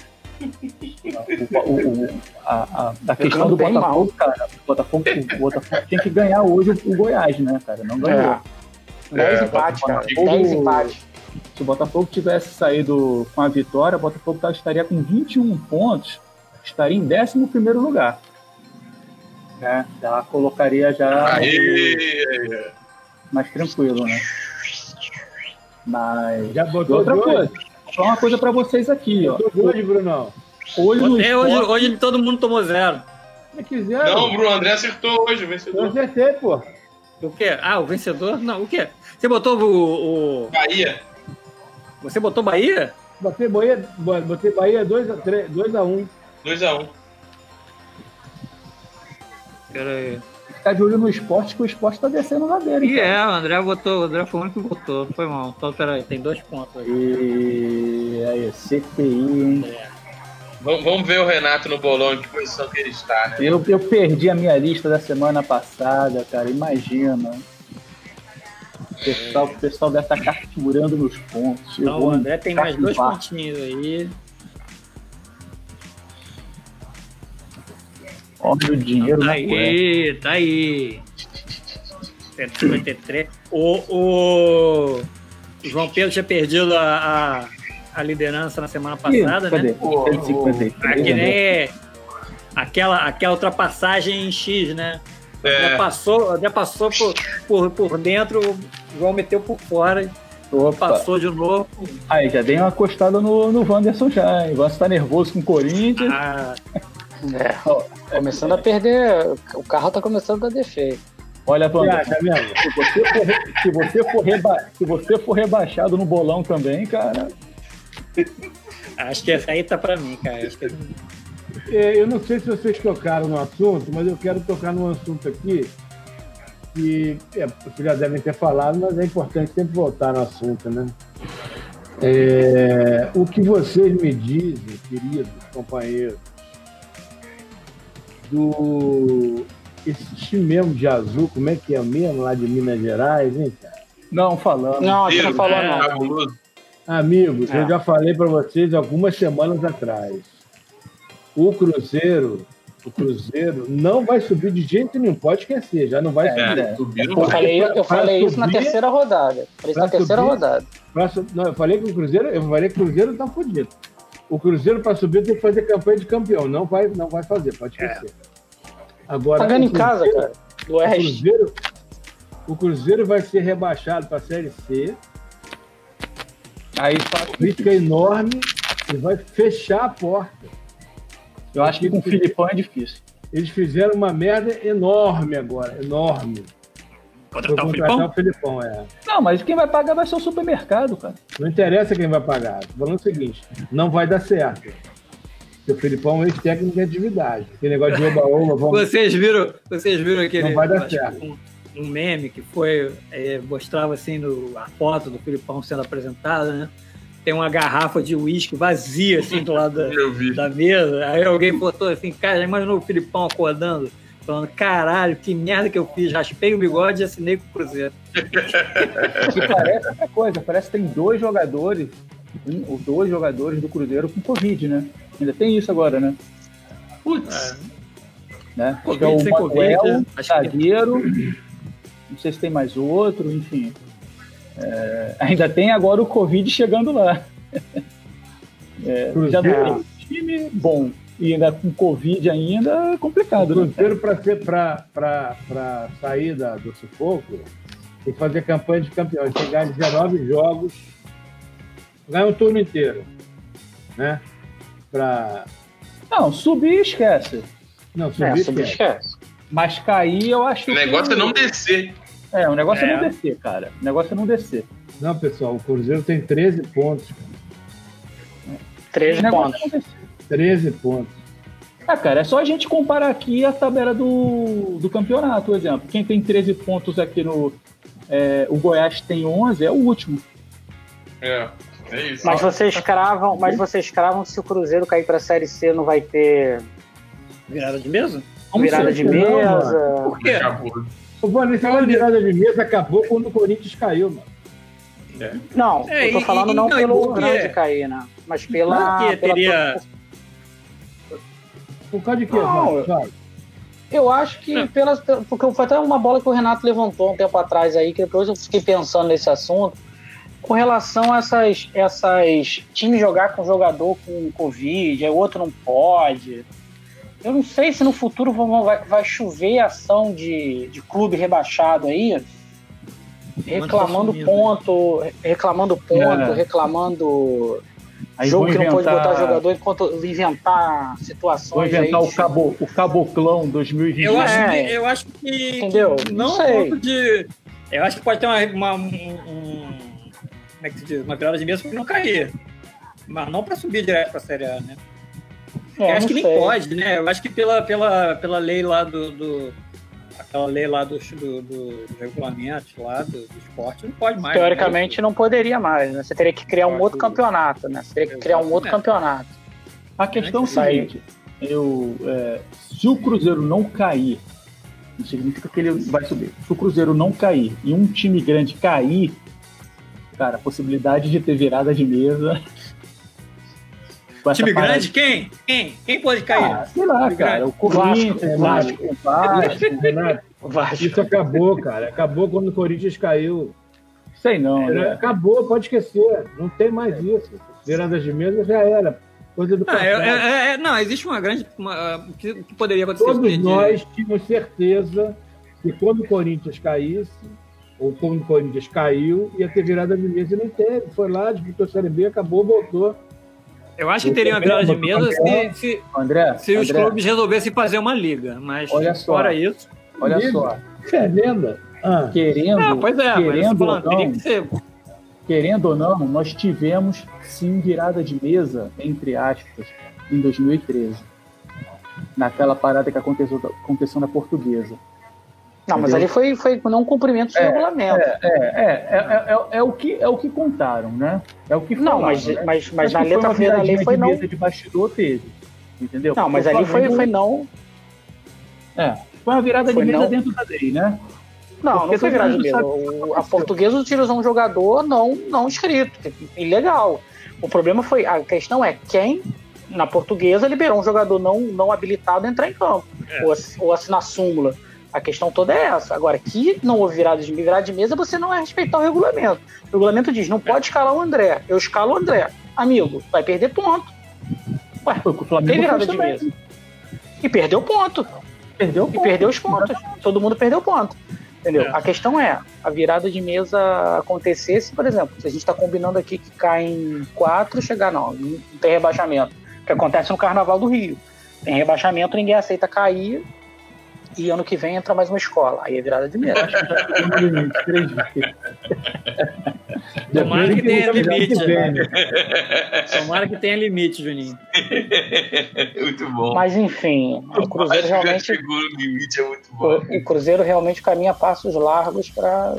O, o, o, a, a, a questão do Botafogo, cara, o Botafogo, o Botafogo tem que ganhar hoje o Goiás, né, cara? Não ganhou. É. 10 É, empates, cara. Botafogo- 10 empates. Se o Botafogo tivesse saído com a vitória, o Botafogo tá- estaria com 21 pontos, estaria em 11 primeiro lugar. Né? Já colocaria já Aí, mais tranquilo, né? Mas Já botou outra de coisa, só uma coisa pra vocês aqui, ó. Hoje, Brunão? Hoje no Até hoje, esporte, hoje todo mundo tomou zero. Se quiser. não, o Bruno André acertou hoje, o Eu vencedor. acertei, pô. O quê? Ah, o vencedor? Não, o quê? Você botou o. o- Bahia. você botou Bahia? Botei Bahia, botei Bahia 2x1. 2x1. Pera aí. Ficar de olho no esporte, que o esporte tá descendo na dele. E cara. é, o André votou, o André foi o único que votou, foi mal. Então, peraí, tem dois pontos aí. E aí, CPI, hein? Vamos, vamos ver o Renato no bolão, em que posição que ele está, né? Eu, eu perdi a minha lista da semana passada, cara. Imagina. O pessoal, o pessoal deve estar capturando meus pontos. Então, o André tem mais dois pontinhos aí. Olha o dinheiro Tá aí, tá aí. 153. O, o João Pedro tinha perdido a, a, a liderança na semana Ih, passada, cadê? né? 153, Ah, que né? nem aquela, aquela ultrapassagem em X, né? Já É, passou, já passou por, por, por dentro, o João meteu por fora, Opa. passou de novo. Aí, já dei uma acostada no, no Wanderson já, hein? O Wanderson tá nervoso com o Corinthians. Ah, É. Começando a perder. O carro tá começando a dar defeito. Olha, vendo? se você, for, se, você for reba- se você for rebaixado no bolão também, cara, acho que essa aí tá pra mim, cara. Acho que É, Eu não sei se vocês tocaram no assunto, mas eu quero tocar num assunto aqui que é, vocês já devem ter falado, mas é importante sempre voltar no assunto, né? É, o que vocês me dizem, queridos companheiros, do esse time mesmo de azul, como é que é mesmo, lá de Minas Gerais, hein, cara? não falando. Não, a gente não falou, É. não. cabuloso. Amigos, É. eu já falei para vocês algumas semanas atrás. O Cruzeiro, o Cruzeiro não vai subir de jeito nenhum, pode esquecer, já não vai subir. É, subiram Eu falei, eu Pra falei isso na terceira rodada. Falei isso na terceira subir- rodada. Pra não, eu falei que o Cruzeiro, eu falei que o Cruzeiro tá fudido. O Cruzeiro para subir tem que fazer campanha de campeão, não vai, não vai fazer, pode esquecer. Agora, Tá ganhando o em casa, Cruzeiro- cara. Do O Oeste. Cruzeiro, o Cruzeiro vai ser rebaixado para a Série C, Aí fala- crítica enorme e vai fechar a porta. eu acho que com o Filipão é difícil. Eles fizeram uma merda enorme agora, enorme. Contratar o Filipão? o Filipão, é. Não, mas quem vai pagar vai ser o supermercado, cara. Não interessa quem vai pagar. Falando o seguinte, não vai dar certo. Porque o Filipão é ex-técnico de atividade. Aquele negócio de oba-oba, vamos... Vocês viram, vocês viram aquele Não vai dar certo. Um, um meme que foi é, mostrava assim no, a foto do Filipão sendo apresentada, né? Tem uma garrafa de uísque vazia assim do lado da, da mesa. Aí alguém botou assim, cara, já imaginou o Filipão acordando, falando, caralho, que merda que eu fiz, raspei o bigode e assinei com o Cruzeiro. Parece outra coisa, parece que tem dois jogadores, um ou dois jogadores do Cruzeiro com Covid, né? Ainda tem isso agora, né? Putz. né? Covid, é sem o Covid, Manuel, né? Acho que- zagueiro, não sei se tem mais outro, enfim. É, ainda tem agora o Covid chegando lá. É, já Cruzeiro. tem um time bom e ainda com Covid ainda é complicado, O né? Cruzeiro, para sair da, do sufoco, tem que fazer campanha de campeão. Que ganhar 19 jogos, ganhar um turno inteiro. Né? Pra... Não, subir esquece. Não, É, subir. subir esquece. esquece. Mas cair eu acho O negócio é não descer. É, o negócio é. É. não descer, cara. O negócio é não descer. Não, pessoal, o Cruzeiro tem 13 pontos. 13 O negócio pontos. é não descer. 13 pontos. Ah, cara, é só a gente comparar aqui a tabela do, do campeonato, por exemplo. Quem tem 13 pontos aqui no. é, o Goiás tem 11, é o último. É, é isso. Mas vocês cravam, mas vocês cravam que se o Cruzeiro cair pra Série C não vai ter Virada de mesa? Como virada sempre, de não, mesa. Por quê? Acabou. Esse negócio de virada de mesa acabou quando o Corinthians caiu, mano. Não, É, eu tô falando e- não não, e pelo por quê? grande cair, né? Mas pela. Porque pela- teria, Por causa de quê? Não. Eu acho que pelas, porque foi até uma bola que o Renato levantou um tempo atrás aí, que depois eu fiquei pensando nesse assunto, com relação a essas, essas times jogar com jogador com Covid, aí o outro não pode. Eu não sei se no futuro vão- vai, vai chover ação de, de clube rebaixado aí, reclamando ponto, reclamando ponto, É. reclamando Aí jogo que não pode botar jogador enquanto inventar Vou situações inventar aí o, cabo, o Caboclão 2020. Eu acho, É. que, eu acho que. Entendeu? Não Não sei. de. Eu acho que pode ter uma. uma um, um- como é que se diz? Uma virada de mesa pra não cair. Mas não pra subir direto pra Série A, né? É, eu acho que nem sei. pode, né? Eu acho que pela, pela, pela lei lá do. do- aquela lei lá do, do, do, regulamento lá do, do esporte, não pode mais. Teoricamente não poderia mais, né? Você teria que criar um outro campeonato, né? Você teria que criar um outro campeonato. A questão é o seguinte: eu, é, se o Cruzeiro não cair, não significa que ele vai subir. Se o Cruzeiro não cair e um time grande cair, cara, a possibilidade de ter virada de mesa. Time parada- grande, quem? Quem? Quem pode cair? Ah, sei lá, Time cara. grande. O Corinthians, Vasco, o Vasco, o Vasco. Renato, Vasco. isso acabou, cara. Acabou quando o Corinthians caiu. Sei não, Era- né? Acabou, pode esquecer. Não tem mais isso. Viradas de mesa já era. Coisa do Ah, passado. é- é- é- não, existe uma grande. Uma, o que, que poderia acontecer? Todos de- nós tínhamos certeza que quando o Corinthians caísse, ou quando o Corinthians caiu, ia ter virada de mesa e não teve. Foi lá, disputou a Série B, acabou, voltou. Eu acho que teria uma virada de mesa se, se, André, se os André, clubes resolvessem fazer uma liga. Mas Olha só. fora isso. olha Liga. só, lenda. Ah, querendo, Ah, pois é, querendo, ou falando, teria não, que ser. querendo ou não, nós tivemos sim virada de mesa, entre aspas, em 2013. Naquela parada que aconteceu, aconteceu na portuguesa. Não, mas ali foi, foi não cumprimento de É, regulamento. É, é, é, é, é o que, é o que contaram, né? É o que não, falaram, mas, né? mas, mas Acho na foi letra fria da lei foi de não. de bastidor teve. Entendeu? Não, mas ali foi, foi não. É, foi uma virada Foi de mesa não. dentro da lei, né? Não, não foi virada de mesa. a portuguesa utilizou um jogador não, não inscrito. Ilegal. O problema foi. A questão é quem, na portuguesa, liberou um jogador não, não habilitado a entrar em campo. É. Ou, ou assinar súmula. A questão toda é essa. Agora, que não houve virada de virada de mesa, você não é respeitar o regulamento. O regulamento diz: não pode escalar o André. Eu escalo o André. Amigo, vai perder ponto. Ué, Foi o que o tem Flamengo virada de também. mesa. E perdeu ponto. Perdeu E ponto. perdeu os pontos. Todo mundo perdeu ponto. Entendeu? É. A questão é, a virada de mesa acontecesse, por exemplo, se a gente está combinando aqui que caem quatro, chegar não, não tem rebaixamento. Que acontece no Carnaval do Rio. Tem rebaixamento, ninguém aceita cair. E ano que vem entra mais uma escola. Aí é virada de mesa. Tomara que tenha limite. vem, né? Tomara que tenha limite, Juninho. muito bom. Mas enfim, o Cruzeiro que realmente. chegou no limite, é muito bom. O, o Cruzeiro realmente caminha passos largos para.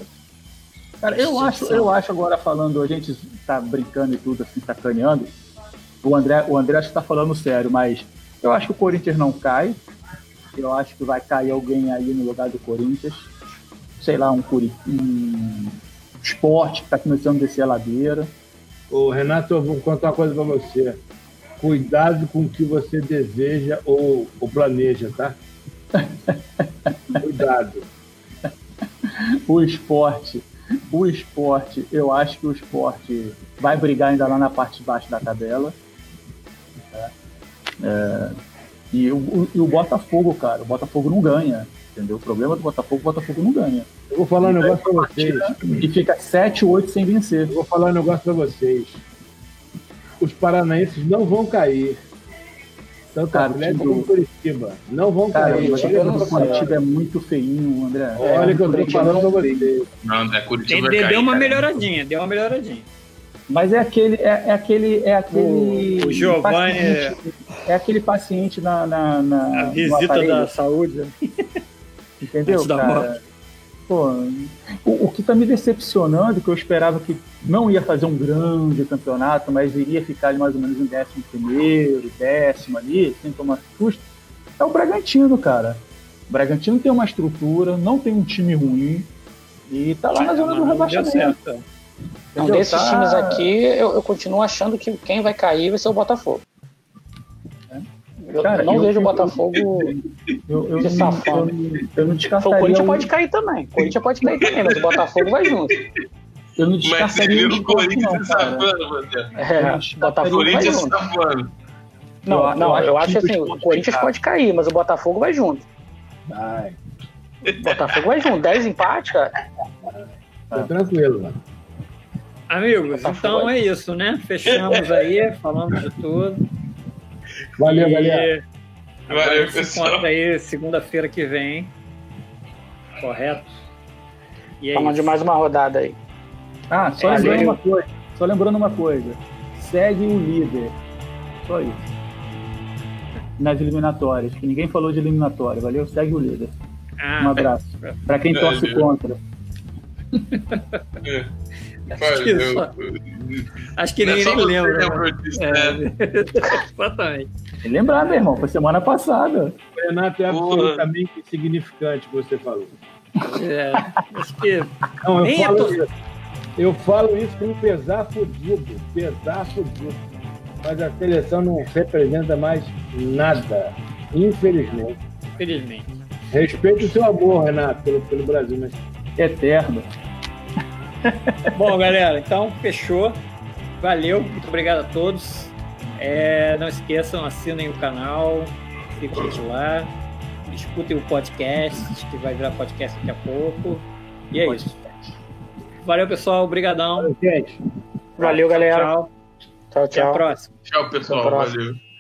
Cara, eu acho, eu acho agora falando, a gente tá brincando e tudo, assim, sacaneando. O André, o André acho que tá falando sério, mas eu acho que o Corinthians não cai. Eu acho que vai cair alguém aí no lugar do Corinthians. Sei lá, um, Curi, um esporte que tá começando a descer a ladeira. Ô, Renato, eu vou contar uma coisa pra você. Cuidado com o que você deseja ou, ou planeja, tá? Cuidado. O esporte, o esporte, eu acho que o esporte vai brigar ainda lá na parte de baixo da tabela. né? É, e, o, e o Botafogo, cara, o Botafogo não ganha. Entendeu? O problema do Botafogo, o Botafogo não ganha. Eu vou falar um negócio pra vocês. E fica 7, 8 sem vencer. Eu vou falar um negócio pra vocês. Os paranaenses não vão cair. Tanto Cara, Atlético time como Curitiba. Não vão Cara, cair. o Curitiba time do. Curitiba é muito feinho, André. Olha que eu tô falando pra vocês. Não, André, Curitiba vai deu uma cara. melhoradinha, deu uma melhoradinha. Mas é aquele, é, é aquele, é aquele. O- o Giovani- paciente- É aquele paciente na. na, na A visita da saúde. Entendeu, antes cara? Pô, o, o que tá me decepcionando, que eu esperava que não ia fazer um grande campeonato, mas iria ficar ali mais ou menos em décimo primeiro, décimo ali, sem tomar susto, é o Bragantino, cara. O Bragantino tem uma estrutura, não tem um time ruim e tá lá na zona do rebaixamento. Então, Entendeu? desses Tá- times aqui, eu, eu continuo achando que quem vai cair vai ser o Botafogo. Eu Cara, não eu- vejo o Botafogo. Eu, eu, safado. eu, não- eu não O descartaria. Corinthians pode cair também. O Corinthians pode cair também, mas o Botafogo vai junto. Eu não Mas você descartaria viu o Corinthians não, safando, Matheus. É, o Botafogo vai junto. safando. Não, Eu- não, eu acho assim, o o Corinthians pode cair, mas o Botafogo vai junto. Vai. O Botafogo vai junto. 10 empates, cara. Tô tranquilo, mano. Amigos, Botafogo então é isso, né? Fechamos aí, falamos de tudo. Valeu, E galera. Valeu, se pessoal. encontra aí segunda-feira que vem. Correto? E é Falando de mais uma rodada aí. Ah, só É, lembrando valeu. uma coisa. Só lembrando uma coisa. Segue o líder. Só isso. Nas eliminatórias. Que ninguém falou de eliminatória. Valeu? Segue o líder. Ah, Um abraço. Pra quem torce Valeu. contra. É. Acho que só- acho que é ninguém só nem lembra. né? disso, É, né? exatamente. Tem que lembrar, meu irmão. Foi semana passada. O Renato é Porra. absolutamente insignificante, que você falou. É, acho que Não, eu Nem é falo, to- isso, eu falo isso com pesar fudido, pesar fudido. Mas a seleção não representa mais nada, infelizmente. infelizmente. Respeito o seu amor, Renato, pelo, pelo Brasil, mas Eterno. Bom, galera, então fechou. Valeu, muito obrigado a todos. É, não esqueçam, assinem o canal, sigam a lá, escutem o podcast, que vai virar podcast daqui a pouco. E é isso. Valeu, pessoal. Obrigadão. gente, Valeu, galera. Tchau. Tchau, Até a tchau. próxima. Tchau, pessoal. Valeu.